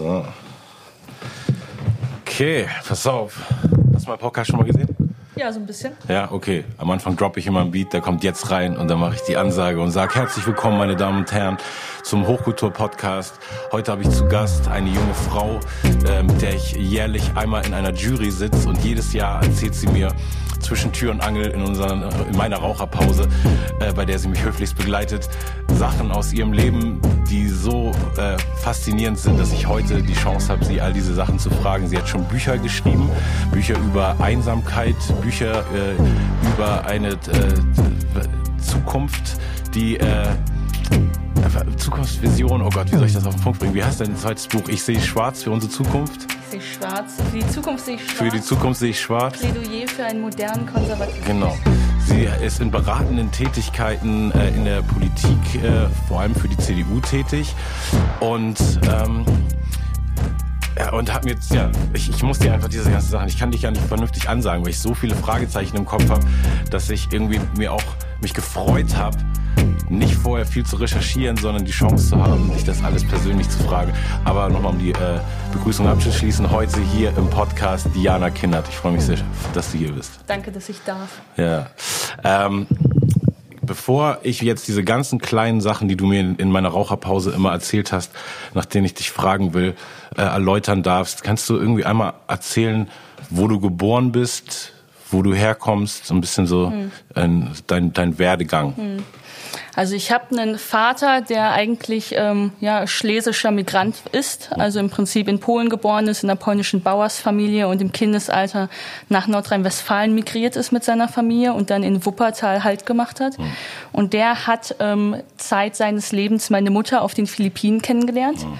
So. Okay, pass auf. Hast du meinen Podcast schon mal gesehen? Ja, so ein bisschen. Ja, okay. Am Anfang droppe ich immer ein Beat, der kommt jetzt rein und dann mache ich die Ansage und sage herzlich willkommen, meine Damen und Herren, zum Hochkultur-Podcast. Heute habe ich zu Gast eine junge Frau, äh, mit der ich jährlich einmal in einer Jury sitze und jedes Jahr erzählt sie mir zwischen Tür und Angel in, unseren, in meiner Raucherpause, äh, bei der sie mich höflichst begleitet, Sachen aus ihrem Leben, die so äh, faszinierend sind, dass ich heute die Chance habe, sie all diese Sachen zu fragen. Sie hat schon Bücher geschrieben, Bücher über Einsamkeit, Bücher äh, über eine äh, Zukunft, die äh, Zukunftsvision, oh Gott, wie soll ich das auf den Punkt bringen? Wie heißt dein zweites Buch? Ich sehe schwarz für unsere Zukunft. Ich sehe schwarz. Für die Zukunft sehe ich schwarz. Für die Zukunft sehe ich schwarz. Plädoyer für einen modernen Konservatismus. Genau. Sie ist in beratenden Tätigkeiten äh, in der Politik, äh, vor allem für die CDU tätig. Und ähm, ja, und hat mir ja, ich, ich muss dir einfach diese ganzen Sachen, ich kann dich ja nicht vernünftig ansagen, weil ich so viele Fragezeichen im Kopf habe, dass ich irgendwie mir auch mich gefreut habe, nicht vorher viel zu recherchieren, sondern die Chance zu haben, dich das alles persönlich zu fragen. Aber nochmal um die äh, Begrüßung abzuschließen, heute hier im Podcast Diana Kindert. Ich freue mich sehr, dass du hier bist. Danke, dass ich darf. Ja. Ähm, bevor ich jetzt diese ganzen kleinen Sachen, die du mir in meiner Raucherpause immer erzählt hast, nach denen ich dich fragen will, äh, erläutern darfst, kannst du irgendwie einmal erzählen, wo du geboren bist, wo du herkommst, so ein bisschen so hm. äh, dein, dein Werdegang. Hm. Also ich habe einen Vater, der eigentlich ähm, ja, schlesischer Migrant ist, also im Prinzip in Polen geboren ist, in einer polnischen Bauersfamilie und im Kindesalter nach Nordrhein-Westfalen migriert ist mit seiner Familie und dann in Wuppertal Halt gemacht hat. Mhm. Und der hat ähm, Zeit seines Lebens meine Mutter auf den Philippinen kennengelernt. Mhm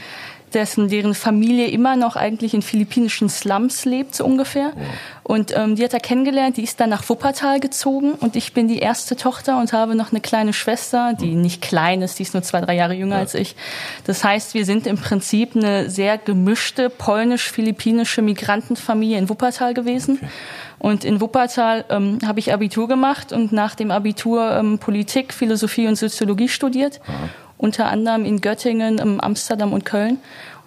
dessen deren Familie immer noch eigentlich in philippinischen Slums lebt, so ungefähr. Ja. Und ähm, die hat er kennengelernt, die ist dann nach Wuppertal gezogen und ich bin die erste Tochter und habe noch eine kleine Schwester, die nicht klein ist, die ist nur zwei, drei Jahre jünger ja. als ich. Das heißt, wir sind im Prinzip eine sehr gemischte polnisch-philippinische Migrantenfamilie in Wuppertal gewesen. Okay. Und in Wuppertal ähm, habe ich Abitur gemacht und nach dem Abitur ähm, Politik, Philosophie und Soziologie studiert. Aha unter anderem in Göttingen, Amsterdam und Köln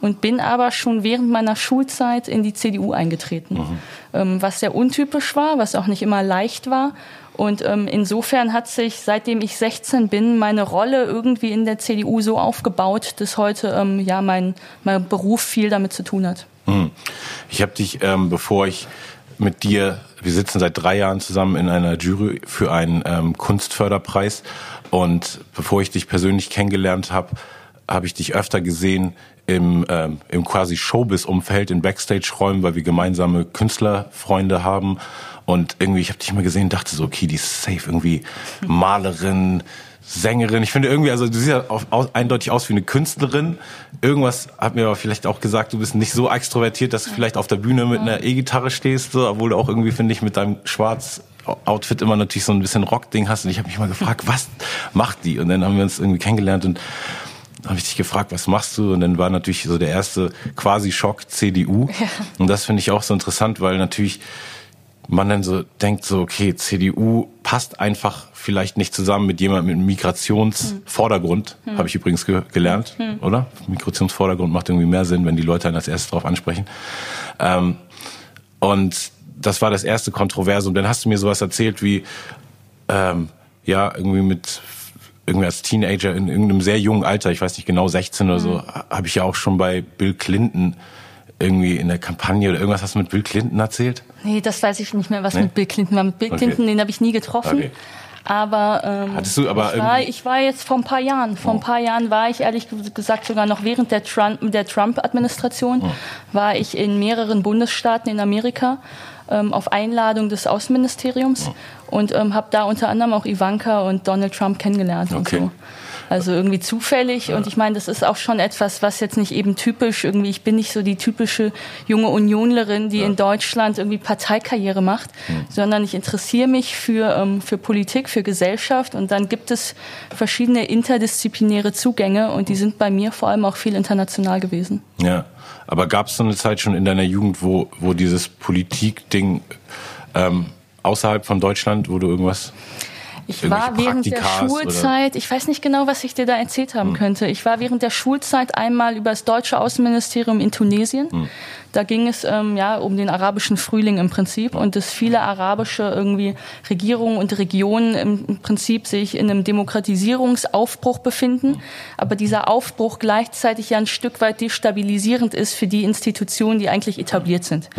und bin aber schon während meiner Schulzeit in die CDU eingetreten, mhm. ähm, was sehr untypisch war, was auch nicht immer leicht war. Und ähm, insofern hat sich, seitdem ich 16 bin, meine Rolle irgendwie in der CDU so aufgebaut, dass heute ähm, ja mein, mein Beruf viel damit zu tun hat. Mhm. Ich habe dich, ähm, bevor ich mit dir, wir sitzen seit drei Jahren zusammen in einer Jury für einen ähm, Kunstförderpreis und bevor ich dich persönlich kennengelernt habe, habe ich dich öfter gesehen im, ähm, im quasi Showbiz-Umfeld, in Backstage-Räumen, weil wir gemeinsame Künstlerfreunde haben. Und irgendwie, ich habe dich immer gesehen, dachte so, okay, die ist safe, irgendwie Malerin, Sängerin. Ich finde irgendwie, also du siehst ja auf, aus, eindeutig aus wie eine Künstlerin. Irgendwas hat mir aber vielleicht auch gesagt, du bist nicht so extrovertiert, dass du vielleicht auf der Bühne mit einer E-Gitarre stehst, so, obwohl du auch irgendwie, finde ich, mit deinem schwarz Outfit immer natürlich so ein bisschen Rock-Ding hast. Und ich habe mich mal gefragt, was macht die? Und dann haben wir uns irgendwie kennengelernt und habe ich dich gefragt, was machst du? Und dann war natürlich so der erste quasi Schock CDU. Ja. Und das finde ich auch so interessant, weil natürlich man dann so denkt so, okay, CDU passt einfach vielleicht nicht zusammen mit jemandem mit Migrationsvordergrund, hm. habe ich übrigens ge gelernt, hm. oder? Migrationsvordergrund macht irgendwie mehr Sinn, wenn die Leute dann als erstes drauf ansprechen. Ähm, und das war das erste Kontroversum. Dann hast du mir sowas erzählt wie, ähm, ja, irgendwie mit irgendwie als Teenager in irgendeinem sehr jungen Alter, ich weiß nicht genau, 16 oder so, mhm. habe ich ja auch schon bei Bill Clinton irgendwie in der Kampagne oder irgendwas hast du mit Bill Clinton erzählt? Nee, das weiß ich nicht mehr, was nee? mit Bill Clinton war. Mit Bill okay. Clinton, den habe ich nie getroffen. Okay. Aber, ähm, Hattest du aber ich, war, ich war jetzt vor ein paar Jahren, vor oh. ein paar Jahren war ich ehrlich gesagt sogar noch während der Trump, der Trump-Administration, oh. war ich in mehreren Bundesstaaten in Amerika ähm, auf Einladung des Außenministeriums oh. und ähm, habe da unter anderem auch Ivanka und Donald Trump kennengelernt okay. und so. Also irgendwie zufällig. Ja. Und ich meine, das ist auch schon etwas, was jetzt nicht eben typisch irgendwie, ich bin nicht so die typische junge Unionlerin, die ja. in Deutschland irgendwie Parteikarriere macht, mhm. sondern ich interessiere mich für, ähm, für Politik, für Gesellschaft. Und dann gibt es verschiedene interdisziplinäre Zugänge und die sind bei mir vor allem auch viel international gewesen. Ja, aber gab es so eine Zeit schon in deiner Jugend, wo, wo dieses Politikding ähm, außerhalb von Deutschland, wo du irgendwas Ich war während der Schulzeit, ich weiß nicht genau, was ich dir da erzählt haben hm. könnte. Ich war während der Schulzeit einmal über das deutsche Außenministerium in Tunesien. Hm. Da ging es ähm, ja um den arabischen Frühling im Prinzip und dass viele arabische irgendwie Regierungen und Regionen im Prinzip sich in einem Demokratisierungsaufbruch befinden, aber dieser Aufbruch gleichzeitig ja ein Stück weit destabilisierend ist für die Institutionen, die eigentlich etabliert sind.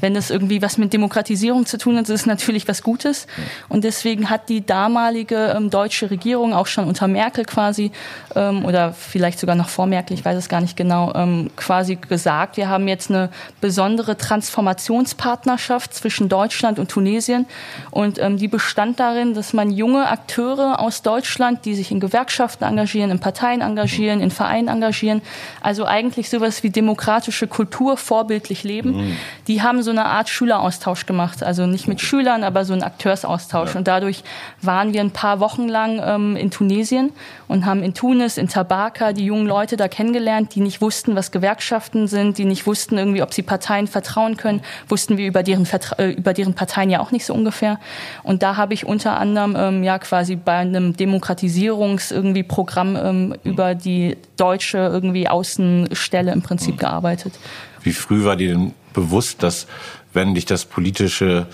Wenn das irgendwie was mit Demokratisierung zu tun hat, ist es natürlich was Gutes. Und deswegen hat die damalige ähm, deutsche Regierung auch schon unter Merkel quasi ähm, oder vielleicht sogar noch vor Merkel, ich weiß es gar nicht genau, ähm, quasi gesagt, wir haben jetzt eine besondere Transformationspartnerschaft zwischen Deutschland und Tunesien. Und ähm, die bestand darin, dass man junge Akteure aus Deutschland, die sich in Gewerkschaften engagieren, in Parteien engagieren, in Vereinen engagieren, also eigentlich sowas wie demokratische Kultur vorbildlich leben, mhm. die haben so eine Art Schüleraustausch gemacht. Also nicht mit Schülern, aber so ein Akteursaustausch. Ja. Und dadurch waren wir ein paar Wochen lang ähm, in Tunesien und haben in Tunis, in Tabaka die jungen Leute da kennengelernt, die nicht wussten, was Gewerkschaften sind, die nicht wussten irgendwie, ob sie Parteien vertrauen können, wussten wir über deren, Vertra äh, über deren Parteien ja auch nicht so ungefähr. Und da habe ich unter anderem ähm, ja quasi bei einem Demokratisierungs irgendwie Programm ähm, über die deutsche irgendwie Außenstelle im Prinzip gearbeitet. Wie früh war dir denn bewusst, dass wenn dich das politische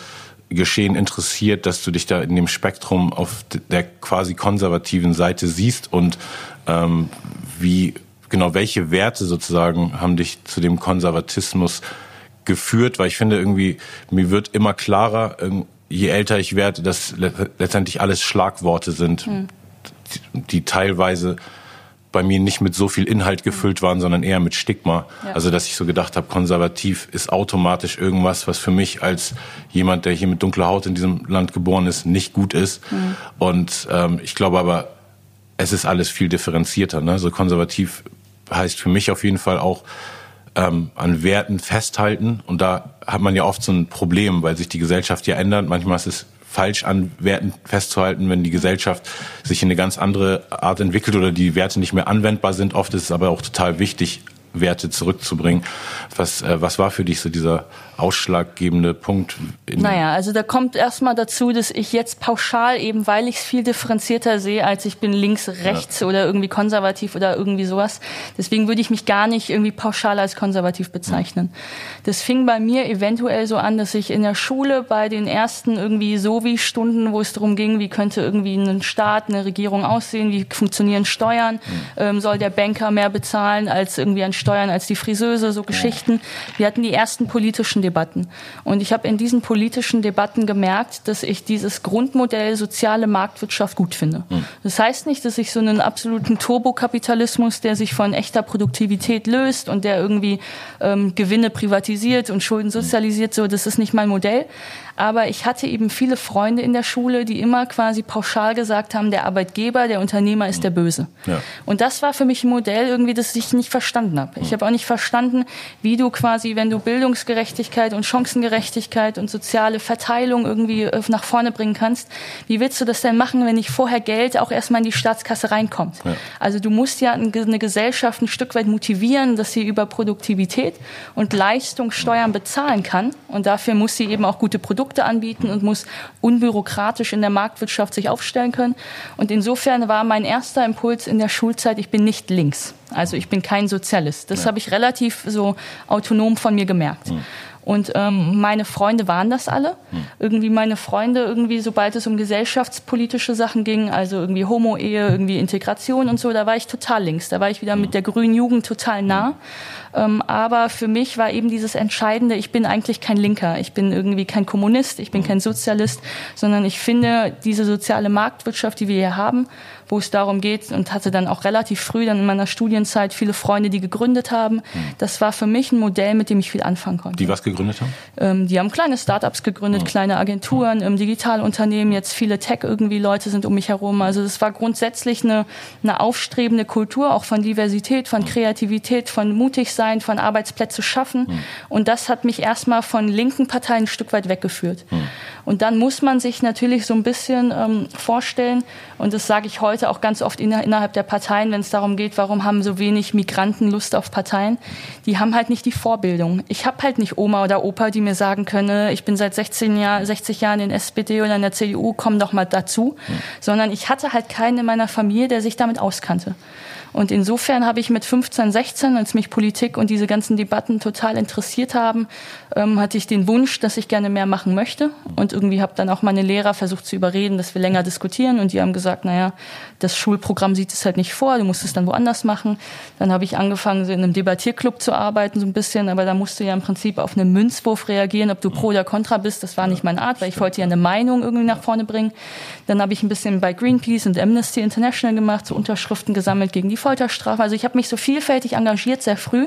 Geschehen interessiert, dass du dich da in dem Spektrum auf der quasi konservativen Seite siehst und ähm, wie genau welche Werte sozusagen haben dich zu dem Konservatismus geführt, weil ich finde irgendwie, mir wird immer klarer, je älter ich werde, dass letztendlich alles Schlagworte sind, mhm. die, teilweise bei mir nicht mit so viel Inhalt gefüllt waren, sondern eher mit Stigma. Ja. Also dass ich so gedacht habe, konservativ ist automatisch irgendwas, was für mich als jemand, der hier mit dunkler Haut in diesem Land geboren ist, nicht gut ist. Mhm. Und ähm, ich glaube aber, es ist alles viel differenzierter. Ne? So konservativ heißt für mich auf jeden Fall auch ähm, an Werten festhalten. Und da hat man ja oft so ein Problem, weil sich die Gesellschaft ja ändert. Manchmal ist es falsch an Werten festzuhalten, wenn die Gesellschaft sich in eine ganz andere Art entwickelt oder die Werte nicht mehr anwendbar sind. Oft ist es aber auch total wichtig, Werte zurückzubringen. Was, äh, was war für dich so dieser ausschlaggebende Punkt? naja, also da kommt erstmal dazu, dass ich jetzt pauschal eben, weil ich es viel differenzierter sehe, als ich bin links, rechts ja. oder irgendwie konservativ oder irgendwie sowas. Deswegen würde ich mich gar nicht irgendwie pauschal als konservativ bezeichnen. Das fing bei mir eventuell so an, dass ich in der Schule bei den ersten irgendwie so wie Stunden, wo es darum ging, wie könnte irgendwie ein Staat, eine Regierung aussehen, wie funktionieren Steuern, mhm. ähm, soll der Banker mehr bezahlen als irgendwie an Steuern als die Friseuse, so Geschichten. Wir hatten die ersten politischen Debatten. Und ich habe in diesen politischen Debatten gemerkt, dass ich dieses Grundmodell soziale Marktwirtschaft gut finde. Mhm. Das heißt nicht, dass ich so einen absoluten Turbokapitalismus, der sich von echter Produktivität löst und der irgendwie ähm, Gewinne privatisiert und Schulden sozialisiert, so, das ist nicht mein Modell. Aber ich hatte eben viele Freunde in der Schule, die immer quasi pauschal gesagt haben, der Arbeitgeber, der Unternehmer ist der Böse. Ja. Und das war für mich ein Modell irgendwie, das ich nicht verstanden habe. Ich habe auch nicht verstanden, wie du quasi, wenn du Bildungsgerechtigkeit und Chancengerechtigkeit und soziale Verteilung irgendwie äh, nach vorne bringen kannst, wie willst du das denn machen, wenn nicht vorher Geld auch erstmal in die Staatskasse reinkommt? Ja. Also du musst ja eine Gesellschaft ein Stück weit motivieren, dass sie über Produktivität und Leistung Steuern bezahlen kann. Und dafür muss sie eben auch gute Produkte Produkte anbieten und muss unbürokratisch in der Marktwirtschaft sich aufstellen können. Und insofern war mein erster Impuls in der Schulzeit, ich bin nicht links. Also ich bin kein Sozialist. Das ja. habe ich relativ so autonom von mir gemerkt. Mhm. Und ähm, meine Freunde waren das alle. Hm. Irgendwie meine Freunde, irgendwie sobald es um gesellschaftspolitische Sachen ging, also irgendwie Homo-Ehe, irgendwie Integration und so, da war ich total links. Da war ich wieder hm. mit der grünen Jugend total nah. Ähm, aber für mich war eben dieses Entscheidende, ich bin eigentlich kein Linker, ich bin irgendwie kein Kommunist, ich bin kein Sozialist, sondern ich finde diese soziale Marktwirtschaft, die wir hier haben, wo es darum geht und hatte dann auch relativ früh dann in meiner Studienzeit viele Freunde, die gegründet haben. Hm. Das war für mich ein Modell, mit dem ich viel anfangen konnte. Die was gegründet haben? Ähm, die haben kleine Startups gegründet, oh. kleine Agenturen, ähm, Digitalunternehmen, jetzt viele Tech irgendwie Leute sind um mich herum. Also es war grundsätzlich eine, eine aufstrebende Kultur, auch von Diversität, von Kreativität, von mutig sein, von Arbeitsplätze schaffen. Hm. Und das hat mich erstmal von linken Parteien ein Stück weit weggeführt. Hm. Und dann muss man sich natürlich so ein bisschen ähm, vorstellen, und das sage ich heute auch ganz oft innerhalb der Parteien, wenn es darum geht, warum haben so wenig Migranten Lust auf Parteien, die haben halt nicht die Vorbildung. Ich habe halt nicht Oma oder Opa, die mir sagen können, ich bin seit 16 Jahr, 60 Jahren in der SPD oder in der CDU, komm doch mal dazu, hm. sondern ich hatte halt keinen in meiner Familie, der sich damit auskannte. Und insofern habe ich mit 15, 16, als mich Politik und diese ganzen Debatten total interessiert haben, ähm, hatte ich den Wunsch, dass ich gerne mehr machen möchte. Und irgendwie habe dann auch meine Lehrer versucht zu überreden, dass wir länger diskutieren. Und die haben gesagt, naja, das Schulprogramm sieht es halt nicht vor, du musst es dann woanders machen. Dann habe ich angefangen, in einem Debattierclub zu arbeiten, so ein bisschen. Aber da musst du ja im Prinzip auf einen Münzwurf reagieren, ob du pro oder contra bist. Das war nicht meine Art, weil ich wollte ja eine Meinung irgendwie nach vorne bringen. Dann habe ich ein bisschen bei Greenpeace und Amnesty International gemacht, so Unterschriften gesammelt gegen die Folterstrafe. Also ich habe mich so vielfältig engagiert, sehr früh.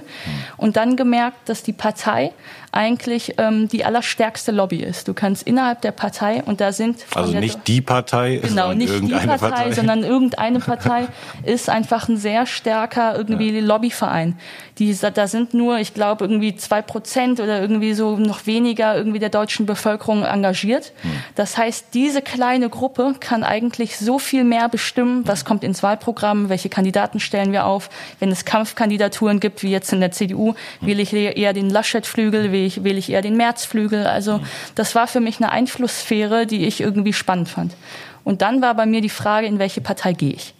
Und dann gemerkt, dass die Partei eigentlich ähm, die allerstärkste Lobby ist. Du kannst innerhalb der Partei und da sind also nicht die Partei, genau nicht die Partei, Partei, sondern irgendeine Partei ist einfach ein sehr starker irgendwie ja. Lobbyverein. Die da sind nur, ich glaube irgendwie zwei Prozent oder irgendwie so noch weniger irgendwie der deutschen Bevölkerung engagiert. Hm. Das heißt, diese kleine Gruppe kann eigentlich so viel mehr bestimmen, was kommt ins Wahlprogramm, welche Kandidaten stellen wir auf. Wenn es Kampfkandidaturen gibt, wie jetzt in der CDU, will ich eher den Laschet-Flügel, ich, will ich eher den Märzflügel. Also das war für mich eine Einflusssphäre, die ich irgendwie spannend fand. Und dann war bei mir die Frage, in welche Partei gehe ich?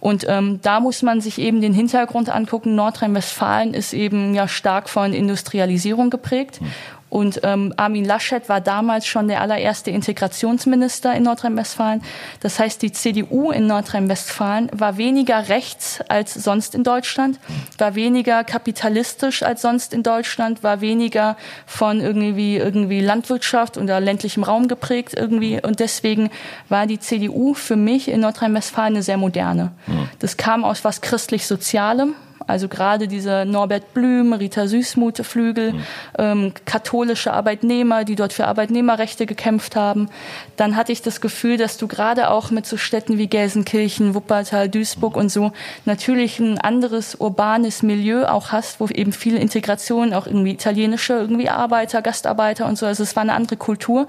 Und ähm, da muss man sich eben den Hintergrund angucken. Nordrhein-Westfalen ist eben ja stark von Industrialisierung geprägt. Hm. Und ähm, Armin Laschet war damals schon der allererste Integrationsminister in Nordrhein-Westfalen. Das heißt, die CDU in Nordrhein-Westfalen war weniger rechts als sonst in Deutschland, war weniger kapitalistisch als sonst in Deutschland, war weniger von irgendwie irgendwie Landwirtschaft oder ländlichem Raum geprägt irgendwie. Und deswegen war die CDU für mich in Nordrhein-Westfalen eine sehr moderne. Das kam aus was christlich-sozialem, also gerade diese Norbert Blüm, Rita Süßmuth Flügel, mhm. ähm, katholische Arbeitnehmer, die dort für Arbeitnehmerrechte gekämpft haben. Dann hatte ich das Gefühl, dass du gerade auch mit so Städten wie Gelsenkirchen, Wuppertal, Duisburg und so natürlich ein anderes urbanes Milieu auch hast, wo eben viele Integration, auch irgendwie italienische irgendwie Arbeiter, Gastarbeiter und so. Also es war eine andere Kultur.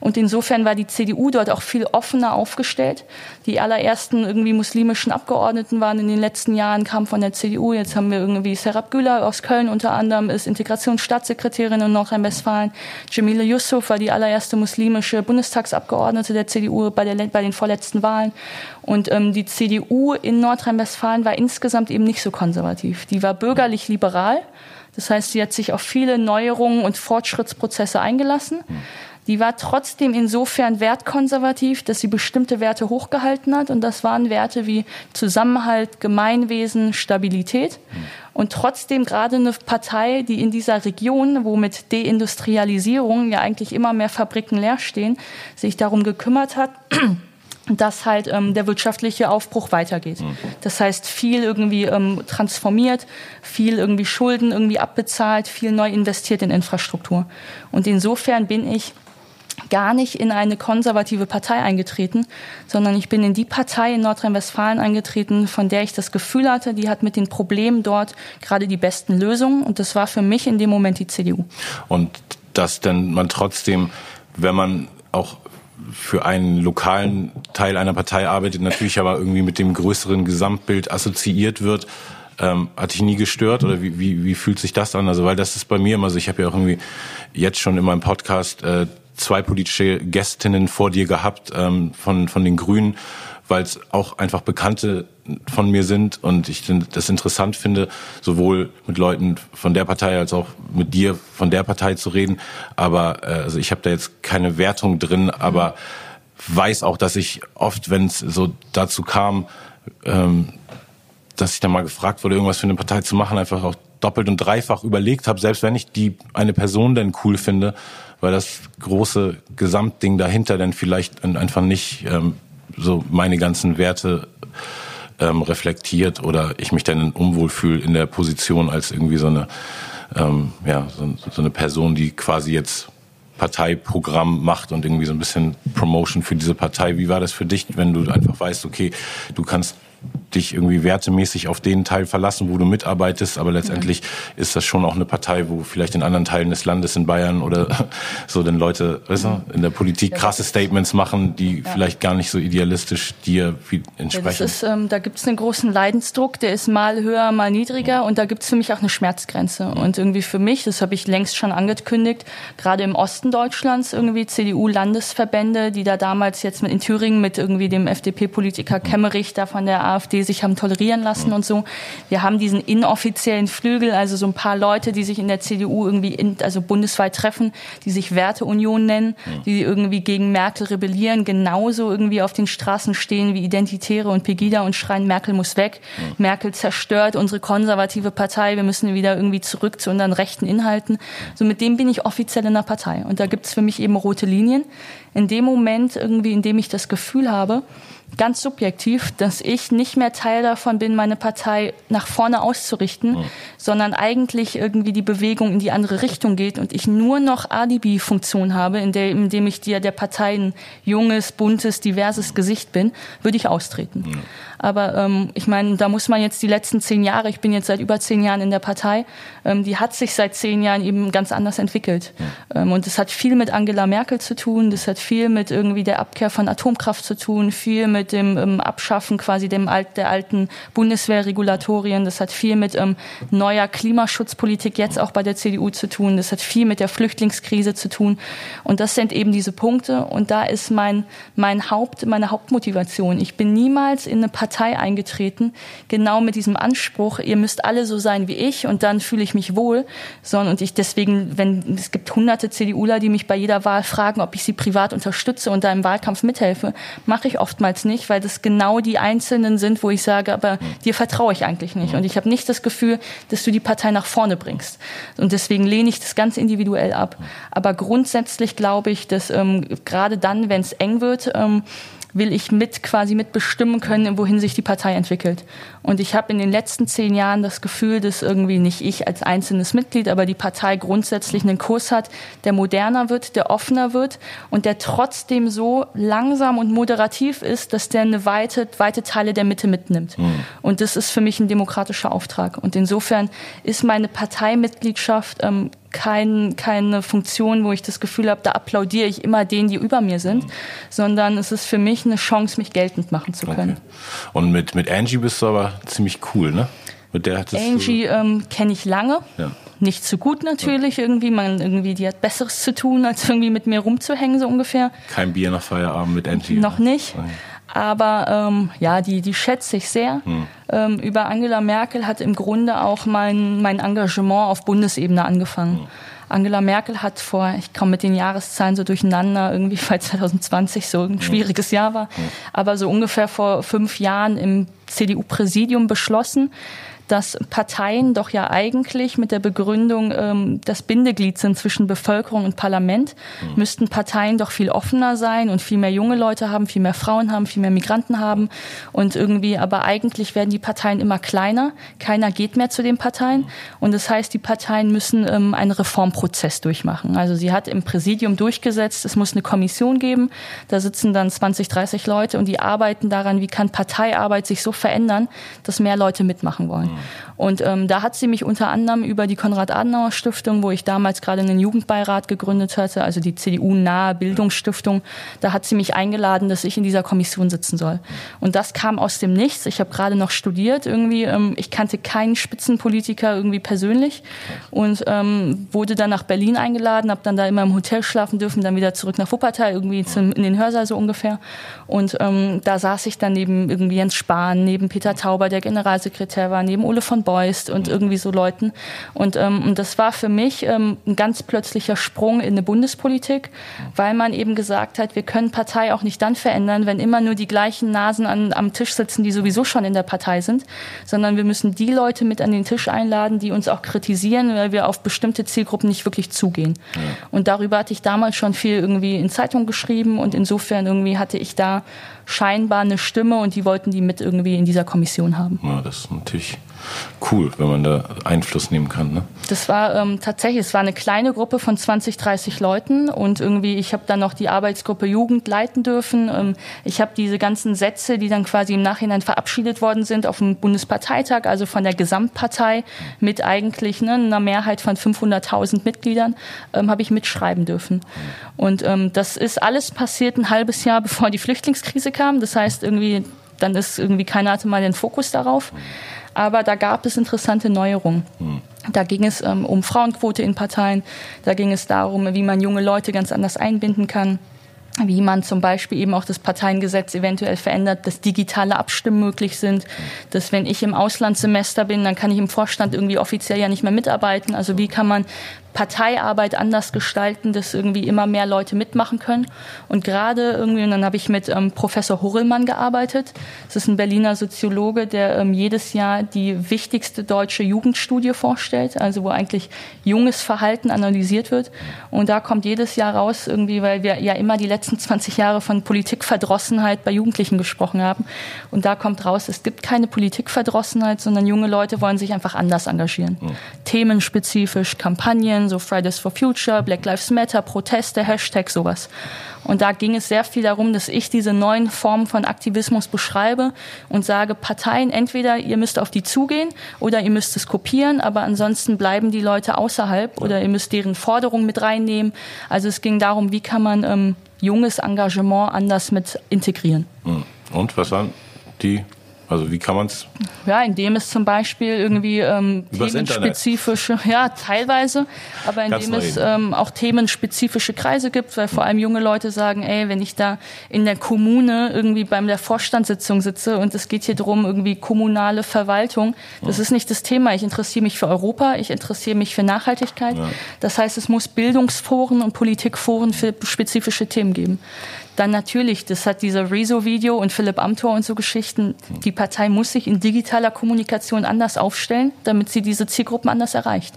Und insofern war die CDU dort auch viel offener aufgestellt. Die allerersten irgendwie muslimischen Abgeordneten waren in den letzten Jahren, kamen von der CDU. Jetzt haben wir irgendwie Serap Güler aus Köln unter anderem, ist Integrationsstaatssekretärin in Nordrhein-Westfalen. Jamila Yusuf war die allererste muslimische Bundestagsabgeordnete der CDU bei, der, bei den vorletzten Wahlen. Und ähm, die CDU in Nordrhein-Westfalen war insgesamt eben nicht so konservativ. Die war bürgerlich liberal. Das heißt, sie hat sich auf viele Neuerungen und Fortschrittsprozesse eingelassen. Die war trotzdem insofern wertkonservativ, dass sie bestimmte Werte hochgehalten hat. Und das waren Werte wie Zusammenhalt, Gemeinwesen, Stabilität. Und trotzdem gerade eine Partei, die in dieser Region, wo mit Deindustrialisierung ja eigentlich immer mehr Fabriken leer stehen, sich darum gekümmert hat, dass halt ähm, der wirtschaftliche Aufbruch weitergeht. Mhm. Das heißt, viel irgendwie ähm, transformiert, viel irgendwie Schulden irgendwie abbezahlt, viel neu investiert in Infrastruktur. Und insofern bin ich gar nicht in eine konservative Partei eingetreten, sondern ich bin in die Partei in Nordrhein-Westfalen eingetreten, von der ich das Gefühl hatte, die hat mit den Problemen dort gerade die besten Lösungen. Und das war für mich in dem Moment die CDU. Und dass denn man trotzdem, wenn man auch für einen lokalen Teil einer Partei arbeitet, natürlich aber irgendwie mit dem größeren Gesamtbild assoziiert wird, ähm, hat dich nie gestört oder wie, wie, wie fühlt sich das an? Also weil das ist bei mir immer so, ich habe ja auch irgendwie jetzt schon in meinem Podcast äh, zwei politische Gästinnen vor dir gehabt ähm, von, von den Grünen, weil es auch einfach Bekannte von mir sind und ich das interessant finde, sowohl mit Leuten von der Partei als auch mit dir von der Partei zu reden. Aber äh, also ich habe da jetzt keine Wertung drin, aber weiß auch, dass ich oft, wenn es so dazu kam, ähm, dass ich da mal gefragt wurde, irgendwas für eine Partei zu machen, einfach auch doppelt und dreifach überlegt habe, selbst wenn ich die eine Person denn cool finde, weil das große Gesamtding dahinter dann vielleicht einfach nicht ähm, so meine ganzen Werte ähm, reflektiert oder ich mich dann unwohl fühle in der Position als irgendwie so eine ähm, ja so, so eine Person, die quasi jetzt Parteiprogramm macht und irgendwie so ein bisschen Promotion für diese Partei. Wie war das für dich, wenn du einfach weißt, okay, du kannst dich irgendwie wertemäßig auf den Teil verlassen, wo du mitarbeitest, aber letztendlich mhm. ist das schon auch eine Partei, wo vielleicht in anderen Teilen des Landes, in Bayern oder so, denn Leute weißt du, in der Politik krasse Statements machen, die ja. vielleicht gar nicht so idealistisch dir entsprechen. Ja, ist, ähm, da gibt es einen großen Leidensdruck, der ist mal höher, mal niedriger und da gibt es für mich auch eine Schmerzgrenze. Mhm. Und irgendwie für mich, das habe ich längst schon angekündigt, gerade im Osten Deutschlands irgendwie CDU-Landesverbände, die da damals jetzt mit in Thüringen mit irgendwie dem FDP-Politiker Kemmerich da von der AfD sich haben tolerieren lassen und so. Wir haben diesen inoffiziellen Flügel, also so ein paar Leute, die sich in der CDU irgendwie in, also bundesweit treffen, die sich Werteunion nennen, die irgendwie gegen Merkel rebellieren, genauso irgendwie auf den Straßen stehen wie Identitäre und Pegida und schreien, Merkel muss weg. Merkel zerstört unsere konservative Partei, wir müssen wieder irgendwie zurück zu unseren rechten Inhalten. So mit dem bin ich offiziell in der Partei. Und da gibt es für mich eben rote Linien. In dem Moment irgendwie, in dem ich das Gefühl habe, ganz subjektiv, dass ich nicht mehr Teil davon bin, meine Partei nach vorne auszurichten, mhm. sondern eigentlich irgendwie die Bewegung in die andere Richtung geht und ich nur noch Alibi-Funktion habe, in der, indem ich dir der Partei ein junges, buntes, diverses Gesicht bin, würde ich austreten. Mhm. Aber ähm, ich meine, da muss man jetzt die letzten zehn Jahre, ich bin jetzt seit über zehn Jahren in der Partei, ähm, die hat sich seit zehn Jahren eben ganz anders entwickelt. Ähm, und das hat viel mit Angela Merkel zu tun, das hat viel mit irgendwie der Abkehr von Atomkraft zu tun, viel mit dem ähm, Abschaffen quasi dem alt, der alten Bundeswehrregulatorien, das hat viel mit ähm, neuer Klimaschutzpolitik jetzt auch bei der CDU zu tun, das hat viel mit der Flüchtlingskrise zu tun. Und das sind eben diese Punkte. Und da ist mein, mein Haupt, meine Hauptmotivation. Ich bin niemals in eine Partei Partei eingetreten, genau mit diesem Anspruch, ihr müsst alle so sein wie ich und dann fühle ich mich wohl, sondern und ich deswegen, wenn es gibt hunderte CDUler, die mich bei jeder Wahl fragen, ob ich sie privat unterstütze und da im Wahlkampf mithelfe, mache ich oftmals nicht, weil das genau die Einzelnen sind, wo ich sage, aber dir vertraue ich eigentlich nicht. Und ich habe nicht das Gefühl, dass du die Partei nach vorne bringst. Und deswegen lehne ich das ganz individuell ab. Aber grundsätzlich glaube ich, dass ähm, gerade dann, wenn es eng wird, ähm, will ich mit quasi mitbestimmen können, wohin sich die Partei entwickelt. Und ich habe in den letzten zehn Jahren das Gefühl, dass irgendwie nicht ich als einzelnes Mitglied, aber die Partei grundsätzlich einen Kurs hat, der moderner wird, der offener wird und der trotzdem so langsam und moderativ ist, dass der eine weite, weite Teile der Mitte mitnimmt. Mhm. Und das ist für mich ein demokratischer Auftrag. Und insofern ist meine Parteimitgliedschaft ähm, kein, keine Funktion, wo ich das Gefühl habe, da applaudiere ich immer denen, die über mir sind, mhm. sondern es ist für mich eine Chance, mich geltend machen zu können. Okay. Und mit, mit Angie bist du aber ziemlich cool, ne? Mit der Angie ähm, kenne ich lange. Ja. Nicht so gut natürlich ja. irgendwie. Man irgendwie, die hat Besseres zu tun, als irgendwie mit mir rumzuhängen, so ungefähr. Kein Bier nach Feierabend mit Angie. Noch nicht. Nein. Aber ähm, ja, die, die schätze ich sehr. Hm. Ähm, über Angela Merkel hat im Grunde auch mein, mein Engagement auf Bundesebene angefangen. Hm. Angela Merkel hat vor, ich komme mit den Jahreszahlen so durcheinander, irgendwie weil 2020 so ein hm. schwieriges Jahr war, hm. aber so ungefähr vor fünf Jahren im CDU-Präsidium beschlossen, dass Parteien doch ja eigentlich mit der Begründung ähm, das Bindeglied sind zwischen Bevölkerung und Parlament, mhm. müssten Parteien doch viel offener sein und viel mehr junge Leute haben, viel mehr Frauen haben, viel mehr Migranten haben und irgendwie, aber eigentlich werden die Parteien immer kleiner, keiner geht mehr zu den Parteien mhm. und das heißt, die Parteien müssen ähm, einen Reformprozess durchmachen. Also sie hat im Präsidium durchgesetzt, es muss eine Kommission geben, da sitzen dann 20, 30 Leute und die arbeiten daran, wie kann Parteiarbeit sich so verändern, dass mehr Leute mitmachen wollen. Yeah. Und ähm, da hat sie mich unter anderem über die Konrad-Adenauer-Stiftung, wo ich damals gerade einen Jugendbeirat gegründet hatte, also die CDU-nahe Bildungsstiftung, da hat sie mich eingeladen, dass ich in dieser Kommission sitzen soll. Und das kam aus dem Nichts. Ich habe gerade noch studiert irgendwie. Ähm, ich kannte keinen Spitzenpolitiker irgendwie persönlich und ähm, wurde dann nach Berlin eingeladen, habe dann da immer im Hotel schlafen dürfen, dann wieder zurück nach Wuppertal, irgendwie zum, in den Hörsaal so ungefähr. Und ähm, da saß ich dann neben irgendwie Jens Spahn, neben Peter Tauber, der Generalsekretär war, neben Ole von Beust und irgendwie so Leuten. Und, ähm, und das war für mich ähm, ein ganz plötzlicher Sprung in eine Bundespolitik, weil man eben gesagt hat, wir können Partei auch nicht dann verändern, wenn immer nur die gleichen Nasen an, am Tisch sitzen, die sowieso schon in der Partei sind, sondern wir müssen die Leute mit an den Tisch einladen, die uns auch kritisieren, weil wir auf bestimmte Zielgruppen nicht wirklich zugehen. Ja. Und darüber hatte ich damals schon viel irgendwie in Zeitungen geschrieben und insofern irgendwie hatte ich da scheinbar eine Stimme und die wollten die mit irgendwie in dieser Kommission haben. Ja, das ist natürlich cool, wenn man da Einfluss nehmen kann. Ne? Das war ähm, tatsächlich, es war eine kleine Gruppe von 20, 30 Leuten und irgendwie, ich habe dann noch die Arbeitsgruppe Jugend leiten dürfen. Ähm, ich habe diese ganzen Sätze, die dann quasi im Nachhinein verabschiedet worden sind auf dem Bundesparteitag, also von der Gesamtpartei mit eigentlich ne, einer Mehrheit von 500.000 Mitgliedern, ähm, habe ich mitschreiben dürfen. Und ähm, das ist alles passiert ein halbes Jahr, bevor die Flüchtlingskrise kam. Das heißt irgendwie, dann ist irgendwie keiner hatte mal den Fokus darauf. Aber da gab es interessante Neuerungen. Hm. Da ging es ähm, um Frauenquote in Parteien, da ging es darum, wie man junge Leute ganz anders einbinden kann wie man zum Beispiel eben auch das Parteiengesetz eventuell verändert, dass digitale Abstimmen möglich sind, dass wenn ich im Auslandssemester bin, dann kann ich im Vorstand irgendwie offiziell ja nicht mehr mitarbeiten. Also wie kann man Parteiarbeit anders gestalten, dass irgendwie immer mehr Leute mitmachen können. Und gerade irgendwie, und dann habe ich mit ähm, Professor Horrellmann gearbeitet. Das ist ein Berliner Soziologe, der ähm, jedes Jahr die wichtigste deutsche Jugendstudie vorstellt, also wo eigentlich junges Verhalten analysiert wird. Und da kommt jedes Jahr raus, irgendwie, weil wir ja immer die letzten 20 Jahre von Politikverdrossenheit bei Jugendlichen gesprochen haben. Und da kommt raus, es gibt keine Politikverdrossenheit, sondern junge Leute wollen sich einfach anders engagieren. Mhm. Themenspezifisch, Kampagnen, so Fridays for Future, Black Lives Matter, Proteste, Hashtag, sowas. Und da ging es sehr viel darum, dass ich diese neuen Formen von Aktivismus beschreibe und sage, Parteien, entweder ihr müsst auf die zugehen oder ihr müsst es kopieren, aber ansonsten bleiben die Leute außerhalb oder ihr müsst deren Forderungen mit reinnehmen. Also es ging darum, wie kann man ähm, junges Engagement anders mit integrieren. Hm. Und was waren die also wie kann man es? Ja, indem es zum Beispiel irgendwie ähm, themenspezifische, ja teilweise, aber indem es ähm, auch themenspezifische Kreise gibt, weil vor allem junge Leute sagen, ey, wenn ich da in der Kommune irgendwie beim der Vorstandssitzung sitze und es geht hier drum irgendwie kommunale Verwaltung, das ja. ist nicht das Thema. Ich interessiere mich für Europa, ich interessiere mich für Nachhaltigkeit. Ja. Das heißt, es muss Bildungsforen und Politikforen für spezifische Themen geben. Dann natürlich, das hat dieser Rezo-Video und Philipp Amthor und so Geschichten. Die Partei muss sich in digitaler Kommunikation anders aufstellen, damit sie diese Zielgruppen anders erreicht.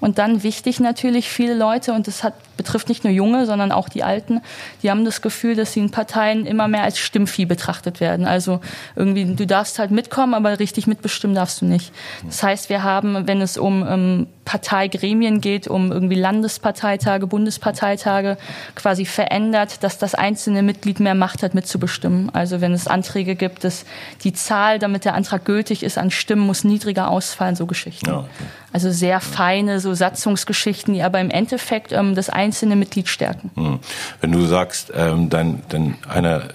Und dann wichtig natürlich, viele Leute, und das hat, betrifft nicht nur Junge, sondern auch die Alten, die haben das Gefühl, dass sie in Parteien immer mehr als Stimmvieh betrachtet werden. Also irgendwie, du darfst halt mitkommen, aber richtig mitbestimmen darfst du nicht. Das heißt, wir haben, wenn es um ähm, Parteigremien geht, um irgendwie Landesparteitage, Bundesparteitage, quasi verändert, dass das einzelne Mitglied mehr Macht hat, mitzubestimmen. Also wenn es Anträge gibt, dass die Zahl, damit der Antrag gültig ist, an Stimmen muss niedriger ausfallen, so Geschichten. Ja, okay. Also sehr feine so Satzungsgeschichten, die aber im Endeffekt ähm, das einzelne Mitglied stärken. Hm. Wenn du sagst, ähm, dein, dein einer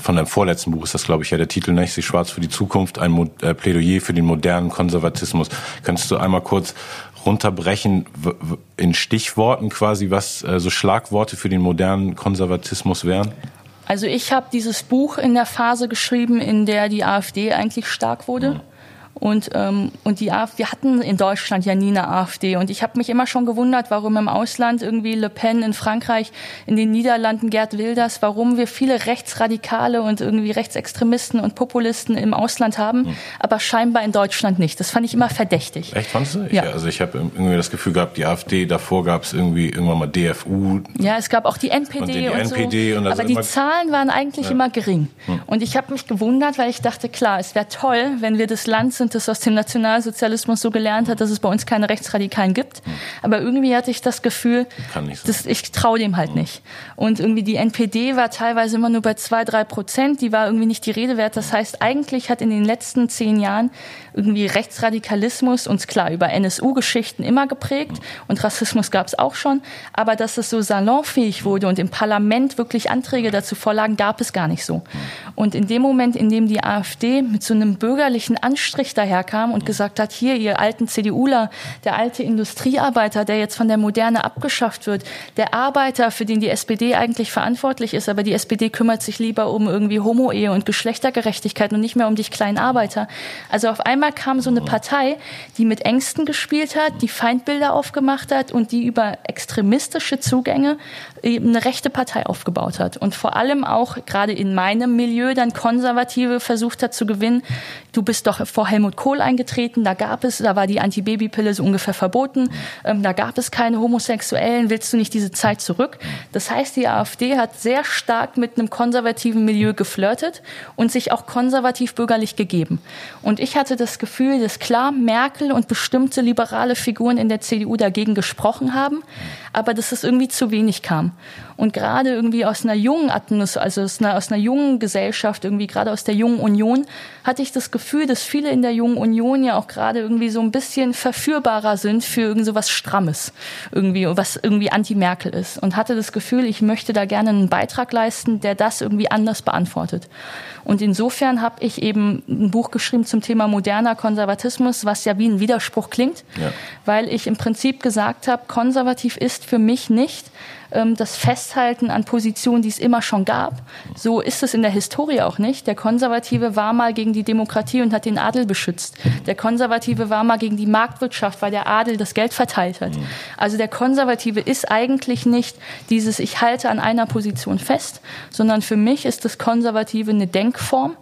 von deinem vorletzten Buch ist das, glaube ich, ja der Titel, nicht? Sie schwarz für die Zukunft, ein Mo äh, Plädoyer für den modernen Konservatismus. Könntest du einmal kurz runterbrechen in Stichworten quasi, was äh, so Schlagworte für den modernen Konservatismus wären? Also ich habe dieses Buch in der Phase geschrieben, in der die AfD eigentlich stark wurde. Mhm. Und, ähm, und die AfD, wir hatten in Deutschland ja nie eine AfD. Und ich habe mich immer schon gewundert, warum im Ausland irgendwie Le Pen in Frankreich, in den Niederlanden Gerd Wilders, warum wir viele Rechtsradikale und irgendwie Rechtsextremisten und Populisten im Ausland haben, hm. aber scheinbar in Deutschland nicht. Das fand ich immer verdächtig. Echt, fandest du? Ja. also ich habe irgendwie das Gefühl gehabt, die AfD, davor gab es irgendwie irgendwann mal DFU. Ja, es gab auch die NPD und, die und NPD so. Und aber die Zahlen waren eigentlich ja. immer gering. Hm. Und ich habe mich gewundert, weil ich dachte, klar, es wäre toll, wenn wir das Land sind, das aus dem Nationalsozialismus so gelernt hat, dass es bei uns keine Rechtsradikalen gibt. Aber irgendwie hatte ich das Gefühl, dass ich traue dem halt nicht. Und irgendwie die NPD war teilweise immer nur bei zwei, drei Prozent. Die war irgendwie nicht die Rede wert. Das heißt, eigentlich hat in den letzten zehn Jahren irgendwie Rechtsradikalismus uns klar über NSU-Geschichten immer geprägt und Rassismus gab es auch schon. Aber dass es so salonfähig wurde und im Parlament wirklich Anträge dazu vorlagen, gab es gar nicht so. Und in dem Moment, in dem die AfD mit so einem bürgerlichen Anstrich daherkam und gesagt hat, hier, ihr alten CDUler, der alte Industriearbeiter, der jetzt von der Moderne abgeschafft wird, der Arbeiter, für den die SPD eigentlich verantwortlich ist, aber die SPD kümmert sich lieber um irgendwie Homo-Ehe und Geschlechtergerechtigkeit und nicht mehr um dich kleinen Arbeiter. Also auf einmal kam so eine Partei, die mit Ängsten gespielt hat, die Feindbilder aufgemacht hat und die über extremistische Zugänge eine rechte Partei aufgebaut hat und vor allem auch gerade in meinem Milieu dann Konservative versucht hat zu gewinnen. Du bist doch vor Helmut Helmut Kohl eingetreten. Da gab es, da war die Antibabypille so ungefähr verboten. Ähm, da gab es keine Homosexuellen. Willst du nicht diese Zeit zurück? Das heißt, die AfD hat sehr stark mit einem konservativen Milieu geflirtet und sich auch konservativ bürgerlich gegeben. Und ich hatte das Gefühl, dass klar Merkel und bestimmte liberale Figuren in der CDU dagegen gesprochen haben, aber dass es irgendwie zu wenig kam. Und gerade irgendwie aus einer jungen Atmosphäre, also aus einer, aus einer jungen Gesellschaft, irgendwie gerade aus der jungen Union, hatte ich das Gefühl, dass viele in der jungen Union ja auch gerade irgendwie so ein bisschen verführbarer sind für irgend so was Strammes, irgendwie, was irgendwie anti-Merkel ist. Und hatte das Gefühl, ich möchte da gerne einen Beitrag leisten, der das irgendwie anders beantwortet. Und insofern habe ich eben ein Buch geschrieben zum Thema moderner Konservatismus, was ja wie ein Widerspruch klingt, ja. weil ich im Prinzip gesagt habe, konservativ ist für mich nicht das Festhalten an Positionen, die es immer schon gab. So ist es in der Historie auch nicht. Der Konservative war mal gegen die Demokratie und hat den Adel beschützt. Der Konservative war mal gegen die Marktwirtschaft, weil der Adel das Geld verteilt hat. Also der Konservative ist eigentlich nicht dieses Ich halte an einer Position fest, sondern für mich ist das Konservative eine Denkform,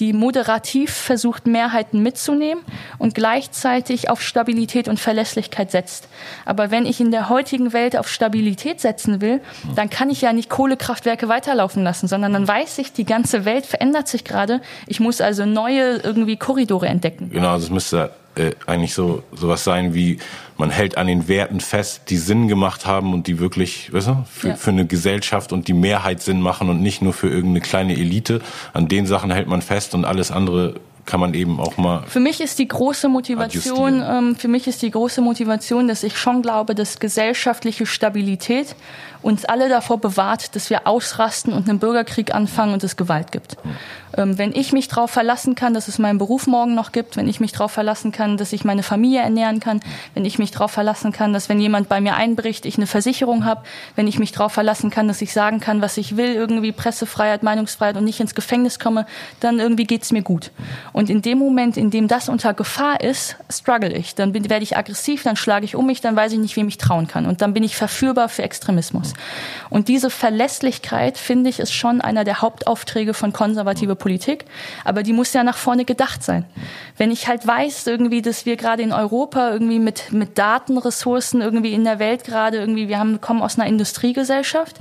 die moderativ versucht, Mehrheiten mitzunehmen und gleichzeitig auf Stabilität und Verlässlichkeit setzt. Aber wenn ich in der heutigen Welt auf Stabilität setzen will, dann kann ich ja nicht Kohlekraftwerke weiterlaufen lassen, sondern dann weiß ich, die ganze Welt verändert sich gerade. Ich muss also neue irgendwie Korridore entdecken. Genau, das müsste äh, eigentlich so sowas sein wie man hält an den Werten fest, die Sinn gemacht haben und die wirklich, weißt du, für, ja. für eine Gesellschaft und die Mehrheit Sinn machen und nicht nur für irgendeine kleine Elite. An den Sachen hält man fest und alles andere kann man eben auch mal. Für mich ist die große Motivation, ähm, für mich ist die große Motivation, dass ich schon glaube, dass gesellschaftliche Stabilität uns alle davor bewahrt, dass wir ausrasten und einen Bürgerkrieg anfangen und es Gewalt gibt. Ähm, wenn ich mich darauf verlassen kann, dass es meinen Beruf morgen noch gibt, wenn ich mich darauf verlassen kann, dass ich meine Familie ernähren kann, wenn ich mich darauf verlassen kann, dass wenn jemand bei mir einbricht, ich eine Versicherung habe, wenn ich mich darauf verlassen kann, dass ich sagen kann, was ich will, irgendwie Pressefreiheit, Meinungsfreiheit und nicht ins Gefängnis komme, dann irgendwie geht's mir gut. Und in dem Moment, in dem das unter Gefahr ist, struggle ich. Dann bin, werde ich aggressiv, dann schlage ich um mich, dann weiß ich nicht, wem ich trauen kann. Und dann bin ich verführbar für Extremismus. Und diese Verlässlichkeit, finde ich, ist schon einer der Hauptaufträge von konservative Politik. Aber die muss ja nach vorne gedacht sein. Wenn ich halt weiß, irgendwie, dass wir gerade in Europa irgendwie mit, mit Datenressourcen irgendwie in der Welt gerade irgendwie, wir haben, kommen aus einer Industriegesellschaft.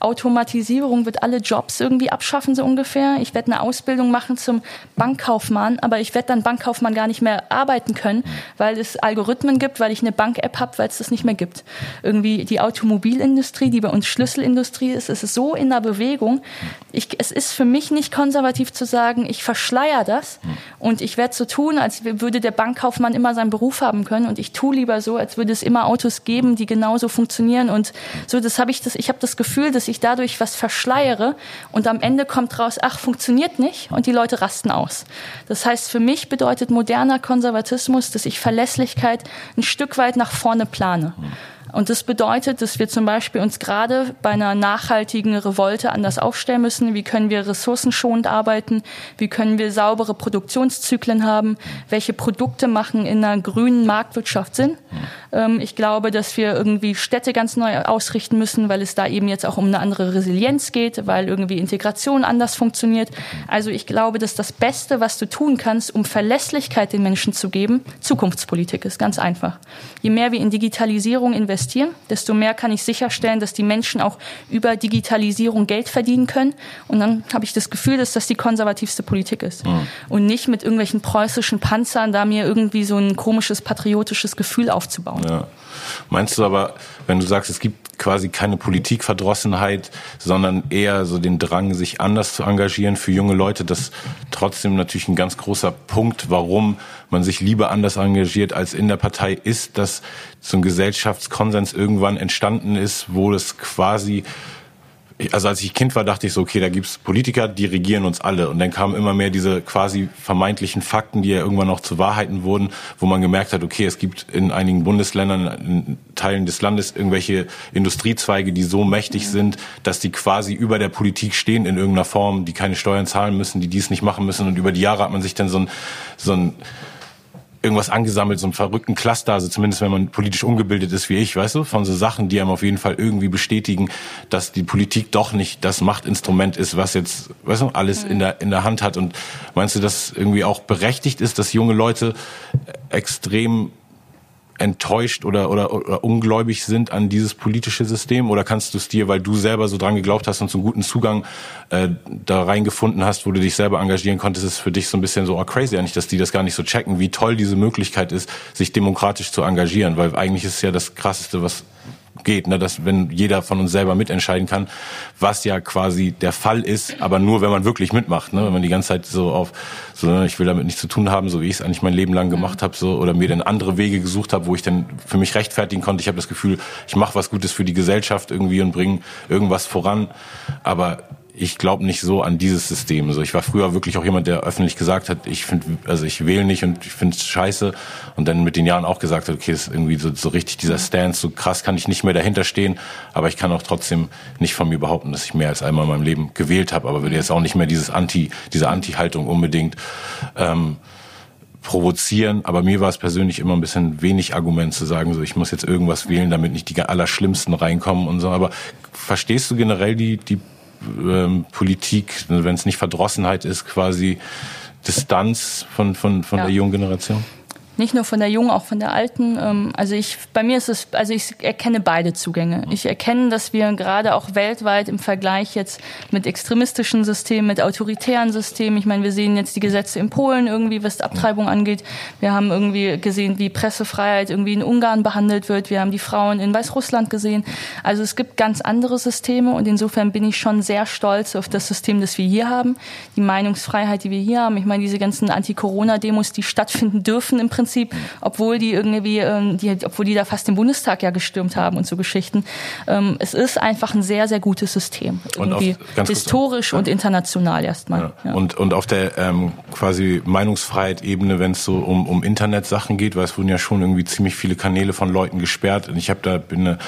Automatisierung wird alle Jobs irgendwie abschaffen, so ungefähr. Ich werde eine Ausbildung machen zum Bankkaufmann, aber ich werde dann Bankkaufmann gar nicht mehr arbeiten können, weil es Algorithmen gibt, weil ich eine Bank-App habe, weil es das nicht mehr gibt. Irgendwie die Automobilindustrie, die bei uns Schlüsselindustrie ist, ist so in der Bewegung. Ich, es ist für mich nicht konservativ zu sagen, ich verschleier das und ich werde so tun, als würde der Bankkaufmann immer seinen Beruf haben können und ich tue lieber so, als würde es immer Autos geben, die genauso funktionieren und so. Das habe ich das. Ich habe das Gefühl, dass ich dadurch was verschleiere und am Ende kommt raus, ach funktioniert nicht und die Leute rasten aus. Das heißt, für mich bedeutet moderner Konservatismus, dass ich Verlässlichkeit ein Stück weit nach vorne plane. Und das bedeutet, dass wir zum Beispiel uns gerade bei einer nachhaltigen Revolte anders aufstellen müssen. Wie können wir ressourcenschonend arbeiten? Wie können wir saubere Produktionszyklen haben? Welche Produkte machen in einer grünen Marktwirtschaft Sinn? Ähm, ich glaube, dass wir irgendwie Städte ganz neu ausrichten müssen, weil es da eben jetzt auch um eine andere Resilienz geht, weil irgendwie Integration anders funktioniert. Also ich glaube, dass das Beste, was du tun kannst, um Verlässlichkeit den Menschen zu geben, Zukunftspolitik ist. Ganz einfach. Je mehr wir in Digitalisierung investieren, investieren, desto mehr kann ich sicherstellen, dass die Menschen auch über Digitalisierung Geld verdienen können. Und dann habe ich das Gefühl, dass das die konservativste Politik ist. Mhm. Und nicht mit irgendwelchen preußischen Panzern da mir irgendwie so ein komisches patriotisches Gefühl aufzubauen. Ja. Meinst du aber, wenn du sagst, es gibt quasi keine Politikverdrossenheit, sondern eher so den Drang, sich anders zu engagieren für junge Leute, das trotzdem natürlich ein ganz großer Punkt, warum man sich lieber anders engagiert als in der Partei ist, dass so ein Gesellschaftskonsens irgendwann entstanden ist, wo es quasi also als ich Kind war, dachte ich so, okay, da gibt's Politiker, die regieren uns alle. Und dann kamen immer mehr diese quasi vermeintlichen Fakten, die ja irgendwann noch zu Wahrheiten wurden, wo man gemerkt hat, okay, es gibt in einigen Bundesländern, in Teilen des Landes irgendwelche Industriezweige, die so mächtig sind, dass die quasi über der Politik stehen in irgendeiner Form, die keine Steuern zahlen müssen, die dies nicht machen müssen. Und über die Jahre hat man sich dann so ein, so ein irgendwas angesammelt, so einen verrückten Cluster, also zumindest wenn man politisch ungebildet ist wie ich, weißt du, von so Sachen, die einem auf jeden Fall irgendwie bestätigen, dass die Politik doch nicht das Machtinstrument ist, was jetzt, weißt du, alles in der, in der Hand hat. Und meinst du, dass irgendwie auch berechtigt ist, dass junge Leute extrem enttäuscht oder, oder, oder ungläubig sind an dieses politische System? Oder kannst du es dir, weil du selber so dran geglaubt hast und so einen guten Zugang äh, da reingefunden hast, wo du dich selber engagieren konntest, ist für dich so ein bisschen so oh, crazy eigentlich, dass die das gar nicht so checken, wie toll diese Möglichkeit ist, sich demokratisch zu engagieren, weil eigentlich ist es ja das Krasseste, was geht, ne? dass wenn jeder von uns selber mitentscheiden kann, was ja quasi der Fall ist, aber nur wenn man wirklich mitmacht, ne? wenn man die ganze Zeit so auf, so ne, ich will damit nichts zu tun haben, so wie ich es eigentlich mein Leben lang gemacht habe, so oder mir dann andere Wege gesucht habe, wo ich dann für mich rechtfertigen konnte. Ich habe das Gefühl, ich mache was Gutes für die Gesellschaft irgendwie und bringe irgendwas voran, aber ich glaube nicht so an dieses System. So, ich war früher wirklich auch jemand, der öffentlich gesagt hat, ich finde, also ich wähle nicht und ich finde es scheiße. Und dann mit den Jahren auch gesagt hat, okay, ist irgendwie so, so richtig dieser Stance, so krass kann ich nicht mehr dahinter stehen. Aber ich kann auch trotzdem nicht von mir behaupten, dass ich mehr als einmal in meinem Leben gewählt habe. Aber würde jetzt auch nicht mehr dieses Anti, diese Anti-Haltung unbedingt ähm, provozieren, aber mir war es persönlich immer ein bisschen wenig Argument zu sagen, so ich muss jetzt irgendwas wählen, damit nicht die allerschlimmsten reinkommen und so. Aber verstehst du generell die, die ähm, Politik, wenn es nicht Verdrossenheit ist, quasi Distanz von, von, von ja. der jungen Generation? Nicht nur von der jungen, auch von der alten. Ähm, also ich, bei mir ist es, also ich erkenne beide Zugänge. Ich erkenne, dass wir gerade auch weltweit im Vergleich jetzt mit extremistischen Systemen, mit autoritären Systemen, ich meine, wir sehen jetzt die Gesetze in Polen irgendwie, was Abtreibung angeht. Wir haben irgendwie gesehen, wie Pressefreiheit irgendwie in Ungarn behandelt wird. Wir haben die Frauen in Weißrussland gesehen. Also es gibt ganz andere Systeme und insofern bin ich schon sehr stolz auf das System, das wir hier haben. Die Meinungsfreiheit, die wir hier haben. Ich meine, diese ganzen Anti-Corona-Demos, die stattfinden dürfen im Prinzip Prinzip, obwohl die irgendwie, ähm, die, obwohl die da fast den Bundestag ja gestürmt haben und so Geschichten. Ähm, es ist einfach ein sehr, sehr gutes System. Irgendwie auf, historisch kurz, und international erstmal. Ja. Ja. Und, und auf der ähm, quasi Meinungsfreiheit-Ebene, wenn es so um, um Internetsachen geht, weil es wurden ja schon irgendwie ziemlich viele Kanäle von Leuten gesperrt. Und ich habe da bin eine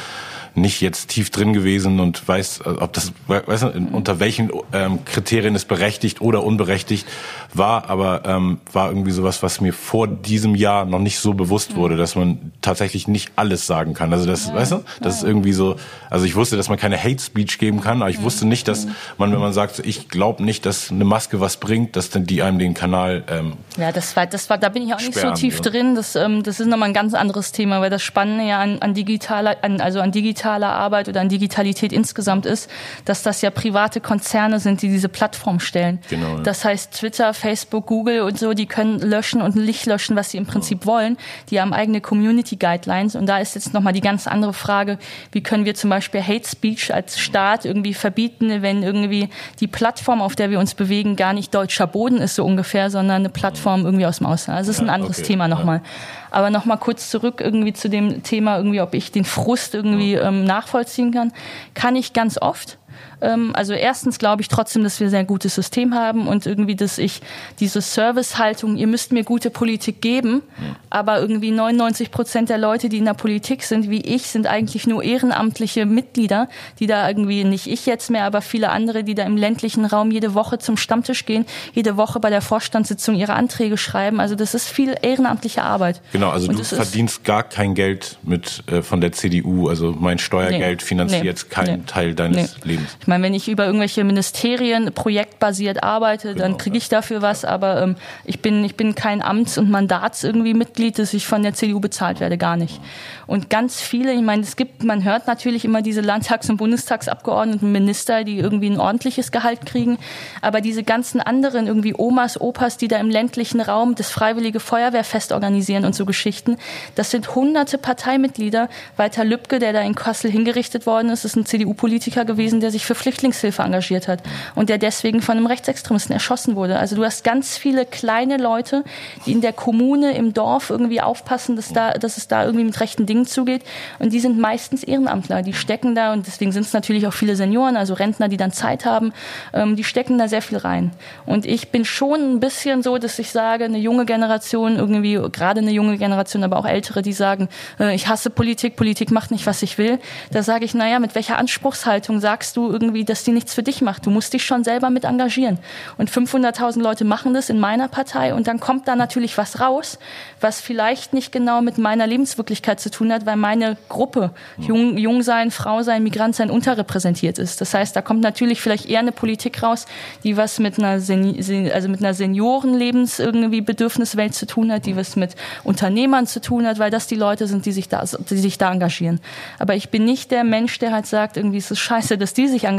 nicht jetzt tief drin gewesen und weiß, äh, ob das, weiß du, unter welchen ähm, Kriterien es berechtigt oder unberechtigt war, aber ähm, war irgendwie sowas, was mir vor diesem Jahr noch nicht so bewusst mhm. wurde, dass man tatsächlich nicht alles sagen kann. Also das, ja. weißt du, das ist irgendwie so, also ich wusste, dass man keine Hate Speech geben kann, aber ich wusste nicht, dass man, wenn man sagt, ich glaube nicht, dass eine Maske was bringt, dass dann die einem den Kanal ähm, Ja, das war, das war, da bin ich auch nicht so tief so. drin. Das, ähm, das ist nochmal ein ganz anderes Thema, weil das Spannende ja an, an digitaler, an, also an digitaler Arbeit oder an Digitalität insgesamt ist, dass das ja private Konzerne sind, die diese Plattform stellen. Genau, ja. Das heißt, Twitter, Facebook, Google und so, die können löschen und nicht löschen, was sie im Prinzip ja. wollen. Die haben eigene Community Guidelines und da ist jetzt nochmal die ganz andere Frage, wie können wir zum Beispiel Hate Speech als Staat irgendwie verbieten, wenn irgendwie die Plattform, auf der wir uns bewegen, gar nicht deutscher Boden ist so ungefähr, sondern eine Plattform irgendwie aus dem Ausland. Also das ist ein anderes okay. Thema nochmal. Ja. Aber nochmal kurz zurück irgendwie zu dem Thema, irgendwie, ob ich den Frust irgendwie ähm, nachvollziehen kann. Kann ich ganz oft. Ähm, also erstens glaube ich trotzdem, dass wir ein sehr gutes System haben und irgendwie, dass ich diese Servicehaltung, ihr müsst mir gute Politik geben, aber irgendwie 99 Prozent der Leute, die in der Politik sind, wie ich, sind eigentlich nur ehrenamtliche Mitglieder, die da irgendwie, nicht ich jetzt mehr, aber viele andere, die da im ländlichen Raum jede Woche zum Stammtisch gehen, jede Woche bei der Vorstandssitzung ihre Anträge schreiben. Also das ist viel ehrenamtliche Arbeit. Genau, also und du verdienst gar kein Geld mit äh, von der CDU, also mein Steuergeld nee, finanziert nee, keinen nee, Teil deines Lebens. Ich meine, wenn ich über irgendwelche Ministerien projektbasiert arbeite, genau, dann kriege ich dafür was, aber ähm, ich bin ich bin kein Amts- und Mandats irgendwie Mitglied, dass ich von der CDU bezahlt werde, gar nicht. Und ganz viele, ich meine, es gibt, man hört natürlich immer diese Landtags- und Bundestagsabgeordneten, Minister, die irgendwie ein ordentliches Gehalt kriegen, aber diese ganzen anderen irgendwie Omas, Opas, die da im ländlichen Raum das freiwillige Feuerwehrfest organisieren und so Geschichten, das sind hunderte Parteimitglieder. Walter Lübcke, der da in Kassel hingerichtet worden ist, ist ein CDU-Politiker gewesen, der sich für Flüchtlingshilfe engagiert hat und der deswegen von einem Rechtsextremisten erschossen wurde. Also du hast ganz viele kleine Leute, die in der Kommune, im Dorf irgendwie aufpassen, dass da, dass es da irgendwie mit rechten Dingen zugeht. Und die sind meistens Ehrenamtler. Die stecken da und deswegen sind es natürlich auch viele Senioren, also Rentner, die dann Zeit haben. Ähm, die stecken da sehr viel rein. Und ich bin schon ein bisschen so, dass ich sage, eine junge Generation irgendwie, gerade eine junge Generation, aber auch ältere, die sagen, äh, ich hasse Politik, Politik macht nicht, was ich will. Da sage ich, naja, mit welcher Anspruchshaltung sagst du, du irgendwie, dass die nichts für dich macht. Du musst dich schon selber mit engagieren. Und 500.000 Leute machen das in meiner Partei und dann kommt da natürlich was raus, was vielleicht nicht genau mit meiner Lebenswirklichkeit zu tun hat, weil meine Gruppe, jung, jung sein, Frau sein, Migrant sein, unterrepräsentiert ist. Das heißt, da kommt natürlich vielleicht eher eine Politik raus, die was mit einer, Sen also mit einer Seniorenlebens irgendwie Bedürfniswelt zu tun hat, die was mit Unternehmern zu tun hat, weil das die Leute sind, die sich da, die sich da engagieren. Aber ich bin nicht der Mensch, der halt sagt, irgendwie ist es scheiße, dass die sich engagieren,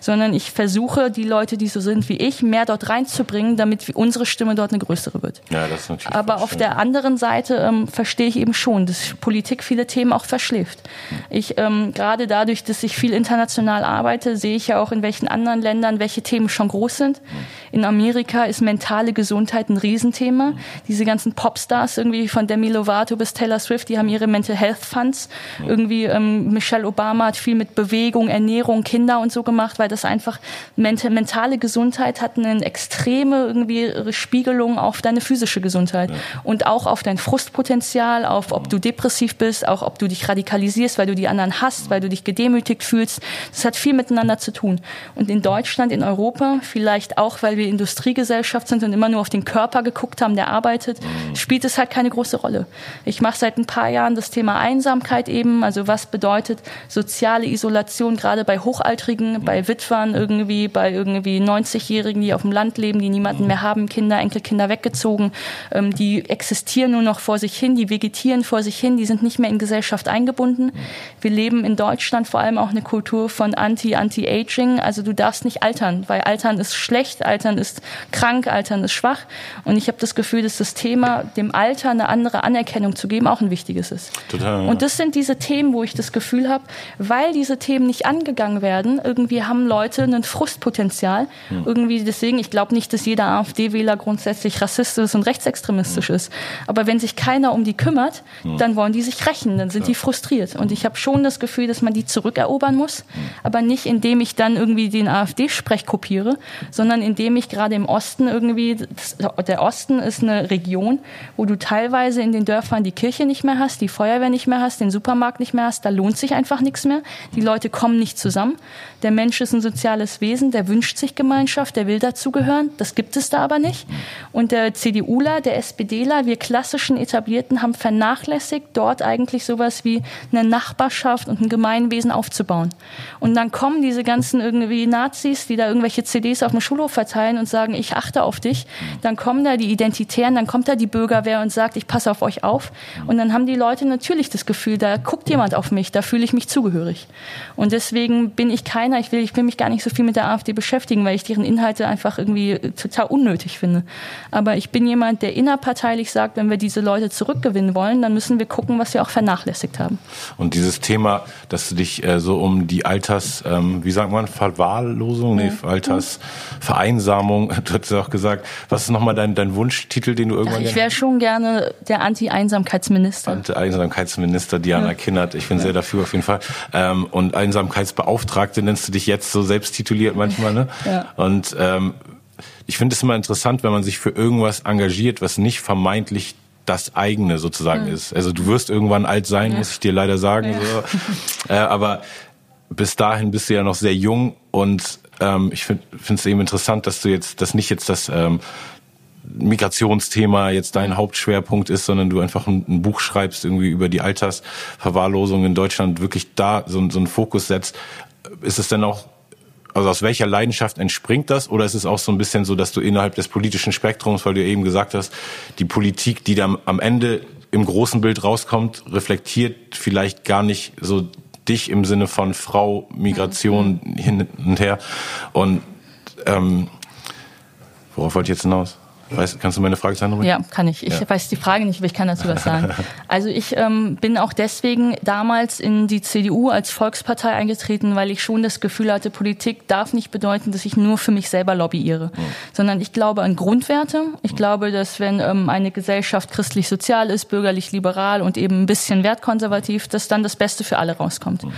sondern ich versuche, die Leute, die so sind wie ich, mehr dort reinzubringen, damit unsere Stimme dort eine größere wird. Ja, das ist natürlich Aber auf der anderen Seite ähm, verstehe ich eben schon, dass Politik viele Themen auch verschläft. Ich ähm, gerade dadurch, dass ich viel international arbeite, sehe ich ja auch in welchen anderen Ländern welche Themen schon groß sind. In Amerika ist mentale Gesundheit ein Riesenthema. Diese ganzen Popstars irgendwie von Demi Lovato bis Taylor Swift, die haben ihre Mental Health Funds. Irgendwie ähm, Michelle Obama hat viel mit Bewegung, Ernährung, Kinder und so gemacht, weil das einfach mentale Gesundheit hat eine extreme irgendwie Spiegelung auf deine physische Gesundheit ja. und auch auf dein Frustpotenzial, auf ob du depressiv bist, auch ob du dich radikalisierst, weil du die anderen hast, weil du dich gedemütigt fühlst. Das hat viel miteinander zu tun. Und in Deutschland, in Europa, vielleicht auch, weil wir Industriegesellschaft sind und immer nur auf den Körper geguckt haben, der arbeitet, mhm. spielt es halt keine große Rolle. Ich mache seit ein paar Jahren das Thema Einsamkeit eben, also was bedeutet soziale Isolation gerade bei Hochaltrigen, bei Witwern irgendwie, bei irgendwie 90-Jährigen, die auf dem Land leben, die niemanden mehr haben, Kinder, Enkelkinder weggezogen, ähm, die existieren nur noch vor sich hin, die vegetieren vor sich hin, die sind nicht mehr in Gesellschaft eingebunden. Wir leben in Deutschland vor allem auch eine Kultur von Anti-Anti-Aging, also du darfst nicht altern, weil Altern ist schlecht, Altern ist krank, Altern ist schwach und ich habe das Gefühl, dass das Thema, dem Alter eine andere Anerkennung zu geben, auch ein wichtiges ist. Total. Ja. Und das sind diese Themen, wo ich das Gefühl habe, weil diese Themen nicht angegangen werden, irgendwie haben Leute ein Frustpotenzial. Hm. Irgendwie deswegen, ich glaube nicht, dass jeder AfD-Wähler grundsätzlich rassistisch und rechtsextremistisch hm. ist. Aber wenn sich keiner um die kümmert, hm. dann wollen die sich rächen, dann sind ja. die frustriert. Und ich habe schon das Gefühl, dass man die zurückerobern muss, aber nicht indem ich dann irgendwie den AfD-Sprech kopiere, sondern indem ich gerade im Osten irgendwie, der Osten ist eine Region, wo du teilweise in den Dörfern die Kirche nicht mehr hast, die Feuerwehr nicht mehr hast, den Supermarkt nicht mehr hast, da lohnt sich einfach nichts mehr. Die Leute kommen nicht zusammen. Der Mensch ist ein soziales Wesen, der wünscht sich Gemeinschaft, der will dazugehören. Das gibt es da aber nicht. Und der CDUler, der SPDler, wir klassischen Etablierten haben vernachlässigt, dort eigentlich sowas wie eine Nachbarschaft und ein Gemeinwesen aufzubauen. Und dann kommen diese ganzen irgendwie Nazis, die da irgendwelche CDs auf dem Schulhof verteilen und sagen, ich achte auf dich. Dann kommen da die Identitären, dann kommt da die Bürgerwehr und sagt, ich passe auf euch auf. Und dann haben die Leute natürlich das Gefühl, da guckt jemand auf mich, da fühle ich mich zugehörig. Und deswegen bin ich kein keiner, ich will, ich will mich gar nicht so viel mit der AfD beschäftigen, weil ich deren Inhalte einfach irgendwie total unnötig finde. Aber ich bin jemand, der innerparteilich sagt, wenn wir diese Leute zurückgewinnen wollen, dann müssen wir gucken, was wir auch vernachlässigt haben. Und dieses Thema, dass du dich äh, so um die Alters, ähm, wie sagt man, Verwahrlosung, nee, Altersvereinsamung, du hast ja auch gesagt, was ist nochmal dein, dein Wunschtitel, den du irgendwann... Ja, ich wäre schon gerne der Anti-Einsamkeitsminister. Anti-Einsamkeitsminister Diana ja. Kinnert, ich bin ja. sehr dafür auf jeden Fall. Ähm, und Einsamkeitsbeauftragte nennst du dich jetzt so selbst tituliert manchmal, ne? Ja. Und ähm, ich finde es immer interessant, wenn man sich für irgendwas engagiert, was nicht vermeintlich das eigene sozusagen mhm. ist. Also du wirst irgendwann alt sein, ja. muss ich dir leider sagen. Ja. So. Äh, aber bis dahin bist du ja noch sehr jung und ähm, ich finde es eben interessant, dass du jetzt, dass nicht jetzt das ähm, Migrationsthema jetzt dein Hauptschwerpunkt ist, sondern du einfach ein, ein, Buch schreibst irgendwie über die Altersverwahrlosung in Deutschland, wirklich da so, so einen Fokus setzt ist es denn auch, also aus welcher Leidenschaft entspringt das? Oder ist es auch so ein bisschen so, dass du innerhalb des politischen Spektrums, weil du eben gesagt hast, die Politik, die dann am Ende im großen Bild rauskommt, reflektiert vielleicht gar nicht so dich im Sinne von Frau, Migration mhm. hin und her. Und ähm, worauf wollte ich jetzt hinaus? Weißt, kannst du meine Frage sagen? Ja, kann ich. Ich ja. weiß die Frage nicht, aber ich kann dazu was sagen. Also ich ähm, bin auch deswegen damals in die CDU als Volkspartei eingetreten, weil ich schon das Gefühl hatte, Politik darf nicht bedeuten, dass ich nur für mich selber lobbyiere, mhm. sondern ich glaube an Grundwerte. Ich mhm. glaube, dass wenn ähm, eine Gesellschaft christlich-sozial ist, bürgerlich-liberal und eben ein bisschen wertkonservativ, dass dann das Beste für alle rauskommt. Mhm.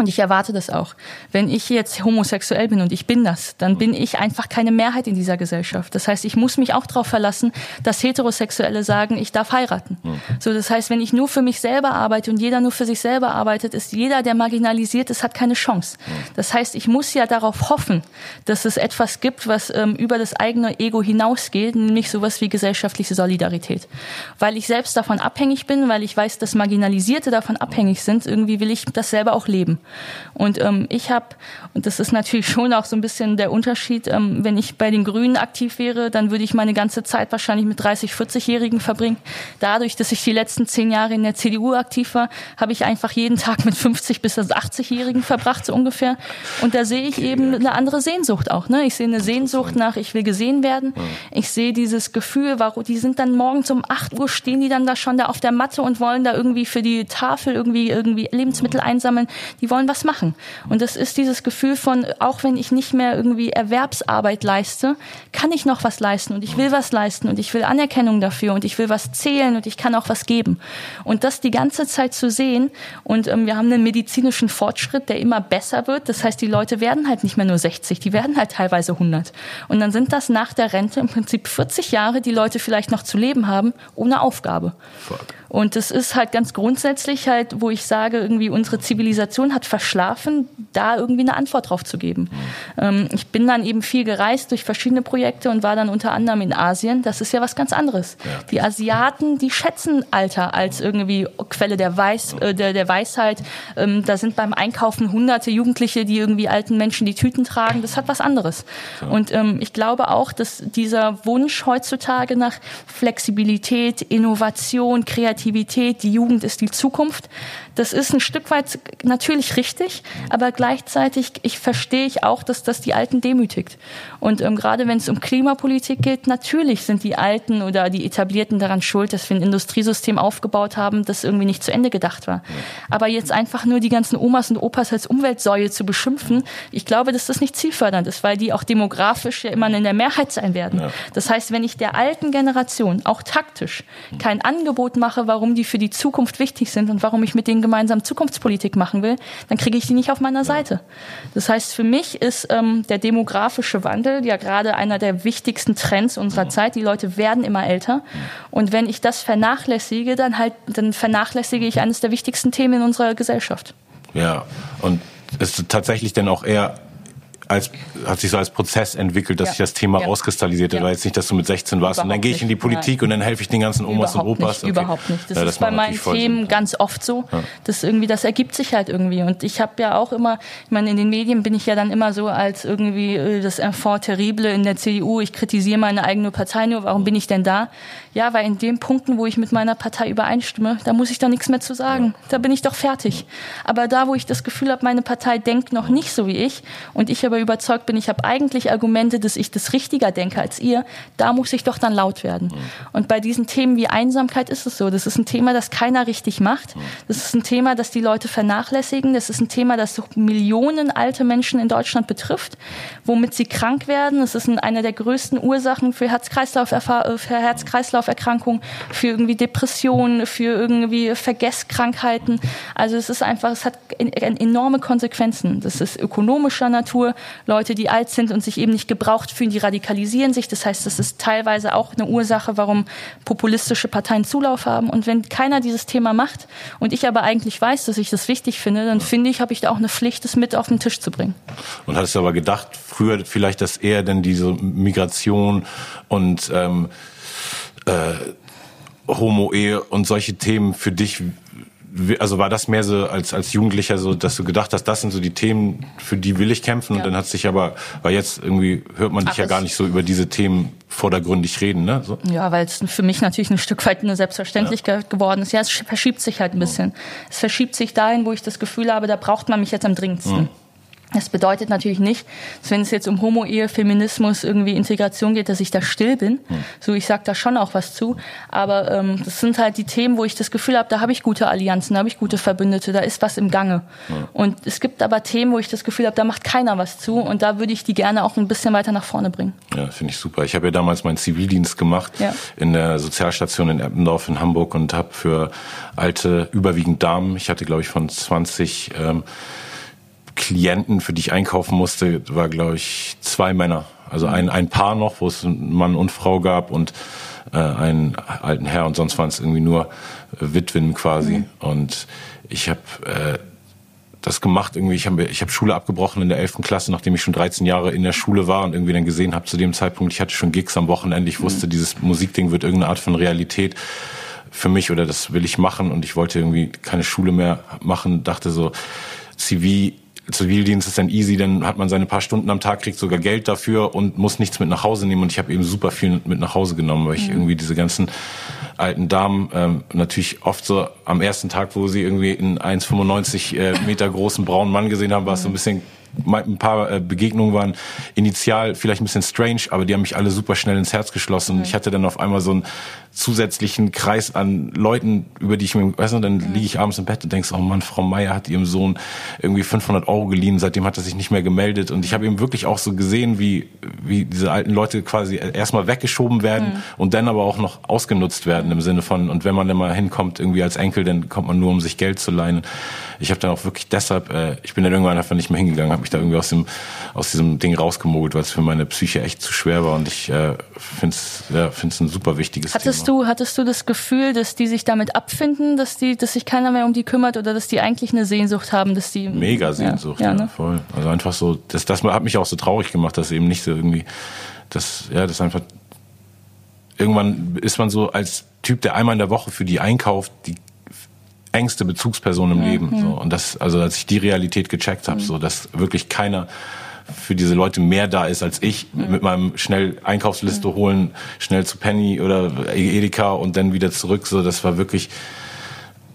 Und ich erwarte das auch. Wenn ich jetzt homosexuell bin und ich bin das, dann bin ich einfach keine Mehrheit in dieser Gesellschaft. Das heißt, ich muss mich auch darauf verlassen, dass Heterosexuelle sagen, ich darf heiraten. So, das heißt, wenn ich nur für mich selber arbeite und jeder nur für sich selber arbeitet, ist jeder, der marginalisiert ist, hat keine Chance. Das heißt, ich muss ja darauf hoffen, dass es etwas gibt, was ähm, über das eigene Ego hinausgeht, nämlich sowas wie gesellschaftliche Solidarität. Weil ich selbst davon abhängig bin, weil ich weiß, dass Marginalisierte davon abhängig sind, irgendwie will ich das selber auch leben. Und ähm, ich habe, und das ist natürlich schon auch so ein bisschen der Unterschied, ähm, wenn ich bei den Grünen aktiv wäre, dann würde ich meine ganze Zeit wahrscheinlich mit 30, 40-Jährigen verbringen. Dadurch, dass ich die letzten zehn Jahre in der CDU aktiv war, habe ich einfach jeden Tag mit 50 bis 80-Jährigen verbracht, so ungefähr. Und da sehe ich eben eine andere Sehnsucht auch. Ne? Ich sehe eine Sehnsucht nach, ich will gesehen werden. Ich sehe dieses Gefühl, warum die sind dann morgens um 8 Uhr, stehen die dann da schon da auf der Matte und wollen da irgendwie für die Tafel irgendwie, irgendwie Lebensmittel einsammeln. Die wollen was machen. Und das ist dieses Gefühl von, auch wenn ich nicht mehr irgendwie Erwerbsarbeit leiste, kann ich noch was leisten und ich will was leisten und ich will Anerkennung dafür und ich will was zählen und ich kann auch was geben. Und das die ganze Zeit zu sehen und ähm, wir haben einen medizinischen Fortschritt, der immer besser wird. Das heißt, die Leute werden halt nicht mehr nur 60, die werden halt teilweise 100. Und dann sind das nach der Rente im Prinzip 40 Jahre, die Leute vielleicht noch zu leben haben, ohne Aufgabe. Fuck. Und das ist halt ganz grundsätzlich halt, wo ich sage, irgendwie unsere Zivilisation hat verschlafen, da irgendwie eine Antwort drauf zu geben. Ähm, ich bin dann eben viel gereist durch verschiedene Projekte und war dann unter anderem in Asien. Das ist ja was ganz anderes. Ja. Die Asiaten, die schätzen Alter als irgendwie Quelle der, Weiß, äh, der, der Weisheit. Ähm, da sind beim Einkaufen hunderte Jugendliche, die irgendwie alten Menschen die Tüten tragen. Das hat was anderes. Und ähm, ich glaube auch, dass dieser Wunsch heutzutage nach Flexibilität, Innovation, Kreativität, Kreativität, die Jugend ist die Zukunft. Das ist ein Stück weit natürlich richtig, aber gleichzeitig ich verstehe ich auch, dass das die Alten demütigt. Und ähm, gerade wenn es um Klimapolitik geht, natürlich sind die Alten oder die Etablierten daran schuld, dass wir ein Industriesystem aufgebaut haben, das irgendwie nicht zu Ende gedacht war. Aber jetzt einfach nur die ganzen Omas und Opas als Umweltsäue zu beschimpfen, ich glaube, dass das nicht zielfördernd ist, weil die auch demografisch ja immer in der Mehrheit sein werden. Das heißt, wenn ich der alten Generation auch taktisch kein Angebot mache, warum die für die Zukunft wichtig sind und warum ich mit denen gemeinsam Zukunftspolitik machen will, dann kriege ich die nicht auf meiner Seite. Das heißt, für mich ist ähm, der demografische Wandel ja gerade einer der wichtigsten Trends unserer Zeit. Die Leute werden immer älter. Und wenn ich das vernachlässige, dann halt, dann vernachlässige ich eines der wichtigsten Themen in unserer Gesellschaft. Ja, und ist tatsächlich denn auch eher als, hat sich so als Prozess entwickelt, dass ja. sich das Thema ja. rauskristallisierte. Ja. War jetzt nicht, dass du mit 16 warst Überhaupt und dann gehe ich in die Politik Nein. und dann helfe ich den ganzen Omas Überhaupt und Opas. Nicht, okay. Überhaupt nicht. Das, ja, das ist bei meinen Themen ganz oft so. Ja. Das irgendwie, das ergibt sich halt irgendwie. Und ich habe ja auch immer, ich meine, in den Medien bin ich ja dann immer so als irgendwie äh, das Enfant terrible in der CDU. Ich kritisiere meine eigene Partei nur. Warum bin ich denn da? Ja, weil in den Punkten, wo ich mit meiner Partei übereinstimme, da muss ich da nichts mehr zu sagen. Da bin ich doch fertig. Aber da, wo ich das Gefühl habe, meine Partei denkt noch nicht so wie ich und ich aber überzeugt bin, ich habe eigentlich Argumente, dass ich das richtiger denke als ihr, da muss ich doch dann laut werden. Und bei diesen Themen wie Einsamkeit ist es so. Das ist ein Thema, das keiner richtig macht. Das ist ein Thema, das die Leute vernachlässigen. Das ist ein Thema, das Millionen alte Menschen in Deutschland betrifft, womit sie krank werden. Das ist eine der größten Ursachen für Herz-Kreislauf Herz-Kreislauf-Erkrankungen, für irgendwie Depressionen, für irgendwie Vergesskrankheiten. Also es ist einfach, es hat enorme Konsequenzen. Das ist ökonomischer Natur. Leute, die alt sind und sich eben nicht gebraucht fühlen, die radikalisieren sich. Das heißt, das ist teilweise auch eine Ursache, warum populistische Parteien Zulauf haben. Und wenn keiner dieses Thema macht und ich aber eigentlich weiß, dass ich das wichtig finde, dann finde ich, habe ich da auch eine Pflicht, es mit auf den Tisch zu bringen. Und hattest du aber gedacht, früher vielleicht, dass eher denn diese Migration und ähm, äh, Homo-Ehe und solche Themen für dich also war das mehr so als als Jugendlicher so, dass du gedacht hast, das sind so die Themen, für die will ich kämpfen ja. und dann hat sich aber, weil jetzt irgendwie hört man dich Ach, ja gar nicht so über diese Themen vordergründig reden, ne? So. Ja, weil es für mich natürlich ein Stück weit eine Selbstverständlichkeit ja. geworden ist. Ja, es verschiebt sich halt ein bisschen. Es verschiebt sich dahin, wo ich das Gefühl habe, da braucht man mich jetzt am dringendsten. Mhm. Das bedeutet natürlich nicht, dass wenn es jetzt um Homo-Ehe, Feminismus, irgendwie Integration geht, dass ich da still bin. Hm. So, ich sag da schon auch was zu. Aber ähm, das sind halt die Themen, wo ich das Gefühl habe, da habe ich gute Allianzen, da habe ich gute Verbündete, da ist was im Gange. Und es gibt aber Themen, wo ich das Gefühl habe, da macht keiner was zu. Und da würde ich die gerne auch ein bisschen weiter nach vorne bringen. Ja, finde ich super. Ich habe ja damals meinen Zivildienst gemacht ja. in der Sozialstation in Eppendorf in Hamburg und habe für alte, überwiegend Damen, ich hatte glaube ich von 20 ähm, Klienten, für die ich einkaufen musste, war, glaube ich, zwei Männer. Also ein, ein Paar noch, wo es einen Mann und Frau gab und äh, einen alten Herr und sonst waren es irgendwie nur äh, Witwen quasi. Mhm. Und ich habe äh, das gemacht irgendwie. Ich habe ich hab Schule abgebrochen in der 11. Klasse, nachdem ich schon 13 Jahre in der Schule war und irgendwie dann gesehen habe zu dem Zeitpunkt, ich hatte schon Gigs am Wochenende. Ich wusste, mhm. dieses Musikding wird irgendeine Art von Realität für mich oder das will ich machen und ich wollte irgendwie keine Schule mehr machen. Dachte so, CV Zivildienst ist dann easy, dann hat man seine paar Stunden am Tag, kriegt sogar Geld dafür und muss nichts mit nach Hause nehmen. Und ich habe eben super viel mit nach Hause genommen, weil ich mhm. irgendwie diese ganzen alten Damen ähm, natürlich oft so am ersten Tag, wo sie irgendwie einen 1,95 äh, Meter großen braunen Mann gesehen haben, war es so ein bisschen ein paar äh, Begegnungen waren initial vielleicht ein bisschen strange, aber die haben mich alle super schnell ins Herz geschlossen. Und ich hatte dann auf einmal so einen zusätzlichen Kreis an Leuten, über die ich mir, weißt du, dann liege ich abends im Bett und denkst, oh Mann, Frau Meier hat ihrem Sohn irgendwie 500 Euro geliehen, seitdem hat er sich nicht mehr gemeldet. Und ich habe eben wirklich auch so gesehen, wie, wie diese alten Leute quasi erstmal weggeschoben werden mhm. und dann aber auch noch ausgenutzt werden im Sinne von, und wenn man dann mal hinkommt, irgendwie als Enkel, dann kommt man nur, um sich Geld zu leihen. Ich habe dann auch wirklich deshalb, äh, ich bin dann irgendwann einfach nicht mehr hingegangen, habe mich da irgendwie aus dem aus diesem Ding rausgemogelt, weil es für meine Psyche echt zu schwer war und ich äh, finde es ja, find's ein super wichtiges hattest Thema. Du, hattest du das Gefühl, dass die sich damit abfinden, dass, die, dass sich keiner mehr um die kümmert oder dass die eigentlich eine Sehnsucht haben, dass die... Mega Sehnsucht, ja, ja, ne? voll. Also einfach so, das, das hat mich auch so traurig gemacht, dass eben nicht so irgendwie, das, ja, das einfach irgendwann ist man so als Typ, der einmal in der Woche für die einkauft, die engste Bezugsperson im mhm. Leben. So. Und das, also als ich die Realität gecheckt habe, mhm. so dass wirklich keiner für diese Leute mehr da ist als ich mhm. mit meinem schnell Einkaufsliste holen, schnell zu Penny oder Edeka und dann wieder zurück. So, das war wirklich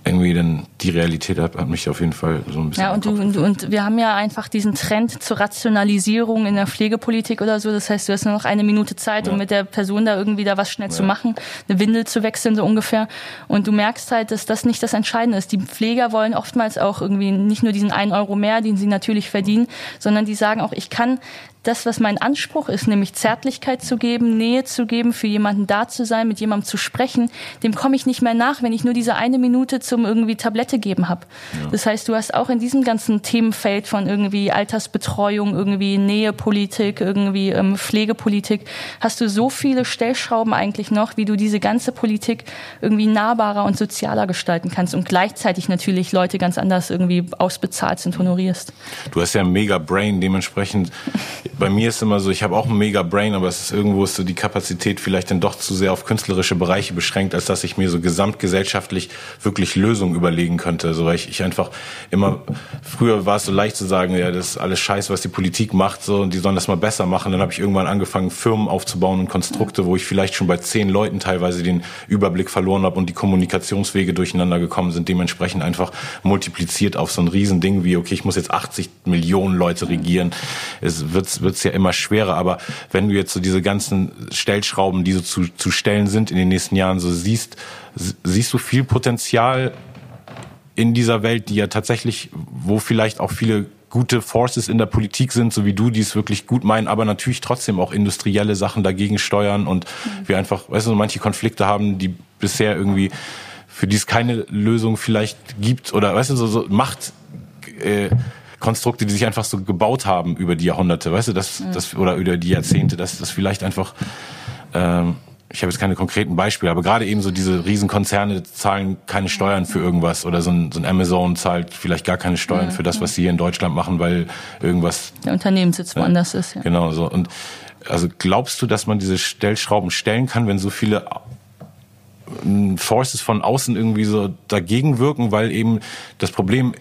irgendwie dann die Realität hat, hat mich auf jeden Fall so ein bisschen. Ja, und, du, und, und wir haben ja einfach diesen Trend zur Rationalisierung in der Pflegepolitik oder so. Das heißt, du hast nur noch eine Minute Zeit, ja. um mit der Person da irgendwie da was schnell ja. zu machen, eine Windel zu wechseln, so ungefähr. Und du merkst halt, dass das nicht das Entscheidende ist. Die Pfleger wollen oftmals auch irgendwie nicht nur diesen einen Euro mehr, den sie natürlich verdienen, sondern die sagen auch, ich kann das, was mein Anspruch ist, nämlich Zärtlichkeit zu geben, Nähe zu geben, für jemanden da zu sein, mit jemandem zu sprechen, dem komme ich nicht mehr nach, wenn ich nur diese eine Minute zum irgendwie Tablette geben habe. Ja. Das heißt, du hast auch in diesem ganzen Themenfeld von irgendwie Altersbetreuung, irgendwie Nähepolitik, irgendwie ähm, Pflegepolitik, hast du so viele Stellschrauben eigentlich noch, wie du diese ganze Politik irgendwie nahbarer und sozialer gestalten kannst und gleichzeitig natürlich Leute ganz anders irgendwie ausbezahlst und honorierst. Du hast ja ein mega Brain, dementsprechend bei mir ist immer so, ich habe auch ein mega Brain, aber es ist irgendwo ist so die Kapazität vielleicht dann doch zu sehr auf künstlerische Bereiche beschränkt, als dass ich mir so gesamtgesellschaftlich wirklich Lösungen überlegen könnte. So weil ich, ich einfach immer früher war es so leicht zu sagen, ja, das ist alles Scheiße, was die Politik macht, so und die sollen das mal besser machen. Dann habe ich irgendwann angefangen, Firmen aufzubauen und Konstrukte, wo ich vielleicht schon bei zehn Leuten teilweise den Überblick verloren habe und die Kommunikationswege durcheinander gekommen sind, dementsprechend einfach multipliziert auf so ein Riesending wie, okay, ich muss jetzt 80 Millionen Leute regieren. Es wird wird es ja immer schwerer. Aber wenn du jetzt so diese ganzen Stellschrauben, die so zu, zu stellen sind in den nächsten Jahren, so siehst, siehst du viel Potenzial in dieser Welt, die ja tatsächlich, wo vielleicht auch viele gute Forces in der Politik sind, so wie du, die es wirklich gut meinen, aber natürlich trotzdem auch industrielle Sachen dagegen steuern und mhm. wir einfach, weißt du, manche Konflikte haben, die bisher irgendwie, für die es keine Lösung vielleicht gibt oder, weißt du, so, so Macht, äh, Konstrukte, die sich einfach so gebaut haben über die Jahrhunderte, weißt du, das, mhm. das oder über die Jahrzehnte, dass das vielleicht einfach ähm, ich habe jetzt keine konkreten Beispiele, aber gerade eben so diese Riesenkonzerne zahlen keine Steuern für irgendwas oder so ein, so ein Amazon zahlt vielleicht gar keine Steuern für das, was sie hier in Deutschland machen, weil irgendwas der Unternehmenssitz woanders ja, ist. Ja. Genau so und also glaubst du, dass man diese Stellschrauben stellen kann, wenn so viele äh, Forces von außen irgendwie so dagegen wirken, weil eben das Problem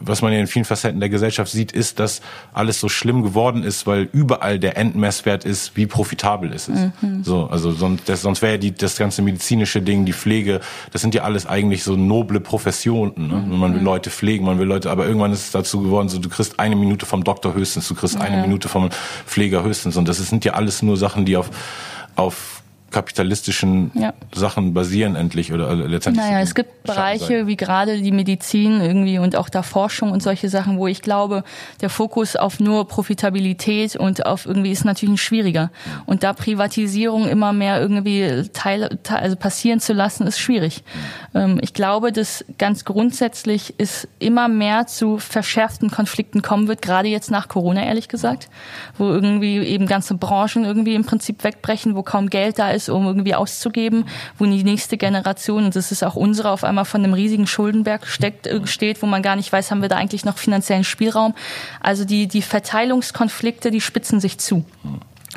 was man ja in vielen Facetten der Gesellschaft sieht, ist, dass alles so schlimm geworden ist, weil überall der Endmesswert ist, wie profitabel ist es. Mhm. So, also sonst, das, sonst wäre ja die, das ganze medizinische Ding, die Pflege, das sind ja alles eigentlich so noble Professionen. Ne? Mhm. Man will Leute pflegen, man will Leute, aber irgendwann ist es dazu geworden, so du kriegst eine Minute vom Doktor höchstens, du kriegst eine Minute vom Pfleger höchstens und das sind ja alles nur Sachen, die auf auf kapitalistischen ja. Sachen basieren endlich oder letztendlich. Naja, es gibt Bereiche wie gerade die Medizin irgendwie und auch da Forschung und solche Sachen, wo ich glaube, der Fokus auf nur Profitabilität und auf irgendwie ist natürlich schwieriger. Und da Privatisierung immer mehr irgendwie Teil, also passieren zu lassen, ist schwierig. Ähm, ich glaube, dass ganz grundsätzlich es immer mehr zu verschärften Konflikten kommen wird, gerade jetzt nach Corona, ehrlich gesagt, wo irgendwie eben ganze Branchen irgendwie im Prinzip wegbrechen, wo kaum Geld da ist, um irgendwie auszugeben, wo die nächste Generation, und das ist auch unsere, auf einmal von einem riesigen Schuldenberg steckt, äh, steht, wo man gar nicht weiß, haben wir da eigentlich noch finanziellen Spielraum. Also die, die Verteilungskonflikte, die spitzen sich zu.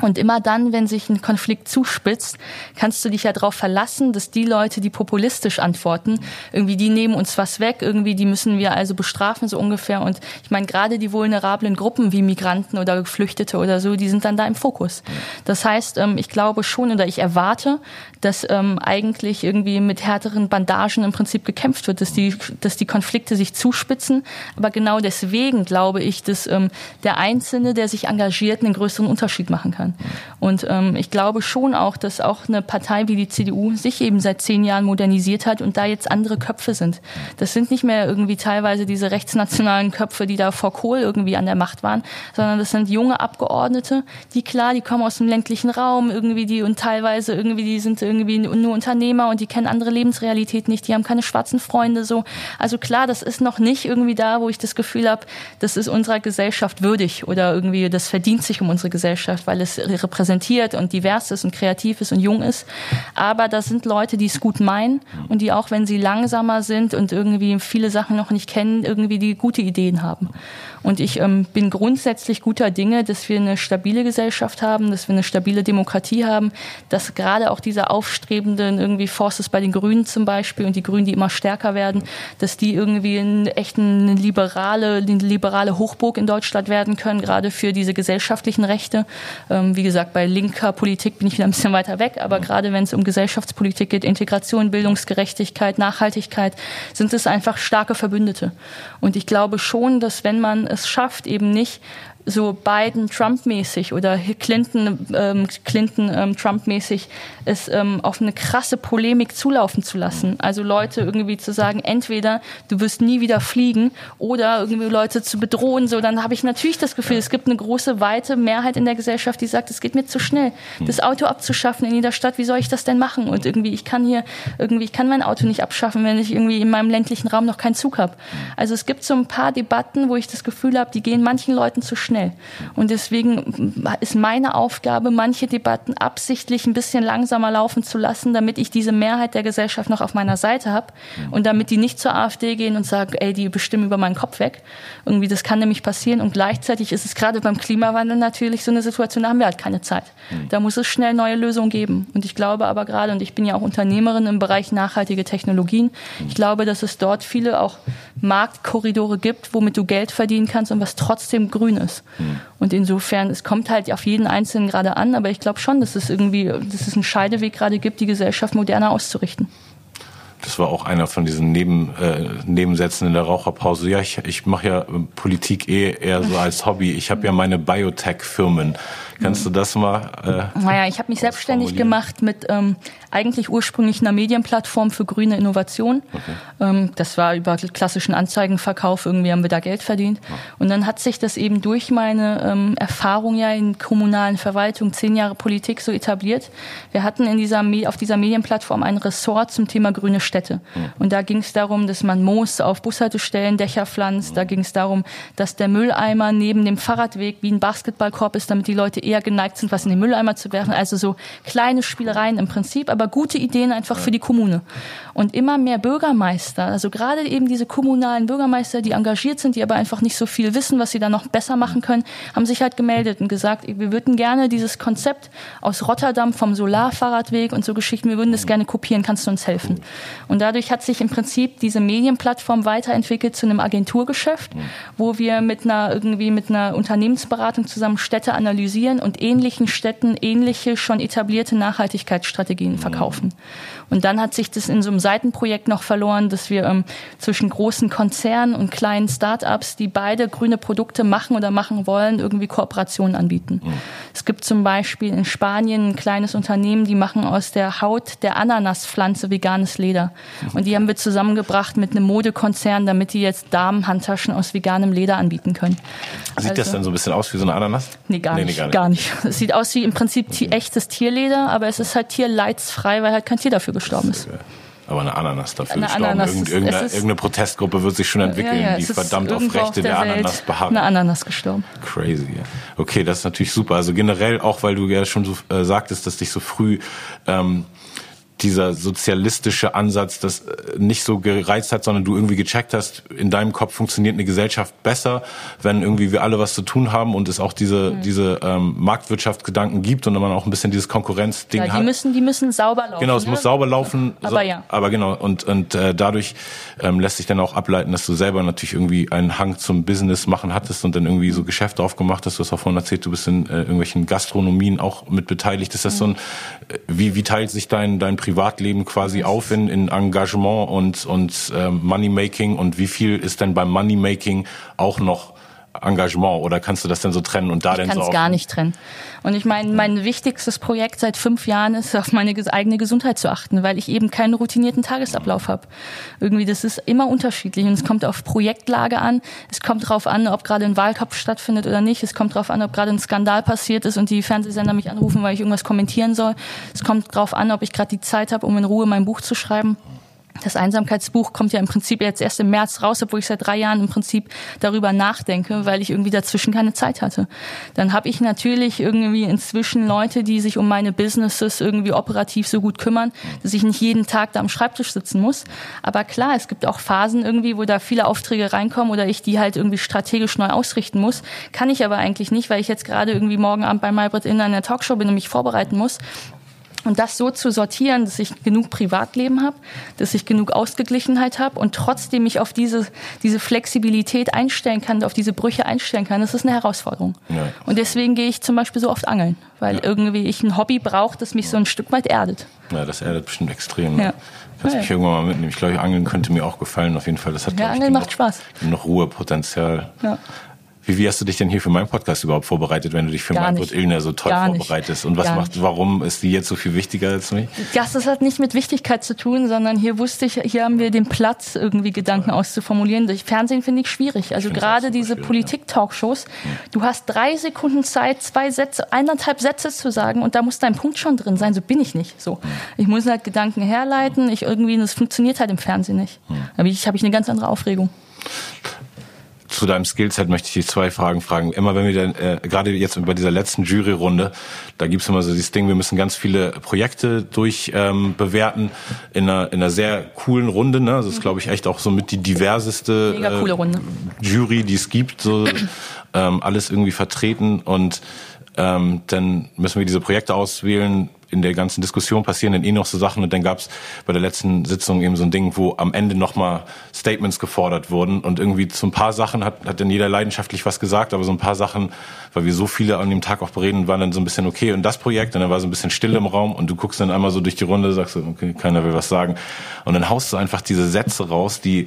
Und immer dann, wenn sich ein Konflikt zuspitzt, kannst du dich ja darauf verlassen, dass die Leute, die populistisch antworten, irgendwie die nehmen uns was weg, irgendwie die müssen wir also bestrafen, so ungefähr. Und ich meine, gerade die vulnerablen Gruppen wie Migranten oder Geflüchtete oder so, die sind dann da im Fokus. Das heißt, ähm, ich glaube schon oder ich erwarte, dass ähm, eigentlich irgendwie mit härteren Bandagen im Prinzip gekämpft wird, dass die, dass die Konflikte sich zuspitzen. Aber genau deswegen glaube ich, dass ähm, der Einzelne, der sich engagiert, einen größeren Unterschied machen kann. Und ähm, ich glaube schon auch, dass auch eine Partei wie die CDU sich eben seit zehn Jahren modernisiert hat und da jetzt andere Köpfe sind. Das sind nicht mehr irgendwie teilweise diese rechtsnationalen Köpfe, die da vor Kohl irgendwie an der Macht waren, sondern das sind junge Abgeordnete, die klar, die kommen aus dem ländlichen Raum irgendwie die und teilweise irgendwie die sind irgendwie nur Unternehmer und die kennen andere Lebensrealität nicht, die haben keine schwarzen Freunde so. Also klar, das ist noch nicht irgendwie da, wo ich das Gefühl habe, das ist unserer Gesellschaft würdig oder irgendwie das verdient sich um unsere Gesellschaft, weil es repräsentiert und divers ist und kreativ ist und jung ist. Aber das sind Leute, die es gut meinen und die auch, wenn sie langsamer sind und irgendwie viele Sachen noch nicht kennen, irgendwie die gute Ideen haben. Und ich ähm, bin grundsätzlich guter Dinge, dass wir eine stabile Gesellschaft haben, dass wir eine stabile Demokratie haben, dass gerade auch diese aufstrebenden irgendwie Forces bei den Grünen zum Beispiel und die Grünen, die immer stärker werden, dass die irgendwie in echt eine liberale, eine liberale Hochburg in Deutschland werden können, gerade für diese gesellschaftlichen Rechte. Ähm, wie gesagt, bei linker Politik bin ich wieder ein bisschen weiter weg, aber gerade wenn es um Gesellschaftspolitik geht, Integration, Bildungsgerechtigkeit, Nachhaltigkeit, sind es einfach starke Verbündete. Und ich glaube schon, dass wenn man es schafft, eben nicht so Biden Trump-mäßig oder Clinton, ähm, Clinton ähm, Trump-mäßig es ähm, auf eine krasse Polemik zulaufen zu lassen. Also Leute irgendwie zu sagen, entweder du wirst nie wieder fliegen oder irgendwie Leute zu bedrohen. So, dann habe ich natürlich das Gefühl, es gibt eine große, weite Mehrheit in der Gesellschaft, die sagt, es geht mir zu schnell, das Auto abzuschaffen in jeder Stadt. Wie soll ich das denn machen? Und irgendwie, ich kann hier irgendwie, ich kann mein Auto nicht abschaffen, wenn ich irgendwie in meinem ländlichen Raum noch keinen Zug habe. Also es gibt so ein paar Debatten, wo ich das Gefühl habe, die gehen manchen Leuten zu schnell schnell. Und deswegen ist meine Aufgabe, manche Debatten absichtlich ein bisschen langsamer laufen zu lassen, damit ich diese Mehrheit der Gesellschaft noch auf meiner Seite habe und damit die nicht zur AfD gehen und sagen, ey, die bestimmen über meinen Kopf weg. Irgendwie, das kann nämlich passieren. Und gleichzeitig ist es gerade beim Klimawandel natürlich so eine Situation, da haben wir halt keine Zeit. Da muss es schnell neue Lösungen geben. Und ich glaube aber gerade, und ich bin ja auch Unternehmerin im Bereich nachhaltige Technologien, ich glaube, dass es dort viele auch Marktkorridore gibt, womit du Geld verdienen kannst und was trotzdem grün ist. Mhm. Und insofern, es kommt halt auf jeden Einzelnen gerade an, aber ich glaube schon, dass es irgendwie, dass es einen Scheideweg gerade gibt, die Gesellschaft moderner auszurichten. Das war auch einer von diesen Neben, äh, Nebensätzen in der Raucherpause. Ja, ich, ich mache ja Politik eh eher so als Hobby. Ich habe ja meine Biotech-Firmen. Kannst du das mal? Äh, naja, ich habe mich selbstständig gemacht mit ähm, eigentlich ursprünglich einer Medienplattform für grüne Innovation. Okay. Ähm, das war über klassischen Anzeigenverkauf, irgendwie haben wir da Geld verdient. Ja. Und dann hat sich das eben durch meine ähm, Erfahrung ja in kommunalen Verwaltung, zehn Jahre Politik so etabliert. Wir hatten in dieser auf dieser Medienplattform ein Ressort zum Thema grüne Städte. Ja. Und da ging es darum, dass man Moos auf Bushaltestellen, Dächer pflanzt. Ja. Da ging es darum, dass der Mülleimer neben dem Fahrradweg wie ein Basketballkorb ist, damit die Leute eher geneigt sind, was in den Mülleimer zu werfen. Also so kleine Spielereien im Prinzip, aber gute Ideen einfach für die Kommune. Und immer mehr Bürgermeister, also gerade eben diese kommunalen Bürgermeister, die engagiert sind, die aber einfach nicht so viel wissen, was sie da noch besser machen können, haben sich halt gemeldet und gesagt, wir würden gerne dieses Konzept aus Rotterdam vom Solarfahrradweg und so Geschichten, wir würden das gerne kopieren, kannst du uns helfen? Und dadurch hat sich im Prinzip diese Medienplattform weiterentwickelt zu einem Agenturgeschäft, wo wir mit einer irgendwie mit einer Unternehmensberatung zusammen Städte analysieren und ähnlichen Städten ähnliche schon etablierte Nachhaltigkeitsstrategien verkaufen. Und dann hat sich das in so einem Seitenprojekt noch verloren, dass wir ähm, zwischen großen Konzernen und kleinen Start-ups, die beide grüne Produkte machen oder machen wollen, irgendwie Kooperationen anbieten. Mhm. Es gibt zum Beispiel in Spanien ein kleines Unternehmen, die machen aus der Haut der Ananaspflanze veganes Leder. Mhm. Und die haben wir zusammengebracht mit einem Modekonzern, damit die jetzt Damenhandtaschen aus veganem Leder anbieten können. Sieht also, das dann so ein bisschen aus wie so eine Ananas? Nee, gar, nee, nicht, nee, gar nicht. Gar nicht. Es sieht aus wie im Prinzip echtes Tierleder, aber es ist halt tierleidsfrei, weil halt kein Tier dafür gestorben ist. Aber eine Ananas dafür eine gestorben. Ananas Irgend, irgendeine, irgendeine, Protestgruppe wird sich schon entwickeln, ja, ja, die verdammt auf Rechte der, der Ananas beharrt. Eine Ananas gestorben. Crazy. Ja. Okay, das ist natürlich super. Also generell auch, weil du ja schon so äh, sagtest, dass dich so früh ähm, dieser sozialistische Ansatz das äh, nicht so gereizt hat, sondern du irgendwie gecheckt hast, in deinem Kopf funktioniert eine Gesellschaft besser, wenn irgendwie wir alle was zu tun haben und es auch diese, mhm. diese ähm, Marktwirtschaftsgedanken gibt und man auch ein bisschen dieses Konkurrenzding ja, die hat. Müssen, die müssen sauber laufen. Genau, es ne? muss sauber laufen. Aber so, ja. Aber genau, und, und äh, dadurch ähm, lässt sich dann auch ableiten, dass du selber natürlich irgendwie einen Hang zum Business machen hattest und dann irgendwie so Geschäfte aufgemacht hast. Du hast auch vorhin erzählt, du bist in äh, irgendwelchen Gastronomien auch mit beteiligt. Ist das mhm. so ein, äh, wie, wie teilt sich dein, dein Privatleben quasi auf in, in Engagement und, und ähm, Moneymaking und wie viel ist denn beim Moneymaking auch noch Engagement oder kannst du das denn so trennen und da ich denn so? Ich kann es gar nicht trennen. Und ich meine, mein wichtigstes Projekt seit fünf Jahren ist, auf meine eigene Gesundheit zu achten, weil ich eben keinen routinierten Tagesablauf habe. Irgendwie, das ist immer unterschiedlich und es kommt auf Projektlage an. Es kommt darauf an, ob gerade ein Wahlkampf stattfindet oder nicht. Es kommt darauf an, ob gerade ein Skandal passiert ist und die Fernsehsender mich anrufen, weil ich irgendwas kommentieren soll. Es kommt darauf an, ob ich gerade die Zeit habe, um in Ruhe mein Buch zu schreiben. Das Einsamkeitsbuch kommt ja im Prinzip jetzt erst im März raus, obwohl ich seit drei Jahren im Prinzip darüber nachdenke, weil ich irgendwie dazwischen keine Zeit hatte. Dann habe ich natürlich irgendwie inzwischen Leute, die sich um meine Businesses irgendwie operativ so gut kümmern, dass ich nicht jeden Tag da am Schreibtisch sitzen muss. Aber klar, es gibt auch Phasen irgendwie, wo da viele Aufträge reinkommen oder ich die halt irgendwie strategisch neu ausrichten muss. Kann ich aber eigentlich nicht, weil ich jetzt gerade irgendwie morgen Abend bei Malbrit in einer Talkshow bin und mich vorbereiten muss. Und das so zu sortieren, dass ich genug Privatleben habe, dass ich genug Ausgeglichenheit habe und trotzdem mich auf diese, diese Flexibilität einstellen kann, auf diese Brüche einstellen kann, das ist eine Herausforderung. Ja. Und deswegen gehe ich zum Beispiel so oft angeln, weil ja. irgendwie ich ein Hobby brauche, das mich so ein Stück weit erdet. Ja, das erdet bestimmt extrem. Ne? Ja. Kannst mich irgendwann mal mitnehmen. Ich glaube, Angeln könnte mir auch gefallen, auf jeden Fall. Das hat, ja, Angeln macht Spaß. Noch Ruhepotenzial. Ja. Wie, wie hast du dich denn hier für meinen Podcast überhaupt vorbereitet, wenn du dich für Gar Manfred Illner so toll vorbereitest? Und was Gar macht, warum ist die jetzt so viel wichtiger als mich? Das, das hat nicht mit Wichtigkeit zu tun, sondern hier wusste ich, hier haben wir den Platz, irgendwie Gedanken auszuformulieren. Durch Fernsehen finde ich schwierig. Also gerade diese Politik-Talkshows, ja. du hast drei Sekunden Zeit, zwei Sätze, eineinhalb Sätze zu sagen und da muss dein Punkt schon drin sein. So bin ich nicht. So. Ich muss halt Gedanken herleiten. Ich irgendwie, das funktioniert halt im Fernsehen nicht. Da habe ich, hab ich eine ganz andere Aufregung zu deinem Skillset möchte ich dich zwei Fragen fragen. Immer wenn wir dann, äh, gerade jetzt bei dieser letzten Juryrunde, da gibt's immer so dieses Ding, wir müssen ganz viele Projekte durch ähm, bewerten in einer, in einer sehr coolen Runde. Ne? Das ist, glaube ich, echt auch so mit die diverseste äh, Jury, die es gibt. So ähm, alles irgendwie vertreten und ähm, dann müssen wir diese Projekte auswählen, in der ganzen Diskussion passieren dann eh noch so Sachen. Und dann gab es bei der letzten Sitzung eben so ein Ding, wo am Ende nochmal Statements gefordert wurden. Und irgendwie zu ein paar Sachen hat, hat dann jeder leidenschaftlich was gesagt, aber so ein paar Sachen, weil wir so viele an dem Tag auch bereden, waren dann so ein bisschen okay. Und das Projekt und dann war so ein bisschen still im Raum. Und du guckst dann einmal so durch die Runde, sagst du, okay, keiner will was sagen. Und dann haust du einfach diese Sätze raus, die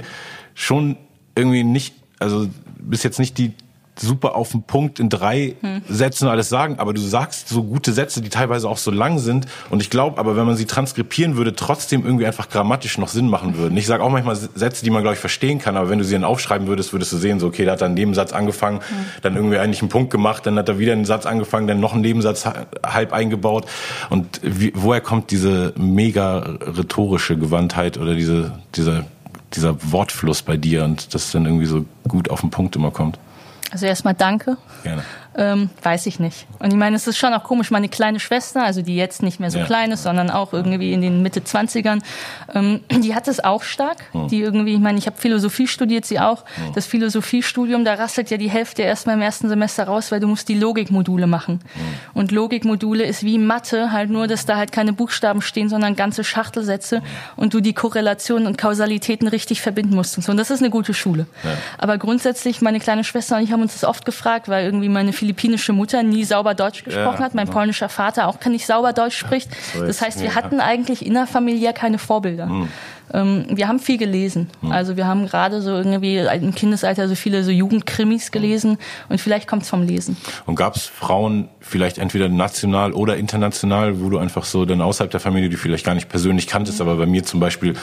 schon irgendwie nicht, also bis jetzt nicht die super auf den Punkt in drei hm. Sätzen alles sagen, aber du sagst so gute Sätze, die teilweise auch so lang sind. Und ich glaube, aber wenn man sie transkribieren würde, trotzdem irgendwie einfach grammatisch noch Sinn machen würden. Ich sage auch manchmal Sätze, die man, glaube ich, verstehen kann, aber wenn du sie dann aufschreiben würdest, würdest du sehen, so, okay, da hat er einen Nebensatz angefangen, hm. dann irgendwie eigentlich einen Punkt gemacht, dann hat er wieder einen Satz angefangen, dann noch einen Nebensatz halb eingebaut. Und wie, woher kommt diese mega rhetorische Gewandtheit oder diese, dieser, dieser Wortfluss bei dir und das dann irgendwie so gut auf den Punkt immer kommt? Also erstmal danke. Gerne. Ähm, weiß ich nicht. Und ich meine, es ist schon auch komisch, meine kleine Schwester, also die jetzt nicht mehr so ja. klein ist, sondern auch irgendwie in den Mitte 20ern, ähm, die hat es auch stark. Hm. Die irgendwie, ich meine, ich habe Philosophie studiert, sie auch. Hm. Das Philosophiestudium, da rasselt ja die Hälfte erstmal im ersten Semester raus, weil du musst die Logikmodule machen. Hm. Und Logikmodule ist wie Mathe, halt nur, dass da halt keine Buchstaben stehen, sondern ganze Schachtelsätze hm. und du die Korrelationen und Kausalitäten richtig verbinden musst und so. Und das ist eine gute Schule. Ja. Aber grundsätzlich, meine kleine Schwester und ich haben uns das oft gefragt, weil irgendwie meine philippinische Mutter nie sauber Deutsch gesprochen ja, hat, mein genau. polnischer Vater auch nicht sauber Deutsch spricht. Das heißt, wir hatten eigentlich innerfamiliär keine Vorbilder. Mhm. Ähm, wir haben viel gelesen. Hm. Also wir haben gerade so irgendwie im Kindesalter so viele so Jugendkrimis gelesen und vielleicht kommt es vom Lesen. Und gab es Frauen vielleicht entweder national oder international, wo du einfach so dann außerhalb der Familie, die vielleicht gar nicht persönlich kanntest, mhm. aber bei mir zum Beispiel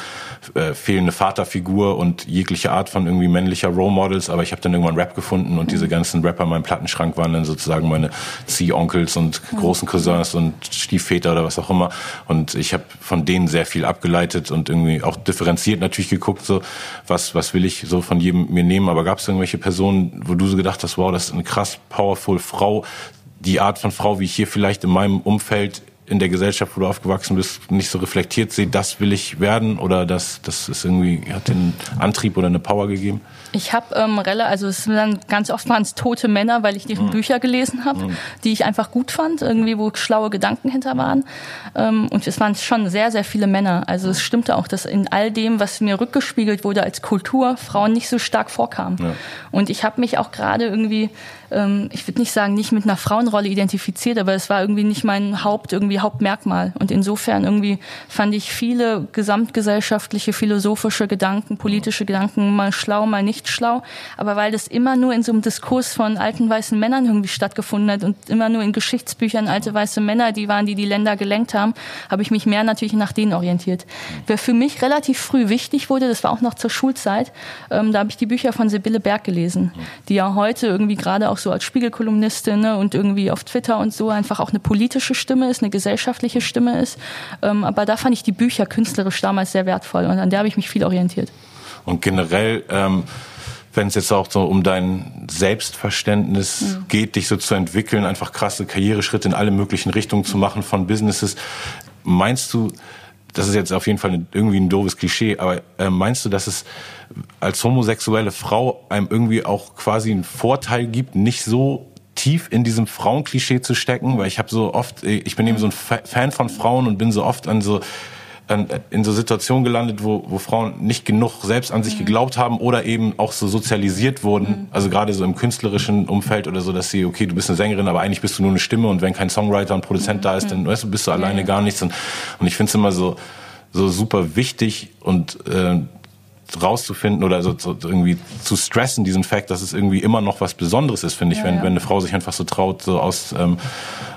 äh, fehlende Vaterfigur und jegliche Art von irgendwie männlicher Role Models, aber ich habe dann irgendwann Rap gefunden und mhm. diese ganzen Rapper in meinem Plattenschrank waren dann sozusagen meine Ziehonkels und mhm. großen Cousins und Stiefväter oder was auch immer und ich habe von denen sehr viel abgeleitet und irgendwie auch differenziert natürlich geguckt, so was, was will ich so von jedem mir nehmen. Aber gab es irgendwelche Personen, wo du so gedacht hast, wow, das ist eine krass powerful Frau, die Art von Frau, wie ich hier vielleicht in meinem Umfeld in der Gesellschaft, wo du aufgewachsen bist, nicht so reflektiert sehe, das will ich werden oder das, das ist irgendwie, hat den Antrieb oder eine Power gegeben? Ich habe ähm, also es sind dann ganz oft waren es tote Männer, weil ich deren mhm. Bücher gelesen habe, mhm. die ich einfach gut fand, irgendwie wo schlaue Gedanken hinter waren. Ähm, und es waren schon sehr, sehr viele Männer. Also es stimmte auch, dass in all dem, was mir rückgespiegelt wurde als Kultur, Frauen nicht so stark vorkamen. Ja. Und ich habe mich auch gerade irgendwie ähm, ich würde nicht sagen, nicht mit einer Frauenrolle identifiziert, aber es war irgendwie nicht mein Haupt, irgendwie Hauptmerkmal. Und insofern irgendwie fand ich viele gesamtgesellschaftliche, philosophische Gedanken, politische Gedanken mal schlau, mal nicht schlau. Aber weil das immer nur in so einem Diskurs von alten weißen Männern irgendwie stattgefunden hat und immer nur in Geschichtsbüchern alte weiße Männer, die waren, die die Länder gelenkt haben, habe ich mich mehr natürlich nach denen orientiert. Wer für mich relativ früh wichtig wurde, das war auch noch zur Schulzeit, ähm, da habe ich die Bücher von Sibylle Berg gelesen, die ja heute irgendwie gerade auch so als Spiegelkolumnistin ne, und irgendwie auf Twitter und so einfach auch eine politische Stimme ist, eine gesellschaftliche Stimme ist. Ähm, aber da fand ich die Bücher künstlerisch damals sehr wertvoll und an der habe ich mich viel orientiert. Und generell, ähm, wenn es jetzt auch so um dein Selbstverständnis mhm. geht, dich so zu entwickeln, einfach krasse Karriereschritte in alle möglichen Richtungen zu machen von Businesses, meinst du, das ist jetzt auf jeden Fall irgendwie ein doofes Klischee, aber äh, meinst du, dass es als homosexuelle Frau einem irgendwie auch quasi einen Vorteil gibt, nicht so tief in diesem Frauenklischee zu stecken? Weil ich habe so oft, ich bin eben so ein Fan von Frauen und bin so oft an so in so Situationen gelandet, wo, wo Frauen nicht genug selbst an sich mhm. geglaubt haben oder eben auch so sozialisiert wurden, mhm. also gerade so im künstlerischen Umfeld oder so, dass sie, okay, du bist eine Sängerin, aber eigentlich bist du nur eine Stimme und wenn kein Songwriter und Produzent mhm. da ist, dann weißt du, bist du alleine gar nichts. Und, und ich finde es immer so, so super wichtig und äh, rauszufinden oder so, so irgendwie zu stressen, diesen Fakt, dass es irgendwie immer noch was Besonderes ist, finde ich, ja, wenn, ja. wenn eine Frau sich einfach so traut, so aus, ähm,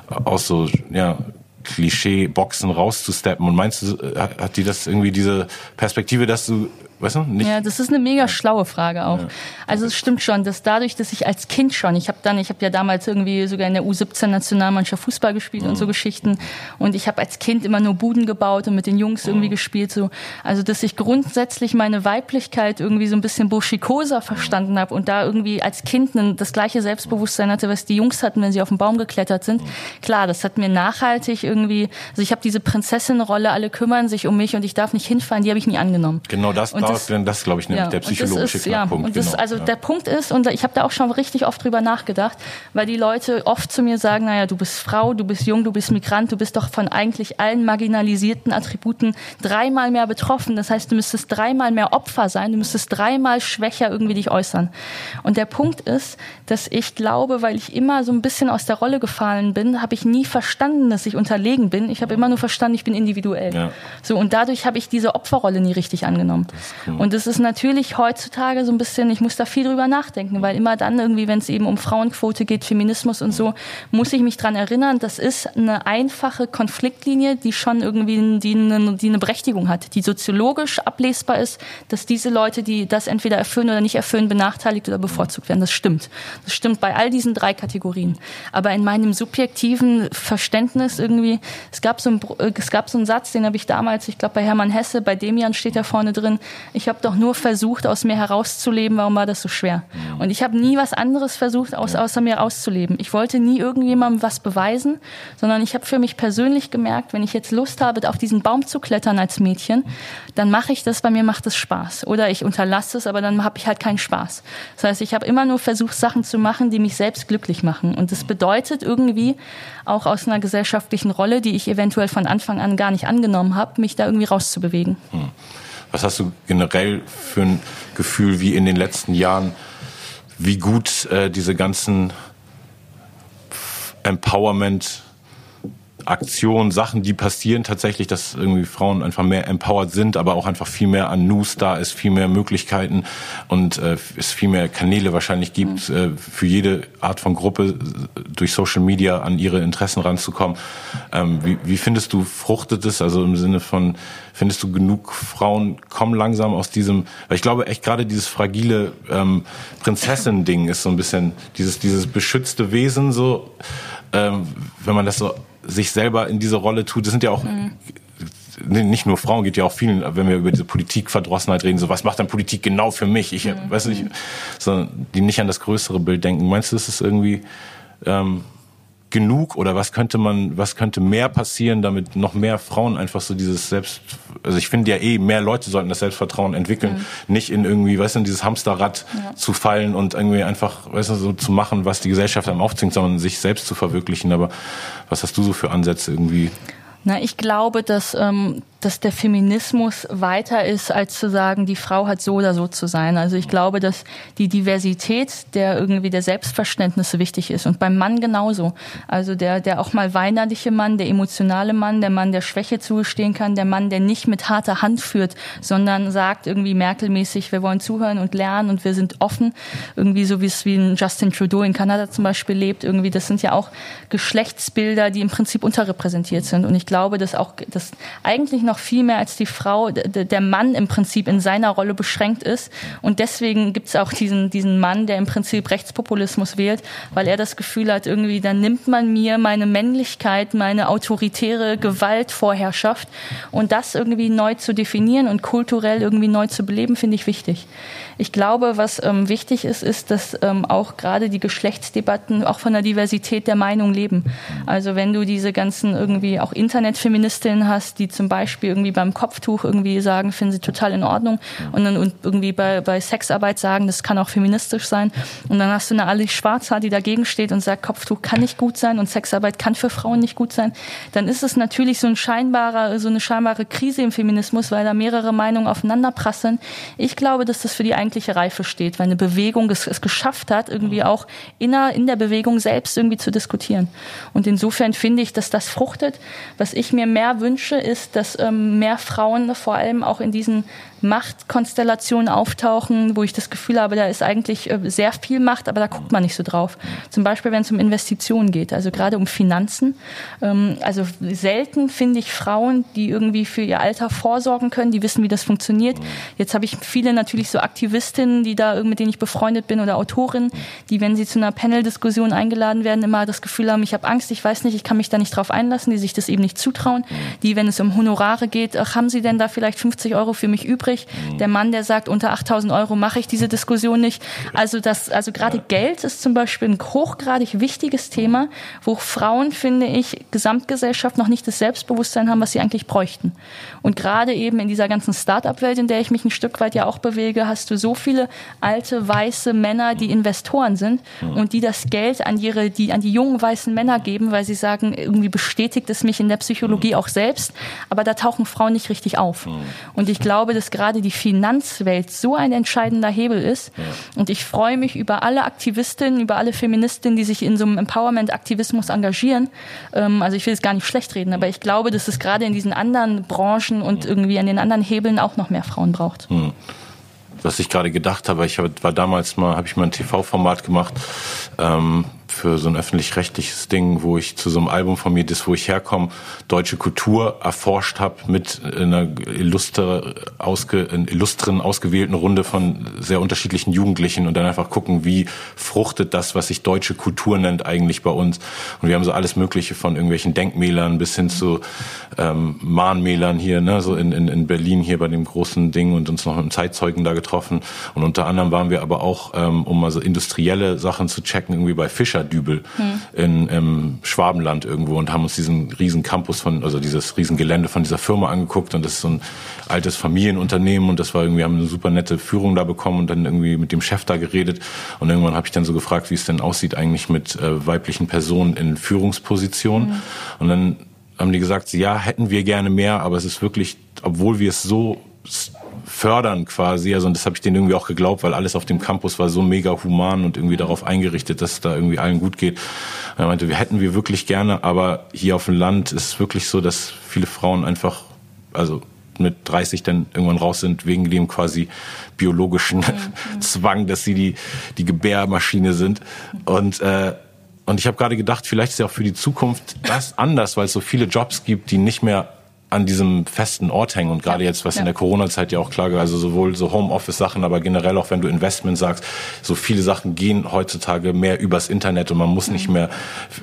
aus so, ja, Klischee-Boxen rauszusteppen. Und meinst du, hat die das irgendwie diese Perspektive, dass du Weißt du? Nicht ja, das ist eine mega schlaue Frage auch. Ja. Also es stimmt schon, dass dadurch, dass ich als Kind schon, ich habe dann, ich habe ja damals irgendwie sogar in der U17 Nationalmannschaft Fußball gespielt mhm. und so mhm. Geschichten und ich habe als Kind immer nur Buden gebaut und mit den Jungs irgendwie mhm. gespielt so. Also dass ich grundsätzlich meine Weiblichkeit irgendwie so ein bisschen burschikoser verstanden habe und da irgendwie als Kind das gleiche Selbstbewusstsein hatte, was die Jungs hatten, wenn sie auf den Baum geklettert sind. Mhm. Klar, das hat mir nachhaltig irgendwie, also ich habe diese Prinzessin-Rolle, alle kümmern sich um mich und ich darf nicht hinfallen, die habe ich nie angenommen. Genau das, und das, das ist, glaube ich, nämlich ja, der psychologische ist, Knackpunkt. Ja, und das, genau, also ja. der Punkt ist, und ich habe da auch schon richtig oft drüber nachgedacht, weil die Leute oft zu mir sagen, naja, du bist Frau, du bist jung, du bist Migrant, du bist doch von eigentlich allen marginalisierten Attributen dreimal mehr betroffen. Das heißt, du müsstest dreimal mehr Opfer sein, du müsstest dreimal schwächer irgendwie dich äußern. Und der Punkt ist, dass ich glaube, weil ich immer so ein bisschen aus der Rolle gefallen bin, habe ich nie verstanden, dass ich unterlegen bin. Ich habe immer nur verstanden, ich bin individuell. Ja. So und dadurch habe ich diese Opferrolle nie richtig angenommen. Mhm. Und es ist natürlich heutzutage so ein bisschen, ich muss da viel drüber nachdenken, weil immer dann irgendwie, wenn es eben um Frauenquote geht, Feminismus und so, muss ich mich dran erinnern, das ist eine einfache Konfliktlinie, die schon irgendwie die eine, die eine Berechtigung hat, die soziologisch ablesbar ist, dass diese Leute, die das entweder erfüllen oder nicht erfüllen, benachteiligt oder bevorzugt werden. Das stimmt. Das stimmt bei all diesen drei Kategorien. Aber in meinem subjektiven Verständnis irgendwie, es gab so, ein, es gab so einen Satz, den habe ich damals, ich glaube bei Hermann Hesse, bei Demian steht da vorne drin, ich habe doch nur versucht, aus mir herauszuleben, warum war das so schwer? Und ich habe nie was anderes versucht, aus, außer mir rauszuleben. Ich wollte nie irgendjemandem was beweisen, sondern ich habe für mich persönlich gemerkt, wenn ich jetzt Lust habe, auf diesen Baum zu klettern als Mädchen, dann mache ich das, bei mir macht es Spaß. Oder ich unterlasse es, aber dann habe ich halt keinen Spaß. Das heißt, ich habe immer nur versucht, Sachen zu machen, die mich selbst glücklich machen. Und das bedeutet irgendwie auch aus einer gesellschaftlichen Rolle, die ich eventuell von Anfang an gar nicht angenommen habe, mich da irgendwie rauszubewegen. Hm. Was hast du generell für ein Gefühl, wie in den letzten Jahren wie gut äh, diese ganzen Empowerment Aktionen, Sachen, die passieren tatsächlich, dass irgendwie Frauen einfach mehr empowered sind, aber auch einfach viel mehr an News da ist, viel mehr Möglichkeiten und äh, es viel mehr Kanäle wahrscheinlich gibt, mhm. äh, für jede Art von Gruppe durch Social Media an ihre Interessen ranzukommen. Ähm, wie, wie findest du, fruchtet es, also im Sinne von, findest du genug Frauen kommen langsam aus diesem, weil ich glaube echt gerade dieses fragile ähm, Prinzessin-Ding ist so ein bisschen dieses, dieses beschützte Wesen so, ähm, wenn man das so sich selber in diese Rolle tut. Das sind ja auch mhm. nicht nur Frauen, geht ja auch vielen, wenn wir über diese Politikverdrossenheit reden, so was macht dann Politik genau für mich? Ich mhm. weiß nicht, sondern die nicht an das größere Bild denken. Meinst du, das ist irgendwie ähm, genug oder was könnte man, was könnte mehr passieren, damit noch mehr Frauen einfach so dieses Selbst, also ich finde ja eh, mehr Leute sollten das Selbstvertrauen entwickeln, mhm. nicht in irgendwie, weißt du, in dieses Hamsterrad ja. zu fallen und irgendwie einfach, weißt du, so zu machen, was die Gesellschaft einem aufzwingt, sondern sich selbst zu verwirklichen. Aber was hast du so für Ansätze irgendwie? Na, ich glaube, dass ähm, dass der Feminismus weiter ist, als zu sagen, die Frau hat so oder so zu sein. Also ich glaube, dass die Diversität der irgendwie der Selbstverständnisse wichtig ist und beim Mann genauso. Also der, der auch mal weinerliche Mann, der emotionale Mann, der Mann, der Schwäche zugestehen kann, der Mann, der nicht mit harter Hand führt, sondern sagt irgendwie Merkelmäßig, wir wollen zuhören und lernen und wir sind offen. Irgendwie so wie es wie ein Justin Trudeau in Kanada zum Beispiel lebt. Irgendwie, das sind ja auch Geschlechtsbilder, die im Prinzip unterrepräsentiert sind. Und ich glaube, dass auch, dass eigentlich noch noch viel mehr als die Frau, der Mann im Prinzip in seiner Rolle beschränkt ist. Und deswegen gibt es auch diesen, diesen Mann, der im Prinzip Rechtspopulismus wählt, weil er das Gefühl hat, irgendwie, dann nimmt man mir meine Männlichkeit, meine autoritäre Gewaltvorherrschaft. Und das irgendwie neu zu definieren und kulturell irgendwie neu zu beleben, finde ich wichtig. Ich glaube, was ähm, wichtig ist, ist, dass ähm, auch gerade die Geschlechtsdebatten auch von der Diversität der Meinung leben. Also wenn du diese ganzen irgendwie auch Internetfeministinnen hast, die zum Beispiel irgendwie beim Kopftuch irgendwie sagen, finden sie total in Ordnung und dann und irgendwie bei, bei Sexarbeit sagen, das kann auch feministisch sein. Und dann hast du eine Alice Schwarzer, die dagegen steht und sagt, Kopftuch kann nicht gut sein und Sexarbeit kann für Frauen nicht gut sein. Dann ist es natürlich so ein scheinbarer, so eine scheinbare Krise im Feminismus, weil da mehrere Meinungen aufeinander prasseln. Ich glaube, dass das für die eigentliche Reife steht, weil eine Bewegung es, es geschafft hat, irgendwie auch inner, in der Bewegung selbst irgendwie zu diskutieren. Und insofern finde ich, dass das fruchtet. Was ich mir mehr wünsche, ist, dass ähm, mehr Frauen vor allem auch in diesen Machtkonstellationen auftauchen, wo ich das Gefühl habe, da ist eigentlich äh, sehr viel Macht, aber da guckt man nicht so drauf. Zum Beispiel, wenn es um Investitionen geht, also gerade um Finanzen. Ähm, also selten finde ich Frauen, die irgendwie für ihr Alter vorsorgen können, die wissen, wie das funktioniert. Jetzt habe ich viele natürlich so Aktivistinnen, die da mit denen ich befreundet bin oder Autorinnen, die, wenn sie zu einer Panel-Diskussion eingeladen werden, immer das Gefühl haben, ich habe Angst, ich weiß nicht, ich kann mich da nicht drauf einlassen, die sich das eben nicht zutrauen. Die, wenn es um Honorare geht, ach, haben sie denn da vielleicht 50 Euro für mich übrig? Übrig. Mhm. Der Mann, der sagt, unter 8000 Euro mache ich diese Diskussion nicht. Also das, also gerade ja. Geld ist zum Beispiel ein hochgradig wichtiges Thema, wo Frauen, finde ich, Gesamtgesellschaft noch nicht das Selbstbewusstsein haben, was sie eigentlich bräuchten. Und gerade eben in dieser ganzen Start-up-Welt, in der ich mich ein Stück weit ja auch bewege, hast du so viele alte weiße Männer, die Investoren sind mhm. und die das Geld an ihre, die an die jungen weißen Männer geben, weil sie sagen, irgendwie bestätigt es mich in der Psychologie mhm. auch selbst, aber da tauchen Frauen nicht richtig auf. Mhm. Und ich glaube, dass gerade gerade die Finanzwelt so ein entscheidender Hebel ist. Ja. Und ich freue mich über alle Aktivistinnen, über alle Feministinnen, die sich in so einem Empowerment-Aktivismus engagieren. Ähm, also ich will es gar nicht schlecht reden, aber ich glaube, dass es gerade in diesen anderen Branchen und irgendwie an den anderen Hebeln auch noch mehr Frauen braucht. Hm was ich gerade gedacht habe. Ich war damals mal, habe ich mal ein TV-Format gemacht, ähm, für so ein öffentlich-rechtliches Ding, wo ich zu so einem Album von mir, das wo ich herkomme, deutsche Kultur erforscht habe mit einer illustre, ausge, illustren, ausgewählten Runde von sehr unterschiedlichen Jugendlichen und dann einfach gucken, wie fruchtet das, was sich deutsche Kultur nennt, eigentlich bei uns. Und wir haben so alles Mögliche von irgendwelchen Denkmälern bis hin zu ähm, Mahnmälern hier, ne, so in, in, in Berlin hier bei dem großen Ding und uns noch mit einem Zeitzeugen da getroffen. Und unter anderem waren wir aber auch, ähm, um also industrielle Sachen zu checken, irgendwie bei Fischer Dübel hm. in im Schwabenland irgendwo und haben uns diesen riesen Campus von, also dieses riesen Gelände von dieser Firma angeguckt und das ist so ein altes Familienunternehmen und das war irgendwie, haben eine super nette Führung da bekommen und dann irgendwie mit dem Chef da geredet und irgendwann habe ich dann so gefragt, wie es denn aussieht eigentlich mit äh, weiblichen Personen in Führungspositionen hm. und dann haben die gesagt, ja, hätten wir gerne mehr, aber es ist wirklich, obwohl wir es so fördern quasi. Also und das habe ich denen irgendwie auch geglaubt, weil alles auf dem Campus war so mega human und irgendwie darauf eingerichtet, dass es da irgendwie allen gut geht. Er meinte, wir hätten wir wirklich gerne, aber hier auf dem Land ist es wirklich so, dass viele Frauen einfach, also mit 30 dann irgendwann raus sind, wegen dem quasi biologischen mhm. Zwang, dass sie die, die Gebärmaschine sind. Und, äh, und ich habe gerade gedacht, vielleicht ist ja auch für die Zukunft das anders, weil es so viele Jobs gibt, die nicht mehr an diesem festen Ort hängen. Und gerade jetzt, was ja. in der Corona-Zeit ja auch klar, also sowohl so Homeoffice-Sachen, aber generell auch wenn du Investment sagst, so viele Sachen gehen heutzutage mehr übers Internet und man muss mhm. nicht mehr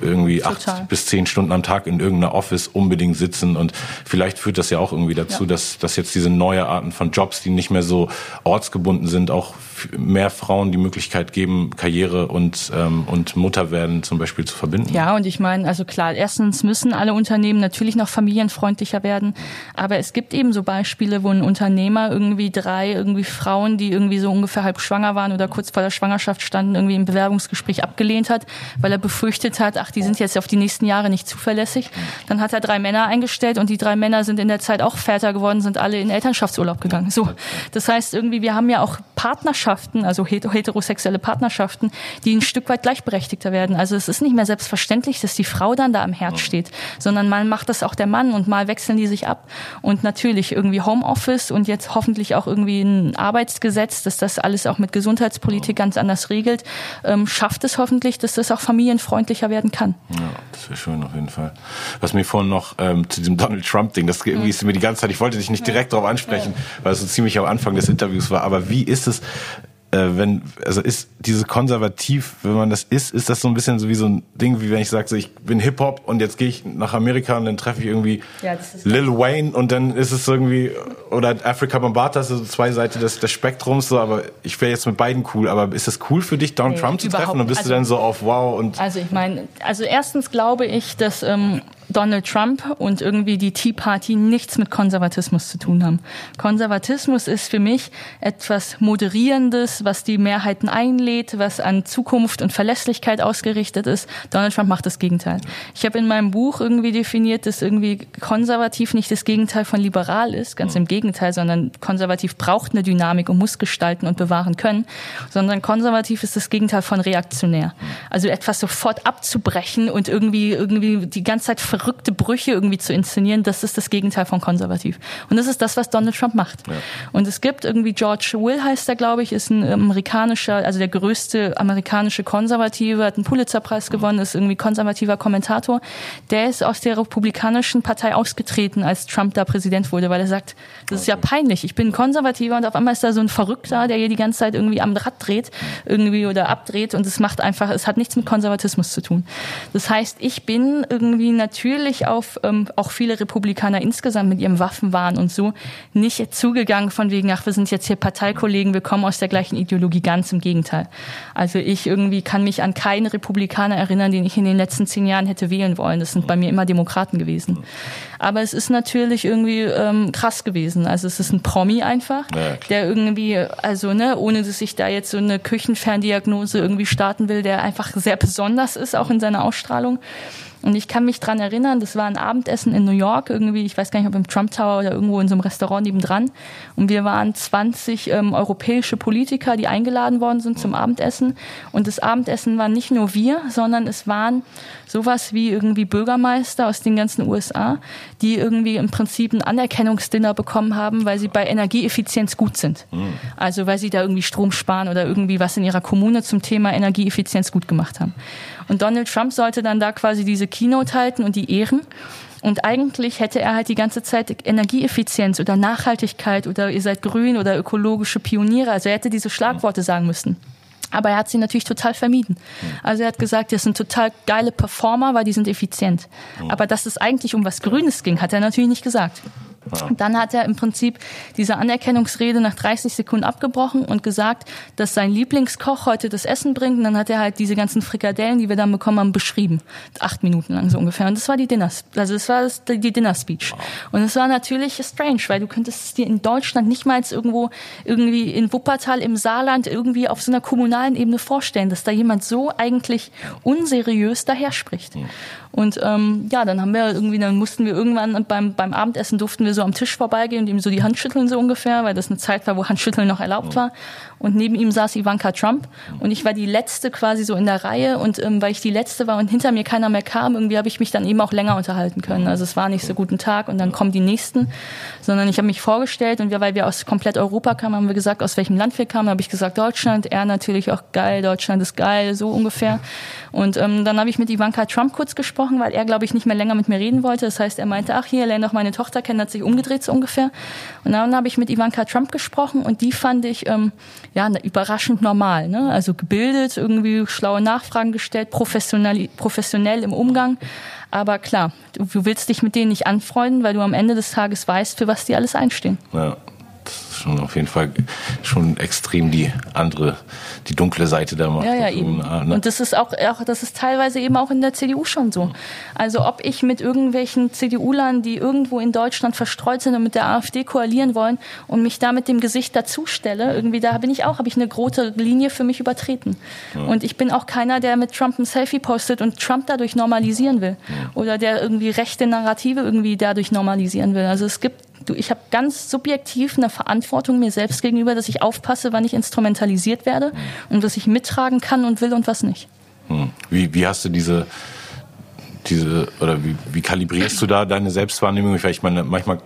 irgendwie Total. acht bis zehn Stunden am Tag in irgendeiner Office unbedingt sitzen. Und vielleicht führt das ja auch irgendwie dazu, ja. dass, dass jetzt diese neue Arten von Jobs, die nicht mehr so ortsgebunden sind, auch mehr Frauen die Möglichkeit geben, Karriere und, ähm, und Mutter werden zum Beispiel zu verbinden. Ja, und ich meine, also klar, erstens müssen alle Unternehmen natürlich noch familienfreundlicher werden werden. Aber es gibt eben so Beispiele, wo ein Unternehmer irgendwie drei irgendwie Frauen, die irgendwie so ungefähr halb schwanger waren oder kurz vor der Schwangerschaft standen, irgendwie im Bewerbungsgespräch abgelehnt hat, weil er befürchtet hat, ach, die sind jetzt auf die nächsten Jahre nicht zuverlässig. Dann hat er drei Männer eingestellt und die drei Männer sind in der Zeit auch Väter geworden, sind alle in Elternschaftsurlaub gegangen. So. Das heißt irgendwie, wir haben ja auch Partnerschaften, also heterosexuelle Partnerschaften, die ein Stück weit gleichberechtigter werden. Also es ist nicht mehr selbstverständlich, dass die Frau dann da am Herd steht, sondern mal macht das auch der Mann und mal wechseln die sich ab. Und natürlich irgendwie Homeoffice und jetzt hoffentlich auch irgendwie ein Arbeitsgesetz, dass das alles auch mit Gesundheitspolitik ganz anders regelt, ähm, schafft es hoffentlich, dass das auch familienfreundlicher werden kann. Ja, das wäre schön auf jeden Fall. Was mir vorhin noch ähm, zu diesem Donald Trump-Ding, das irgendwie ist mir die ganze Zeit, ich wollte dich nicht direkt darauf ansprechen, weil es so ziemlich am Anfang des Interviews war, aber wie ist es, wenn, also ist diese konservativ, wenn man das ist, ist das so ein bisschen so wie so ein Ding, wie wenn ich sage, so, ich bin Hip-Hop und jetzt gehe ich nach Amerika und dann treffe ich irgendwie ja, Lil Wayne und dann ist es irgendwie, oder Africa Bombata, so zwei Seiten des, des Spektrums, so, aber ich wäre jetzt mit beiden cool, aber ist es cool für dich, Donald nee, Trump zu treffen und bist also, du dann so auf wow und. Also ich meine, also erstens glaube ich, dass ähm, Donald Trump und irgendwie die Tea Party nichts mit Konservatismus zu tun haben. Konservatismus ist für mich etwas Moderierendes, was die Mehrheiten einlädt, was an Zukunft und Verlässlichkeit ausgerichtet ist. Donald Trump macht das Gegenteil. Ich habe in meinem Buch irgendwie definiert, dass irgendwie konservativ nicht das Gegenteil von liberal ist, ganz im Gegenteil, sondern konservativ braucht eine Dynamik und muss gestalten und bewahren können, sondern konservativ ist das Gegenteil von reaktionär. Also etwas sofort abzubrechen und irgendwie irgendwie die ganze Zeit verrückte Brüche irgendwie zu inszenieren, das ist das Gegenteil von konservativ. Und das ist das, was Donald Trump macht. Ja. Und es gibt irgendwie George Will heißt er, glaube ich, ist ein amerikanischer, also der größte amerikanische Konservative, hat einen Pulitzerpreis gewonnen, ist irgendwie konservativer Kommentator. Der ist aus der Republikanischen Partei ausgetreten, als Trump da Präsident wurde, weil er sagt, das ist ja peinlich. Ich bin Konservativer und auf einmal ist da so ein Verrückter, der hier die ganze Zeit irgendwie am Rad dreht, irgendwie oder abdreht und es macht einfach, es hat nichts mit Konservatismus zu tun. Das heißt, ich bin irgendwie natürlich natürlich auf ähm, auch viele Republikaner insgesamt mit ihrem Waffenwahn und so nicht zugegangen von wegen, ach, wir sind jetzt hier Parteikollegen, wir kommen aus der gleichen Ideologie, ganz im Gegenteil. Also ich irgendwie kann mich an keinen Republikaner erinnern, den ich in den letzten zehn Jahren hätte wählen wollen. Das sind bei mir immer Demokraten gewesen. Aber es ist natürlich irgendwie ähm, krass gewesen. Also es ist ein Promi einfach, der irgendwie, also ne, ohne dass ich da jetzt so eine Küchenferndiagnose irgendwie starten will, der einfach sehr besonders ist, auch in seiner Ausstrahlung. Und ich kann mich dran erinnern, das war ein Abendessen in New York, irgendwie, ich weiß gar nicht, ob im Trump Tower oder irgendwo in so einem Restaurant nebendran. Und wir waren 20 ähm, europäische Politiker, die eingeladen worden sind zum Abendessen. Und das Abendessen waren nicht nur wir, sondern es waren sowas wie irgendwie Bürgermeister aus den ganzen USA, die irgendwie im Prinzip ein Anerkennungsdinner bekommen haben, weil sie bei Energieeffizienz gut sind. Mhm. Also weil sie da irgendwie Strom sparen oder irgendwie was in ihrer Kommune zum Thema Energieeffizienz gut gemacht haben. Und Donald Trump sollte dann da quasi diese Keynote halten und die ehren. Und eigentlich hätte er halt die ganze Zeit Energieeffizienz oder Nachhaltigkeit oder ihr seid grün oder ökologische Pioniere. Also er hätte diese Schlagworte sagen müssen. Aber er hat sie natürlich total vermieden. Also er hat gesagt, das sind total geile Performer, weil die sind effizient. Aber dass es eigentlich um was Grünes ging, hat er natürlich nicht gesagt. Dann hat er im Prinzip diese Anerkennungsrede nach 30 Sekunden abgebrochen und gesagt, dass sein Lieblingskoch heute das Essen bringt. Und dann hat er halt diese ganzen Frikadellen, die wir dann bekommen haben, beschrieben. Acht Minuten lang so ungefähr. Und das war die Dinner, also das war das, die Dinner Speech. Und es war natürlich strange, weil du könntest es dir in Deutschland nicht mal irgendwo, irgendwie in Wuppertal im Saarland irgendwie auf so einer kommunalen Ebene vorstellen, dass da jemand so eigentlich unseriös daher spricht. Und ähm, ja, dann haben wir irgendwie, dann mussten wir irgendwann beim, beim Abendessen durften wir alle so am Tisch vorbeigehen und ihm so die Hand schütteln so ungefähr, weil das eine Zeit war, wo Handschütteln noch erlaubt war. Und neben ihm saß Ivanka Trump und ich war die letzte quasi so in der Reihe und ähm, weil ich die letzte war und hinter mir keiner mehr kam, irgendwie habe ich mich dann eben auch länger unterhalten können. Also es war nicht so guten Tag und dann kommen die nächsten, sondern ich habe mich vorgestellt und wir, weil wir aus komplett Europa kamen, haben wir gesagt, aus welchem Land wir kamen. habe ich gesagt Deutschland. Er natürlich auch geil, Deutschland ist geil, so ungefähr. Und ähm, dann habe ich mit Ivanka Trump kurz gesprochen, weil er glaube ich nicht mehr länger mit mir reden wollte. Das heißt, er meinte, ach hier, lerne doch meine Tochter kennen, hat sich umgedreht so ungefähr. Und dann habe ich mit Ivanka Trump gesprochen und die fand ich ähm, ja überraschend normal. Ne? Also gebildet, irgendwie schlaue Nachfragen gestellt, professionell, professionell im Umgang. Aber klar, du, willst dich mit denen nicht anfreunden, weil du am Ende des Tages weißt, für was die alles einstehen. Ja schon auf jeden Fall schon extrem die andere, die dunkle Seite der Macht. Ja, ja, eben. Ne? Und das ist auch, auch, das ist teilweise eben auch in der CDU schon so. Also ob ich mit irgendwelchen CDU-Lern, die irgendwo in Deutschland verstreut sind und mit der AfD koalieren wollen und mich da mit dem Gesicht dazustelle, irgendwie da bin ich auch, habe ich eine große Linie für mich übertreten. Ja. Und ich bin auch keiner, der mit Trump ein Selfie postet und Trump dadurch normalisieren will. Ja. Oder der irgendwie rechte Narrative irgendwie dadurch normalisieren will. Also es gibt du, ich habe ganz subjektiv eine Verantwortung mir selbst gegenüber, dass ich aufpasse, wann ich instrumentalisiert werde und was ich mittragen kann und will und was nicht. Hm. Wie, wie hast du diese, diese oder wie, wie kalibrierst du da deine Selbstwahrnehmung? Ich meine, manchmal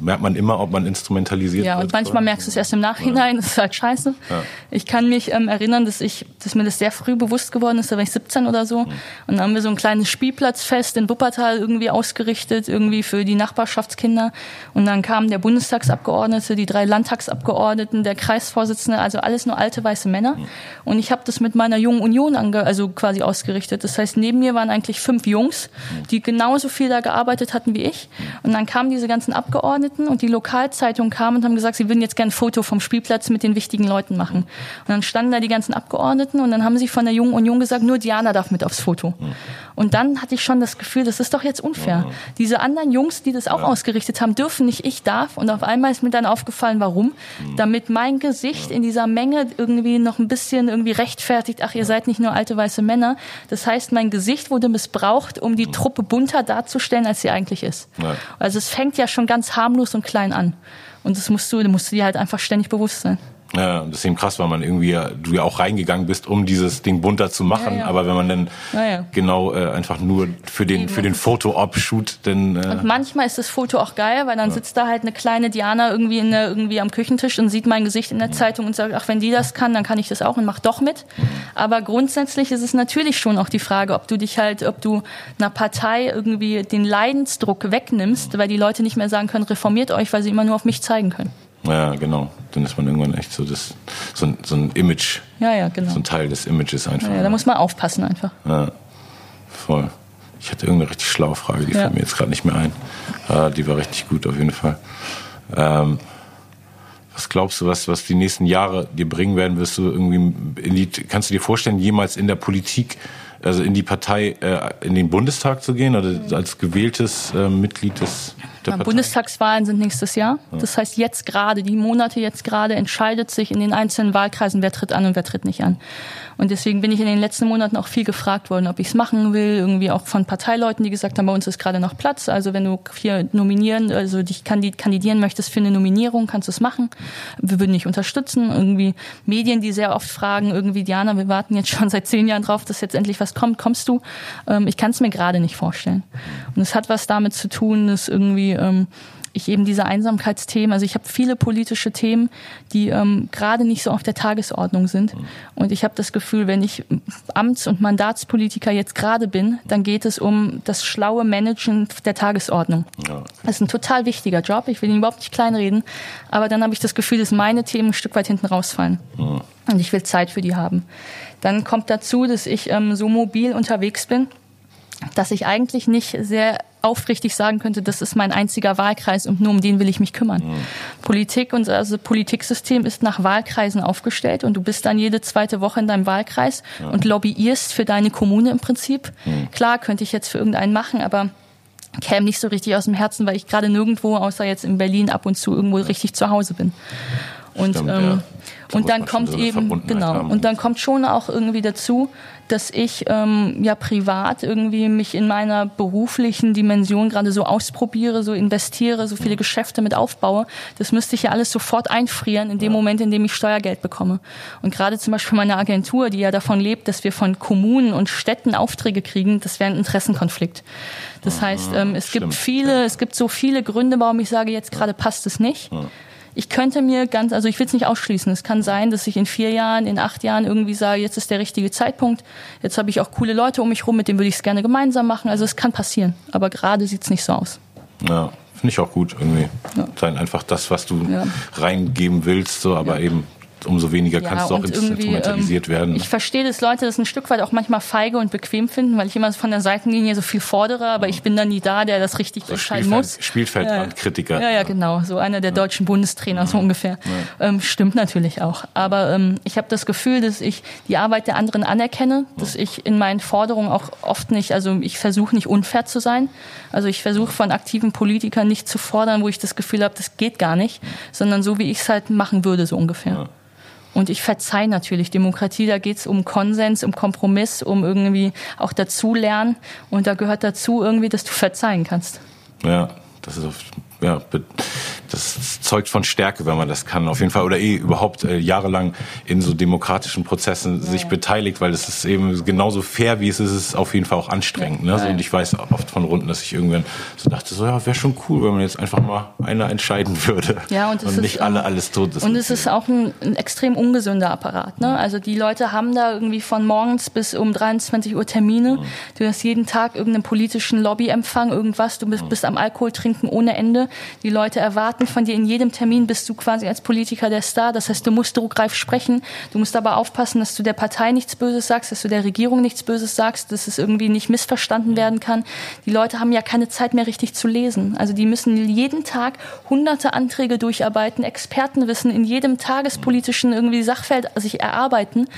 merkt man immer, ob man instrumentalisiert ja, wird. Ja, und manchmal merkst du es erst im Nachhinein, das ist halt scheiße. Ja. Ich kann mich ähm, erinnern, dass ich, dass mir das sehr früh bewusst geworden ist, da war ich 17 oder so. Mhm. Und dann haben wir so ein kleines Spielplatzfest in Wuppertal irgendwie ausgerichtet, irgendwie für die Nachbarschaftskinder. Und dann kamen der Bundestagsabgeordnete, die drei Landtagsabgeordneten, der Kreisvorsitzende, also alles nur alte weiße Männer. Mhm. Und ich habe das mit meiner jungen Union ange also quasi ausgerichtet. Das heißt, neben mir waren eigentlich fünf Jungs, mhm. die genauso viel da gearbeitet hatten wie ich. Und dann kamen diese ganzen Abgeordneten Abgeordneten und die Lokalzeitung kam und haben gesagt, sie würden jetzt gerne ein Foto vom Spielplatz mit den wichtigen Leuten machen. Und dann standen da die ganzen Abgeordneten und dann haben sie von der Jungen Union gesagt, nur Diana darf mit aufs Foto. Und dann hatte ich schon das Gefühl, das ist doch jetzt unfair. Diese anderen Jungs, die das auch ausgerichtet haben, dürfen nicht, ich darf. Und auf einmal ist mir dann aufgefallen, warum? Damit mein Gesicht in dieser Menge irgendwie noch ein bisschen irgendwie rechtfertigt, ach, ihr seid nicht nur alte weiße Männer. Das heißt, mein Gesicht wurde missbraucht, um die Truppe bunter darzustellen, als sie eigentlich ist. Also es fängt ja schon ganz harmlos harmlos und klein an. Und das musst du, musst du dir halt einfach ständig bewusst sein. Ja, das ist eben krass, weil man irgendwie du ja auch reingegangen bist, um dieses Ding bunter zu machen. Ja, ja. Aber wenn man dann ja, genau äh, einfach nur für den für den Foto-Op shoot, dann äh und manchmal ist das Foto auch geil, weil dann sitzt da halt eine kleine Diana irgendwie in der, irgendwie am Küchentisch und sieht mein Gesicht in der. Zeitung und sagt, ach wenn die das kann, dann kann ich das auch und mach doch mit. Mhm. Aber grundsätzlich ist es natürlich schon auch die Frage, ob du dich halt, ob du einer Partei irgendwie den Leidensdruck wegnimmst, weil die Leute nicht mehr sagen können, reformiert euch, weil sie immer nur auf mich zeigen können. Ja, genau. Dann ist man irgendwann echt so das, so ein, so ein Image. Ja, ja, genau. So ein Teil des Images einfach. Ja, ja da muss man aufpassen einfach. Ja, voll. Ich hatte irgendeine richtig schlaue Frage, die ja. fällt mir jetzt gerade nicht mehr ein. Äh, die war richtig gut auf jeden Fall. Ähm, was glaubst du, was, was die nächsten Jahre dir bringen werden? Wirst du irgendwie in die, kannst du dir vorstellen, jemals in der Politik also in die Partei, äh, in den Bundestag zu gehen oder als gewähltes äh, Mitglied des Partei? Bundestagswahlen sind nächstes Jahr. Das heißt, jetzt gerade, die Monate jetzt gerade entscheidet sich in den einzelnen Wahlkreisen, wer tritt an und wer tritt nicht an. Und deswegen bin ich in den letzten Monaten auch viel gefragt worden, ob ich es machen will, irgendwie auch von Parteileuten, die gesagt haben, bei uns ist gerade noch Platz. Also wenn du hier nominieren, also dich kandidieren möchtest für eine Nominierung, kannst du es machen. Wir würden dich unterstützen. Irgendwie Medien, die sehr oft fragen, irgendwie Diana, wir warten jetzt schon seit zehn Jahren drauf, dass jetzt endlich was kommt. Kommst du? Ähm, ich kann es mir gerade nicht vorstellen. Und es hat was damit zu tun, dass irgendwie ähm, ich eben diese Einsamkeitsthemen, also ich habe viele politische Themen, die ähm, gerade nicht so auf der Tagesordnung sind. Und ich habe das Gefühl, wenn ich Amts- und Mandatspolitiker jetzt gerade bin, dann geht es um das schlaue Managen der Tagesordnung. Ja. Das ist ein total wichtiger Job, ich will ihn überhaupt nicht kleinreden, aber dann habe ich das Gefühl, dass meine Themen ein Stück weit hinten rausfallen. Ja. Und ich will Zeit für die haben. Dann kommt dazu, dass ich ähm, so mobil unterwegs bin, dass ich eigentlich nicht sehr aufrichtig sagen könnte, das ist mein einziger Wahlkreis und nur um den will ich mich kümmern. Mhm. Politik und also Politiksystem ist nach Wahlkreisen aufgestellt und du bist dann jede zweite Woche in deinem Wahlkreis ja. und lobbyierst für deine Kommune im Prinzip. Mhm. Klar könnte ich jetzt für irgendeinen machen, aber käme nicht so richtig aus dem Herzen, weil ich gerade nirgendwo, außer jetzt in Berlin, ab und zu irgendwo richtig zu Hause bin. Und, Stimmt, ähm, ja. und dann kommt so eben, genau, und dann kommt schon auch irgendwie dazu, dass ich ähm, ja privat irgendwie mich in meiner beruflichen Dimension gerade so ausprobiere, so investiere, so viele Geschäfte mit aufbaue. Das müsste ich ja alles sofort einfrieren in dem Moment, in dem ich Steuergeld bekomme. Und gerade zum Beispiel meine Agentur, die ja davon lebt, dass wir von Kommunen und Städten Aufträge kriegen, das wäre ein Interessenkonflikt. Das heißt, ähm, es Stimmt. gibt viele, es gibt so viele Gründe, warum ich sage, jetzt gerade passt es nicht ich könnte mir ganz, also ich will es nicht ausschließen. Es kann sein, dass ich in vier Jahren, in acht Jahren irgendwie sage, jetzt ist der richtige Zeitpunkt. Jetzt habe ich auch coole Leute um mich rum, mit denen würde ich es gerne gemeinsam machen. Also es kann passieren. Aber gerade sieht es nicht so aus. Ja, finde ich auch gut irgendwie. Ja. Sein einfach das, was du ja. reingeben willst, so, aber ja. eben umso weniger ja, kannst du auch instrumentalisiert ähm, werden. Ich verstehe, dass Leute das ein Stück weit auch manchmal feige und bequem finden, weil ich immer von der Seitenlinie so viel fordere, aber ich bin dann nie da, der das richtig so entscheiden muss. Spielfeldkritiker. Ja, ja, ja, genau. So einer der ja. deutschen Bundestrainer, so ungefähr. Ähm, stimmt natürlich auch. Aber ähm, ich habe das Gefühl, dass ich die Arbeit der anderen anerkenne, dass ich in meinen Forderungen auch oft nicht, also ich versuche nicht unfair zu sein. Also ich versuche von aktiven Politikern nicht zu fordern, wo ich das Gefühl habe, das geht gar nicht, sondern so wie ich es halt machen würde, so ungefähr. Und ich verzeihe natürlich. Demokratie, da geht es um Konsens, um Kompromiss, um irgendwie auch dazulernen. Und da gehört dazu irgendwie, dass du verzeihen kannst. Ja, das ist ja, das zeugt von Stärke, wenn man das kann, auf jeden Fall. Oder eh überhaupt äh, jahrelang in so demokratischen Prozessen ja, sich ja. beteiligt, weil das ist eben genauso fair, wie es ist, ist auf jeden Fall auch anstrengend. Ne? So, und ich weiß oft von Runden, dass ich irgendwann so dachte, so ja, wäre schon cool, wenn man jetzt einfach mal einer entscheiden würde. Ja, und, und nicht ist, alle alles tot ist. Und es ist auch ein, ein, extrem ungesunder Apparat. Ne? Also die Leute haben da irgendwie von morgens bis um 23 Uhr Termine. Mhm. Du hast jeden Tag irgendeinen politischen Lobbyempfang, irgendwas. Du bist, mhm. bist am Alkohol trinken ohne Ende. Die Leute erwarten von dir in jedem Termin bist du quasi als Politiker der Star. Das heißt, du musst druckreif sprechen. Du musst aber aufpassen, dass du der Partei nichts Böses sagst, dass du der Regierung nichts Böses sagst, dass es irgendwie nicht missverstanden werden kann. Die Leute haben ja keine Zeit mehr richtig zu lesen. Also die müssen jeden Tag hunderte Anträge durcharbeiten, Expertenwissen in jedem tagespolitischen irgendwie Sachfeld sich erarbeiten.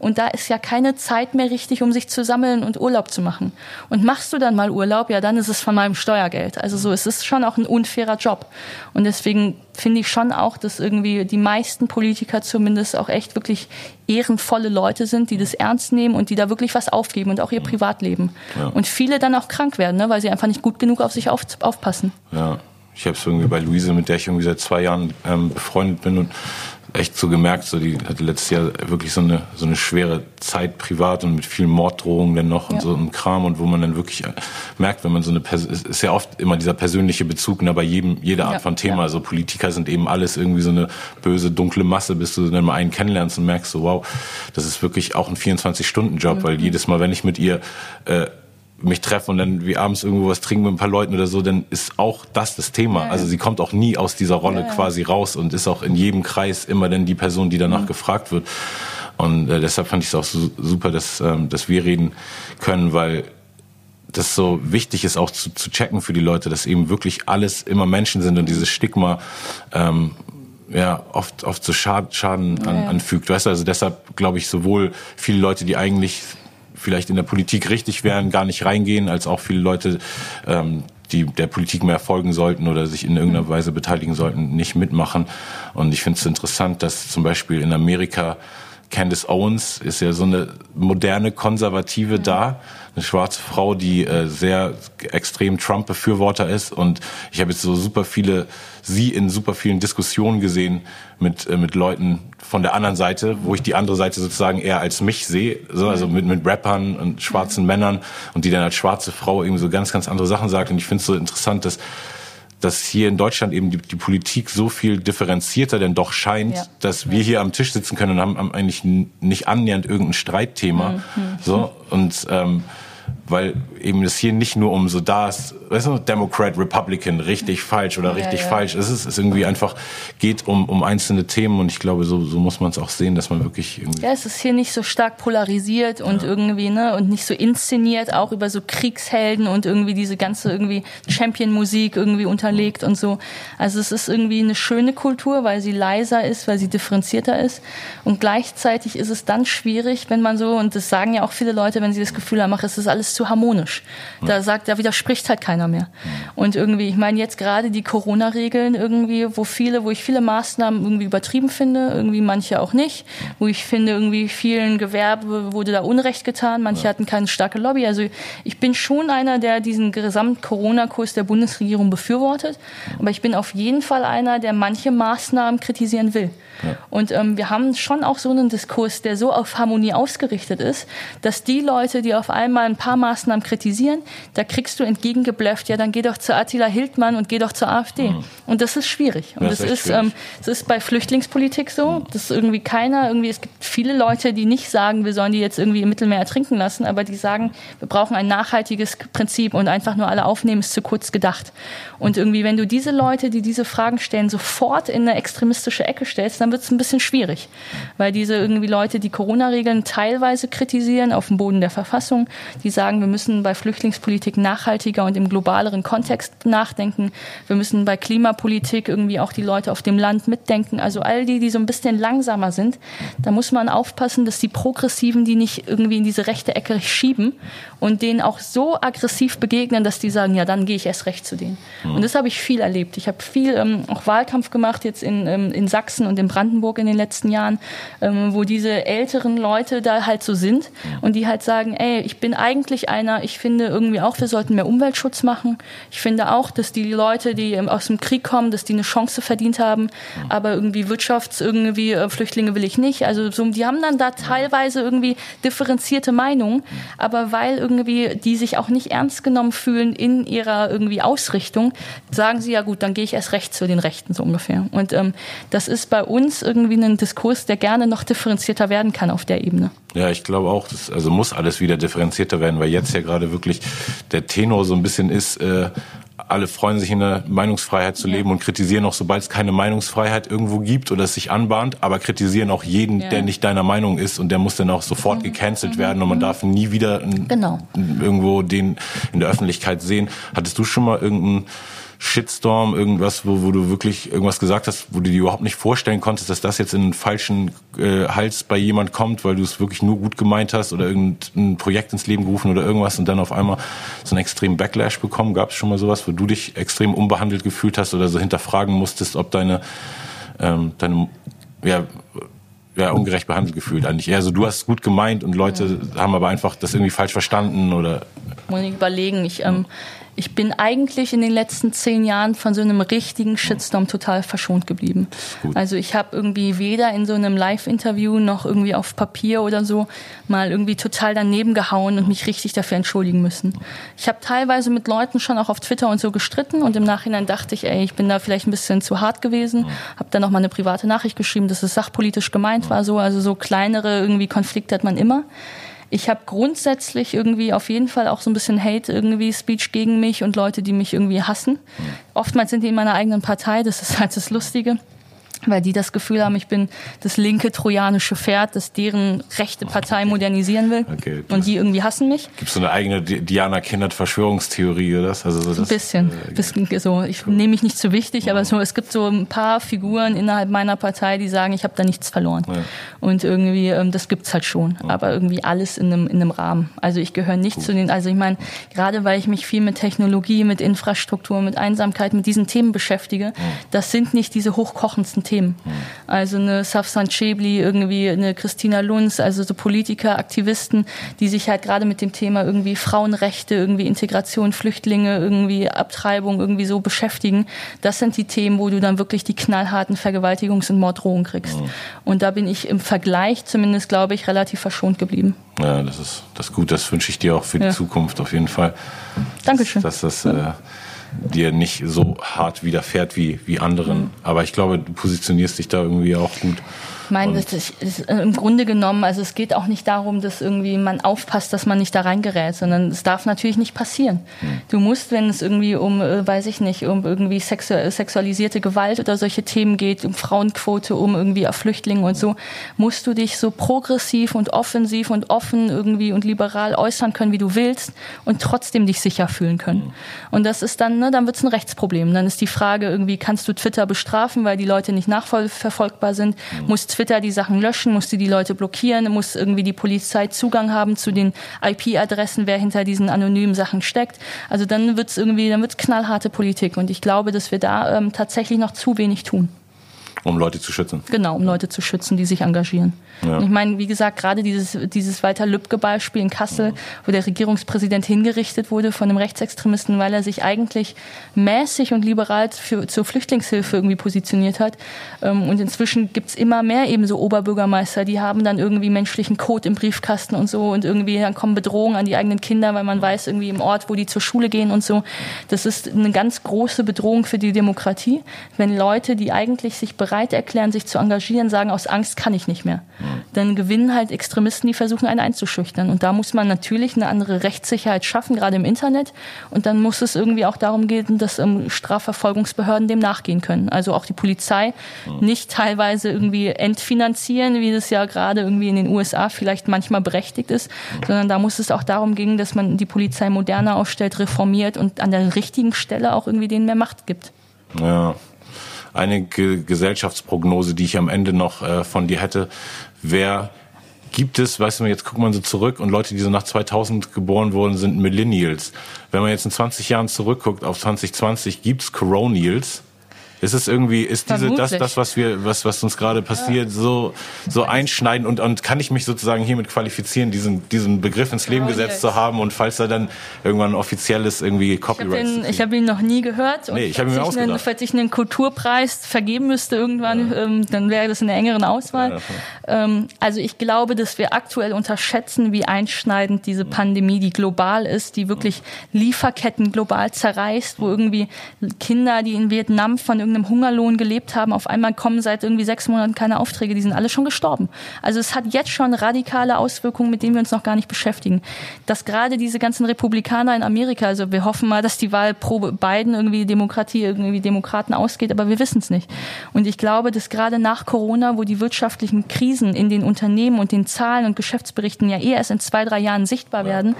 Und da ist ja keine Zeit mehr richtig, um sich zu sammeln und Urlaub zu machen. Und machst du dann mal Urlaub, ja, dann ist es von meinem Steuergeld. Also so, es ist schon auch ein unfairer Job. Und deswegen finde ich schon auch, dass irgendwie die meisten Politiker zumindest auch echt wirklich ehrenvolle Leute sind, die das ernst nehmen und die da wirklich was aufgeben und auch ihr Privatleben. Ja. Und viele dann auch krank werden, ne, weil sie einfach nicht gut genug auf sich auf, aufpassen. Ja. Ich habe es irgendwie bei Luise, mit der ich irgendwie seit zwei Jahren ähm, befreundet bin und echt so gemerkt, so die hatte letztes Jahr wirklich so eine so eine schwere Zeit privat und mit vielen Morddrohungen dann noch ja. und so ein Kram und wo man dann wirklich äh, merkt, wenn man so eine Pers ist ja oft immer dieser persönliche Bezug ne, bei jedem jeder Art ja, von Thema. Ja. Also Politiker sind eben alles irgendwie so eine böse dunkle Masse, bis du dann mal einen kennenlernst und merkst so wow, das ist wirklich auch ein 24 Stunden Job, mhm. weil jedes Mal, wenn ich mit ihr äh, mich treffe und dann wie abends irgendwo was trinken mit ein paar Leuten oder so, dann ist auch das das Thema. Ja, Also sie kommt auch nie aus dieser Rolle ja, quasi raus und ist auch in jedem Kreis immer dann die Person, die danach mhm. gefragt wird. Und äh, deshalb fand ich es auch so super, dass, ähm, dass wir reden können, weil das so wichtig ist auch zu, zu checken für die Leute, dass eben wirklich alles immer Menschen sind und dieses Stigma ähm, ja oft oft so Schaden, Schaden an, anfügt. Weißt du, also deshalb glaube ich sowohl viele Leute, die eigentlich vielleicht in der Politik richtig wären, gar nicht reingehen, als auch viele Leute, ähm, die der Politik mehr folgen sollten oder sich in irgendeiner Weise beteiligen sollten, nicht mitmachen. Und ich finde es interessant, dass zum Beispiel in Amerika Candace Owens ist ja so eine moderne Konservative mhm. da, eine schwarze Frau, die äh, sehr extrem Trump-Befürworter ist. Und ich habe jetzt so super viele, sie in super vielen Diskussionen gesehen mit, äh, mit Leuten von der anderen Seite, wo ich die andere Seite sozusagen eher als mich sehe, so, also mit, mit Rappern und schwarzen mhm. Männern und die dann als schwarze Frau irgendwie so ganz, ganz andere Sachen sagt. Und ich finde es so interessant, dass dass hier in Deutschland eben die, die Politik so viel differenzierter denn doch scheint, ja. dass wir hier am Tisch sitzen können und haben, haben eigentlich nicht annähernd irgendein Streitthema. Mhm. So und ähm, weil eben es hier nicht nur um so das, weißt du, Democrat, Republican, richtig, falsch oder richtig, ja, ja. falsch. Es ist, es irgendwie einfach geht um, um einzelne Themen und ich glaube, so, so muss man es auch sehen, dass man wirklich irgendwie. Ja, es ist hier nicht so stark polarisiert und ja. irgendwie, ne, und nicht so inszeniert, auch über so Kriegshelden und irgendwie diese ganze irgendwie Champion-Musik irgendwie unterlegt und so. Also es ist irgendwie eine schöne Kultur, weil sie leiser ist, weil sie differenzierter ist. Und gleichzeitig ist es dann schwierig, wenn man so, und das sagen ja auch viele Leute, wenn sie das Gefühl haben, ach, es ist alles zu zu harmonisch. Da sagt, da widerspricht halt keiner mehr. Und irgendwie, ich meine jetzt gerade die Corona-Regeln irgendwie, wo viele, wo ich viele Maßnahmen irgendwie übertrieben finde, irgendwie manche auch nicht, wo ich finde irgendwie vielen Gewerbe wurde da Unrecht getan, manche hatten keine starke Lobby. Also ich bin schon einer, der diesen Gesamt-Corona-Kurs der Bundesregierung befürwortet, aber ich bin auf jeden Fall einer, der manche Maßnahmen kritisieren will. Ja. Und ähm, wir haben schon auch so einen Diskurs, der so auf Harmonie ausgerichtet ist, dass die Leute, die auf einmal ein paar Maßnahmen kritisieren, da kriegst du entgegengeblöfft, ja, dann geh doch zu Attila Hildmann und geh doch zur AfD. Mhm. Und das ist schwierig. Und das, das ist, ähm, das ist bei Flüchtlingspolitik so, mhm. dass irgendwie keiner, irgendwie, es gibt viele Leute, die nicht sagen, wir sollen die jetzt irgendwie im Mittelmeer ertrinken lassen, aber die sagen, wir brauchen ein nachhaltiges Prinzip und einfach nur alle aufnehmen, ist zu kurz gedacht. Und irgendwie, wenn du diese Leute, die diese Fragen stellen, sofort in eine extremistische Ecke stellst, dann dann wird es ein bisschen schwierig, weil diese irgendwie Leute, die Corona-Regeln teilweise kritisieren auf dem Boden der Verfassung, die sagen, wir müssen bei Flüchtlingspolitik nachhaltiger und im globaleren Kontext nachdenken. Wir müssen bei Klimapolitik irgendwie auch die Leute auf dem Land mitdenken. Also all die, die so ein bisschen langsamer sind, da muss man aufpassen, dass die Progressiven die nicht irgendwie in diese rechte Ecke schieben und denen auch so aggressiv begegnen, dass die sagen, ja, dann gehe ich erst recht zu denen. Mhm. Und das habe ich viel erlebt. Ich habe viel ähm, auch Wahlkampf gemacht jetzt in, ähm, in Sachsen und in Brandenburg Brandenburg in den letzten Jahren, ähm, wo diese älteren Leute da halt so sind und die halt sagen, ey, ich bin eigentlich einer, ich finde irgendwie auch, wir sollten mehr Umweltschutz machen. Ich finde auch, dass die Leute, die ähm, aus dem Krieg kommen, dass die eine Chance verdient haben, aber irgendwie Wirtschafts, irgendwie äh, Flüchtlinge will ich nicht. Also so, die haben dann da teilweise irgendwie differenzierte Meinungen, aber weil irgendwie die sich auch nicht ernst genommen fühlen in ihrer irgendwie Ausrichtung, sagen sie ja gut, dann gehe ich erst recht zu den Rechten so ungefähr. Und ähm, das ist bei uns uns irgendwie einen Diskurs, der gerne noch differenzierter werden kann auf der Ebene. Ja, ich glaube auch, das, also muss alles wieder differenzierter werden, weil jetzt ja gerade wirklich der Tenor so ein bisschen ist, äh, alle freuen sich in der Meinungsfreiheit zu ja. leben und kritisieren auch, sobald es keine Meinungsfreiheit irgendwo gibt oder es sich anbahnt, aber kritisieren auch jeden, ja. der nicht deiner Meinung ist und der muss dann auch sofort mhm. gecancelt mhm. werden und man mhm. darf nie wieder genau. irgendwo den in der Öffentlichkeit sehen. Hattest du schon mal irgendeinen Shitstorm, irgendwas, wo, wo du wirklich irgendwas gesagt hast, wo du dir überhaupt nicht vorstellen konntest, dass das jetzt in einen falschen äh, Hals bei jemand kommt, weil du es wirklich nur gut gemeint hast oder irgendein Projekt ins Leben gerufen oder irgendwas und dann auf einmal so einen extremen Backlash bekommen? Gab es schon mal sowas, wo du dich extrem unbehandelt gefühlt hast oder so hinterfragen musstest, ob deine, ähm, deine ja, ja, ungerecht behandelt gefühlt eigentlich. Eher so, du hast es gut gemeint und Leute haben aber einfach das irgendwie falsch verstanden oder. Muss ich überlegen. Ich, ähm, ich bin eigentlich in den letzten zehn Jahren von so einem richtigen Shitstorm total verschont geblieben. Also ich habe irgendwie weder in so einem Live-Interview noch irgendwie auf Papier oder so mal irgendwie total daneben gehauen und mich richtig dafür entschuldigen müssen. Ich habe teilweise mit Leuten schon auch auf Twitter und so gestritten und im Nachhinein dachte ich, ey, ich bin da vielleicht ein bisschen zu hart gewesen. Habe dann noch mal eine private Nachricht geschrieben, dass es sachpolitisch gemeint war. So, also so kleinere irgendwie Konflikte hat man immer ich habe grundsätzlich irgendwie auf jeden Fall auch so ein bisschen Hate irgendwie Speech gegen mich und Leute, die mich irgendwie hassen. Oftmals sind die in meiner eigenen Partei, das ist halt das Lustige weil die das Gefühl haben, ich bin das linke trojanische Pferd, das deren rechte Partei modernisieren will. Okay. Und die irgendwie hassen mich. Gibt es so eine eigene Diana Kindert Verschwörungstheorie oder das? Also so das, ein bisschen. Äh, bisschen so. Ich cool. nehme mich nicht zu wichtig, ja. aber so, es gibt so ein paar Figuren innerhalb meiner Partei, die sagen, ich habe da nichts verloren. Ja. Und irgendwie, ähm, das gibt's halt schon. Ja. Aber irgendwie alles in einem, in einem Rahmen. Also ich gehöre nicht cool. zu den, also ich meine, gerade weil ich mich viel mit Technologie, mit Infrastruktur, mit Einsamkeit, mit diesen Themen beschäftige, das sind nicht diese hochkochendsten Themen. Also eine Safsan Chebli, irgendwie eine Christina Lunz, also so Politiker, Aktivisten, die sich halt gerade mit dem Thema irgendwie Frauenrechte, irgendwie Integration, Flüchtlinge, irgendwie Abtreibung irgendwie so beschäftigen. Das sind die Themen, wo du dann wirklich die knallharten Vergewaltigungs- und Morddrohungen kriegst. Mhm. Und da bin ich im Vergleich zumindest, glaube ich, relativ verschont geblieben. Ja, das ist, das ist gut. Das wünsche ich dir auch für die ja. Zukunft auf jeden Fall. Dankeschön. Dass das, äh, dir nicht so hart widerfährt wie, wie anderen. Mhm. Aber ich glaube, du positionierst dich da irgendwie auch gut. Ich meine, das ist, ist im Grunde genommen, also es geht auch nicht darum, dass irgendwie man aufpasst, dass man nicht da reingerät, sondern es darf natürlich nicht passieren. Hm. Du musst, wenn es irgendwie um, äh, weiß ich nicht, um irgendwie sexu sexualisierte Gewalt oder solche Themen geht, um Frauenquote, um irgendwie Flüchtlinge und so, musst du dich so progressiv und offensiv und offen irgendwie und liberal äußern können, wie du willst und trotzdem dich sicher fühlen können. Hm. Und das ist dann ne, dann wird es ein Rechtsproblem. Dann ist die Frage irgendwie, kannst du Twitter bestrafen, weil die Leute nicht nachverfolgbar sind? Mhm. Muss Twitter die Sachen löschen? Muss die die Leute blockieren? Muss irgendwie die Polizei Zugang haben zu den IP-Adressen, wer hinter diesen anonymen Sachen steckt? Also dann wird es irgendwie, dann wird knallharte Politik. Und ich glaube, dass wir da ähm, tatsächlich noch zu wenig tun. Um Leute zu schützen. Genau, um Leute zu schützen, die sich engagieren. Ja. ich meine, wie gesagt, gerade dieses, dieses Walter Lübcke-Beispiel in Kassel, wo der Regierungspräsident hingerichtet wurde von einem Rechtsextremisten, weil er sich eigentlich mäßig und liberal für, zur Flüchtlingshilfe irgendwie positioniert hat. Ähm, und inzwischen gibt's immer mehr eben so Oberbürgermeister, die haben dann irgendwie menschlichen Code im Briefkasten und so und irgendwie dann kommen Bedrohungen an die eigenen Kinder, weil man weiß irgendwie im Ort, wo die zur Schule gehen und so. Das ist eine ganz große Bedrohung für die Demokratie, wenn Leute, die eigentlich sich bereit erklären, sich zu engagieren, sagen, aus Angst kann ich nicht mehr dann gewinnen halt Extremisten, die versuchen, einen einzuschüchtern. Und da muss man natürlich eine andere Rechtssicherheit schaffen, gerade im Internet. Und dann muss es irgendwie auch darum gehen, dass ähm, Strafverfolgungsbehörden dem nachgehen können. Also auch die Polizei nicht teilweise irgendwie entfinanzieren, wie das ja gerade irgendwie in den USA vielleicht manchmal berechtigt ist, sondern da muss es auch darum gehen, dass man die Polizei moderner aufstellt, reformiert und an der richtigen Stelle auch irgendwie denen mehr Macht gibt. Ja, eine Ge Gesellschaftsprognose, die ich am Ende noch äh, von dir hätte. Wer gibt es, weißt du, jetzt guckt man so zurück und Leute, die so nach 2000 geboren wurden, sind Millennials. Wenn man jetzt in 20 Jahren zurückguckt auf 2020, gibt's Coronials? Ist es irgendwie, ist diese, das, das, was wir, was, was uns gerade passiert, ja. so, so einschneiden und, und kann ich mich sozusagen hiermit qualifizieren, diesen, diesen Begriff ins Leben oh, gesetzt yes. zu haben und falls er dann irgendwann offizielles irgendwie Copyright Ich habe ihn, hab ihn noch nie gehört. Und nee, ich habe ihn mir ausgedacht. Einen, falls ich einen Kulturpreis vergeben müsste irgendwann, ja. ähm, dann wäre das in der engeren Auswahl. Ja, ähm, also ich glaube, dass wir aktuell unterschätzen, wie einschneidend diese Pandemie, die global ist, die wirklich Lieferketten global zerreißt, wo irgendwie Kinder, die in Vietnam von irgendeinem Hungerlohn gelebt haben, auf einmal kommen seit irgendwie sechs Monaten keine Aufträge, die sind alle schon gestorben. Also es hat jetzt schon radikale Auswirkungen, mit denen wir uns noch gar nicht beschäftigen. Dass gerade diese ganzen Republikaner in Amerika, also wir hoffen mal, dass die Wahl pro Biden irgendwie Demokratie, irgendwie Demokraten ausgeht, aber wir wissen es nicht. Und ich glaube, dass gerade nach Corona, wo die wirtschaftlichen Krisen in den Unternehmen und den Zahlen und Geschäftsberichten ja eh erst in zwei, drei Jahren sichtbar werden,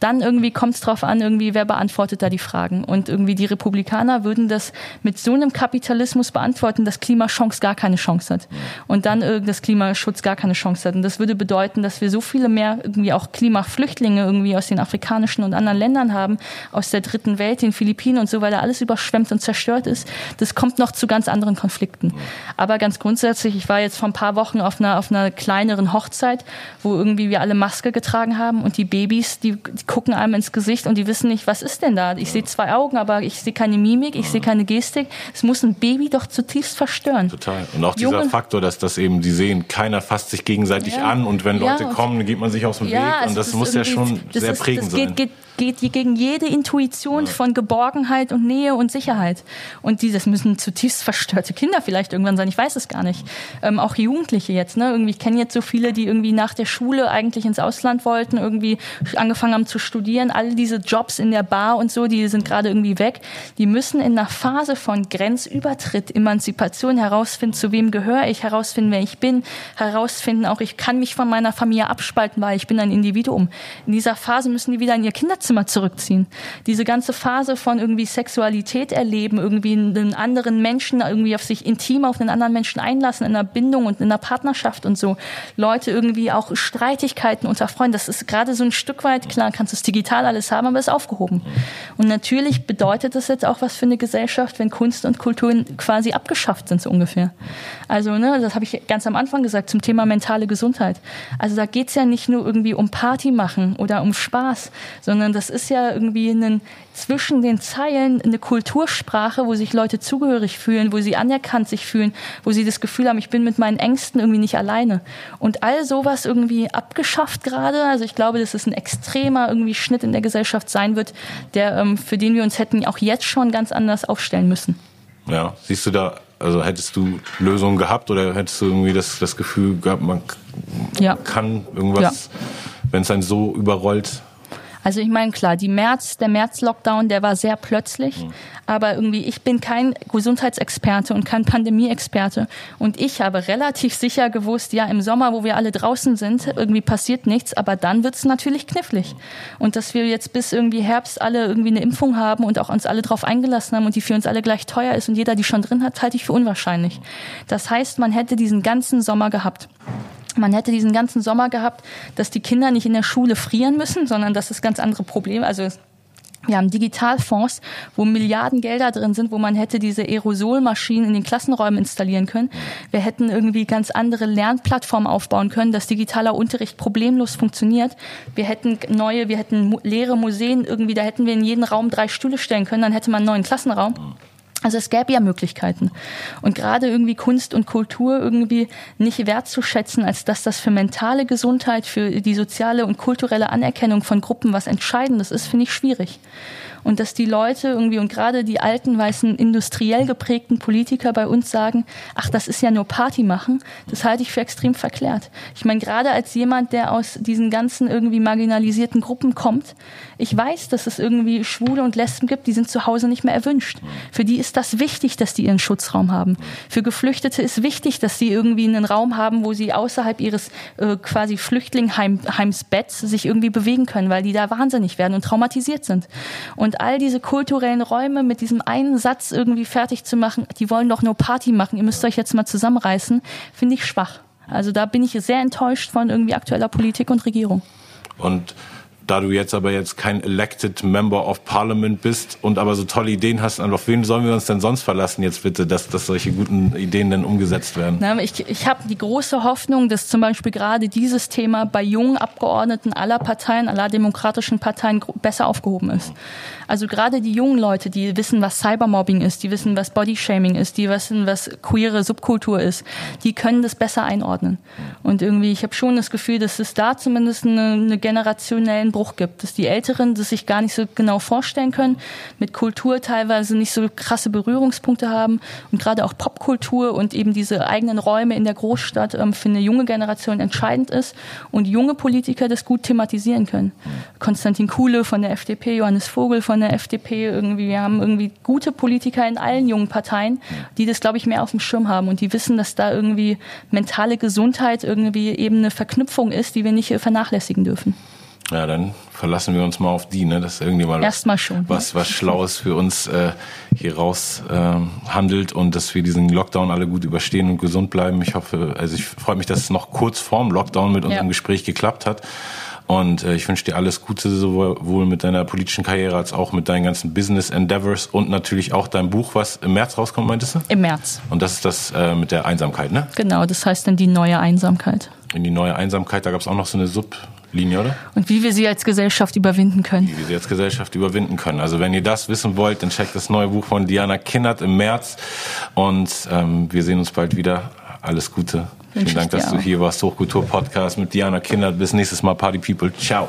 dann irgendwie kommt es drauf an, irgendwie wer beantwortet da die Fragen. Und irgendwie die Republikaner würden das mit so einem Kapital Kapitalismus beantworten, dass Klimachance gar keine Chance hat. Und dann äh, dass Klimaschutz gar keine Chance hat. Und das würde bedeuten, dass wir so viele mehr irgendwie auch Klimaflüchtlinge irgendwie aus den afrikanischen und anderen Ländern haben, aus der dritten Welt, den Philippinen und so, weil da alles überschwemmt und zerstört ist. Das kommt noch zu ganz anderen Konflikten. Aber ganz grundsätzlich, ich war jetzt vor ein paar Wochen auf einer, auf einer kleineren Hochzeit, wo irgendwie wir alle Maske getragen haben und die Babys, die, die gucken einem ins Gesicht und die wissen nicht, was ist denn da? Ich sehe zwei Augen, aber ich sehe keine Mimik, ich sehe keine Gestik. Es muss ein Baby doch zutiefst verstören. Total. Und auch dieser Junge, Faktor, dass das eben, die sehen, keiner fasst sich gegenseitig ja. an und wenn Leute ja, kommen, geht man sich aus dem Weg also und das, das muss ja schon sehr ist, prägend geht, sein. Geht, geht gegen jede Intuition von Geborgenheit und Nähe und Sicherheit. Und dieses müssen zutiefst verstörte Kinder vielleicht irgendwann sein. Ich weiß es gar nicht. Ähm, auch Jugendliche jetzt. Ne? Irgendwie, ich kenne jetzt so viele, die irgendwie nach der Schule eigentlich ins Ausland wollten, irgendwie angefangen haben zu studieren. All diese Jobs in der Bar und so, die sind gerade irgendwie weg. Die müssen in einer Phase von Grenzübertritt, Emanzipation herausfinden, zu wem gehöre ich, herausfinden, wer ich bin, herausfinden auch, ich kann mich von meiner Familie abspalten, weil ich bin ein Individuum. In dieser Phase müssen die wieder in ihr Kinderzimmer Kinderzimmer zurückziehen. Diese ganze Phase von irgendwie Sexualität erleben, irgendwie einen anderen Menschen irgendwie auf sich intim auf einen anderen Menschen einlassen, in einer Bindung und in einer Partnerschaft und so. Leute irgendwie auch Streitigkeiten unter Freunden. Das ist gerade so ein Stück weit, klar, kannst du es digital alles haben, aber es ist aufgehoben. Und natürlich bedeutet das jetzt auch was für eine Gesellschaft, wenn Kunst und Kultur quasi abgeschafft sind, so ungefähr. Also, ne, das habe ich ganz am Anfang gesagt zum Thema mentale Gesundheit. Also da geht's ja nicht nur irgendwie um Party machen oder um Spaß, sondern das ist ja irgendwie ein, zwischen den Zeilen eine Kultursprache, wo sich Leute zugehörig fühlen, wo sie anerkannt sich fühlen, wo sie das Gefühl haben, ich bin mit meinen Ängsten irgendwie nicht alleine. Und all sowas irgendwie abgeschafft gerade. Also ich glaube, dass es ein extremer irgendwie Schnitt in der Gesellschaft sein wird, der, ähm, für den wir uns hätten auch jetzt schon ganz anders aufstellen müssen. Ja, siehst du da, also hättest du Lösungen gehabt oder hättest du irgendwie das, das Gefühl gehabt, man ja. kann irgendwas, ja. wenn es einen so überrollt, Also ich meine, klar, die März, der März-Lockdown, der war sehr plötzlich, mhm. aber irgendwie, ich bin kein Gesundheitsexperte und kein Pandemieexperte und ich habe relativ sicher gewusst, ja, im Sommer, wo wir alle draußen sind, irgendwie passiert nichts, aber dann wird es natürlich knifflig. Und dass wir jetzt bis irgendwie Herbst alle irgendwie eine Impfung haben und auch uns alle drauf eingelassen haben und die für uns alle gleich teuer ist und jeder die schon drin hat, halte ich für unwahrscheinlich. Das heißt, man hätte diesen ganzen Sommer gehabt. Man hätte diesen ganzen Sommer gehabt, dass die Kinder nicht in der Schule frieren müssen, sondern dass es ganz andere Probleme, also wir haben Digitalfonds, wo Milliarden Gelder drin sind, wo man hätte diese Aerosolmaschinen in den Klassenräumen installieren können. Wir hätten irgendwie ganz andere Lernplattformen aufbauen können, dass digitaler Unterricht problemlos funktioniert. Wir hätten neue, wir hätten leere Museen irgendwie, da hätten wir in jeden Raum drei Stühle stellen können, dann hätte man einen neuen Klassenraum. Also es gäbe ja Möglichkeiten. Und gerade irgendwie Kunst und Kultur irgendwie nicht wertzuschätzen, als dass das für mentale Gesundheit, für die soziale und kulturelle Anerkennung von Gruppen was Entscheidendes ist, finde ich schwierig und dass die Leute irgendwie und gerade die alten weißen industriell geprägten Politiker bei uns sagen, ach, das ist ja nur Party machen, das halte ich für extrem verklärt. Ich meine, gerade als jemand, der aus diesen ganzen irgendwie marginalisierten Gruppen kommt, ich weiß, dass es irgendwie Schwule und Lesben gibt, die sind zu Hause nicht mehr erwünscht. Für die ist das wichtig, dass die ihren Schutzraum haben. Für Geflüchtete ist wichtig, dass sie irgendwie einen Raum haben, wo sie außerhalb ihres äh, quasi Flüchtlingheimsbetts sich irgendwie bewegen können, weil die da wahnsinnig werden und traumatisiert sind. Und all diese kulturellen Räume mit diesem einen Satz irgendwie fertig zu machen, die wollen doch nur Party machen, ihr müsst euch jetzt mal zusammenreißen, finde ich schwach. Also da bin ich sehr enttäuscht von irgendwie aktueller Politik und Regierung. Und da du jetzt aber jetzt kein elected Member of Parliament bist und aber so tolle Ideen hast, auf wen sollen wir uns denn sonst verlassen jetzt bitte, dass, dass solche guten Ideen denn umgesetzt werden? Na, ich ich habe die große Hoffnung, dass zum Beispiel gerade dieses Thema bei jungen Abgeordneten aller Parteien, aller demokratischen Parteien besser aufgehoben ist. Also gerade die jungen Leute, die wissen, was Cybermobbing ist, die wissen, was Bodyshaming ist, die wissen, was queere Subkultur ist, die können das besser einordnen. Und irgendwie, ich habe schon das Gefühl, dass es da zumindest eine, eine generationellen Bruch gibt, dass die Älteren das sich gar nicht so genau vorstellen können, mit Kultur teilweise nicht so krasse Berührungspunkte haben und gerade auch Popkultur und eben diese eigenen Räume in der Großstadt ähm, für eine junge Generation entscheidend ist und junge Politiker das gut thematisieren können. Konstantin Kuhle von der FDP, Johannes Vogel von der FDP irgendwie, wir haben irgendwie gute Politiker in allen jungen Parteien, die das, glaube ich, mehr auf dem Schirm haben und die wissen, dass da irgendwie mentale Gesundheit irgendwie eben eine Verknüpfung ist, die wir nicht vernachlässigen dürfen. Ja, dann verlassen wir uns mal auf die, ne, dass irgendjemand Erstmal schon, was, was Schlaues für uns äh, hier raus äh, handelt und dass wir diesen Lockdown alle gut überstehen und gesund bleiben. Ich hoffe, also ich freue mich, dass es noch kurz vorm Lockdown mit unserem ja. Gespräch geklappt hat. Und äh, ich wünsche dir alles Gute, sowohl mit deiner politischen Karriere als auch mit deinen ganzen Business Endeavors und natürlich auch dein Buch, was im März rauskommt, meintest du? Im März. Und das ist das äh, mit der Einsamkeit, ne? Genau, das heißt dann die neue Einsamkeit. In die neue Einsamkeit, da gab es auch noch so eine Sub. Linie, oder? Und wie wir sie als Gesellschaft überwinden können. Wie wir sie als Gesellschaft überwinden können. Also wenn ihr das wissen wollt, dann checkt das neue Buch von Diana Kindert im März. Und ähm, wir sehen uns bald wieder. Alles Gute. Vielen Dank, dass du hier warst. Hochkultur-Podcast mit Diana Kindert. Bis nächstes Mal, Party People. Ciao.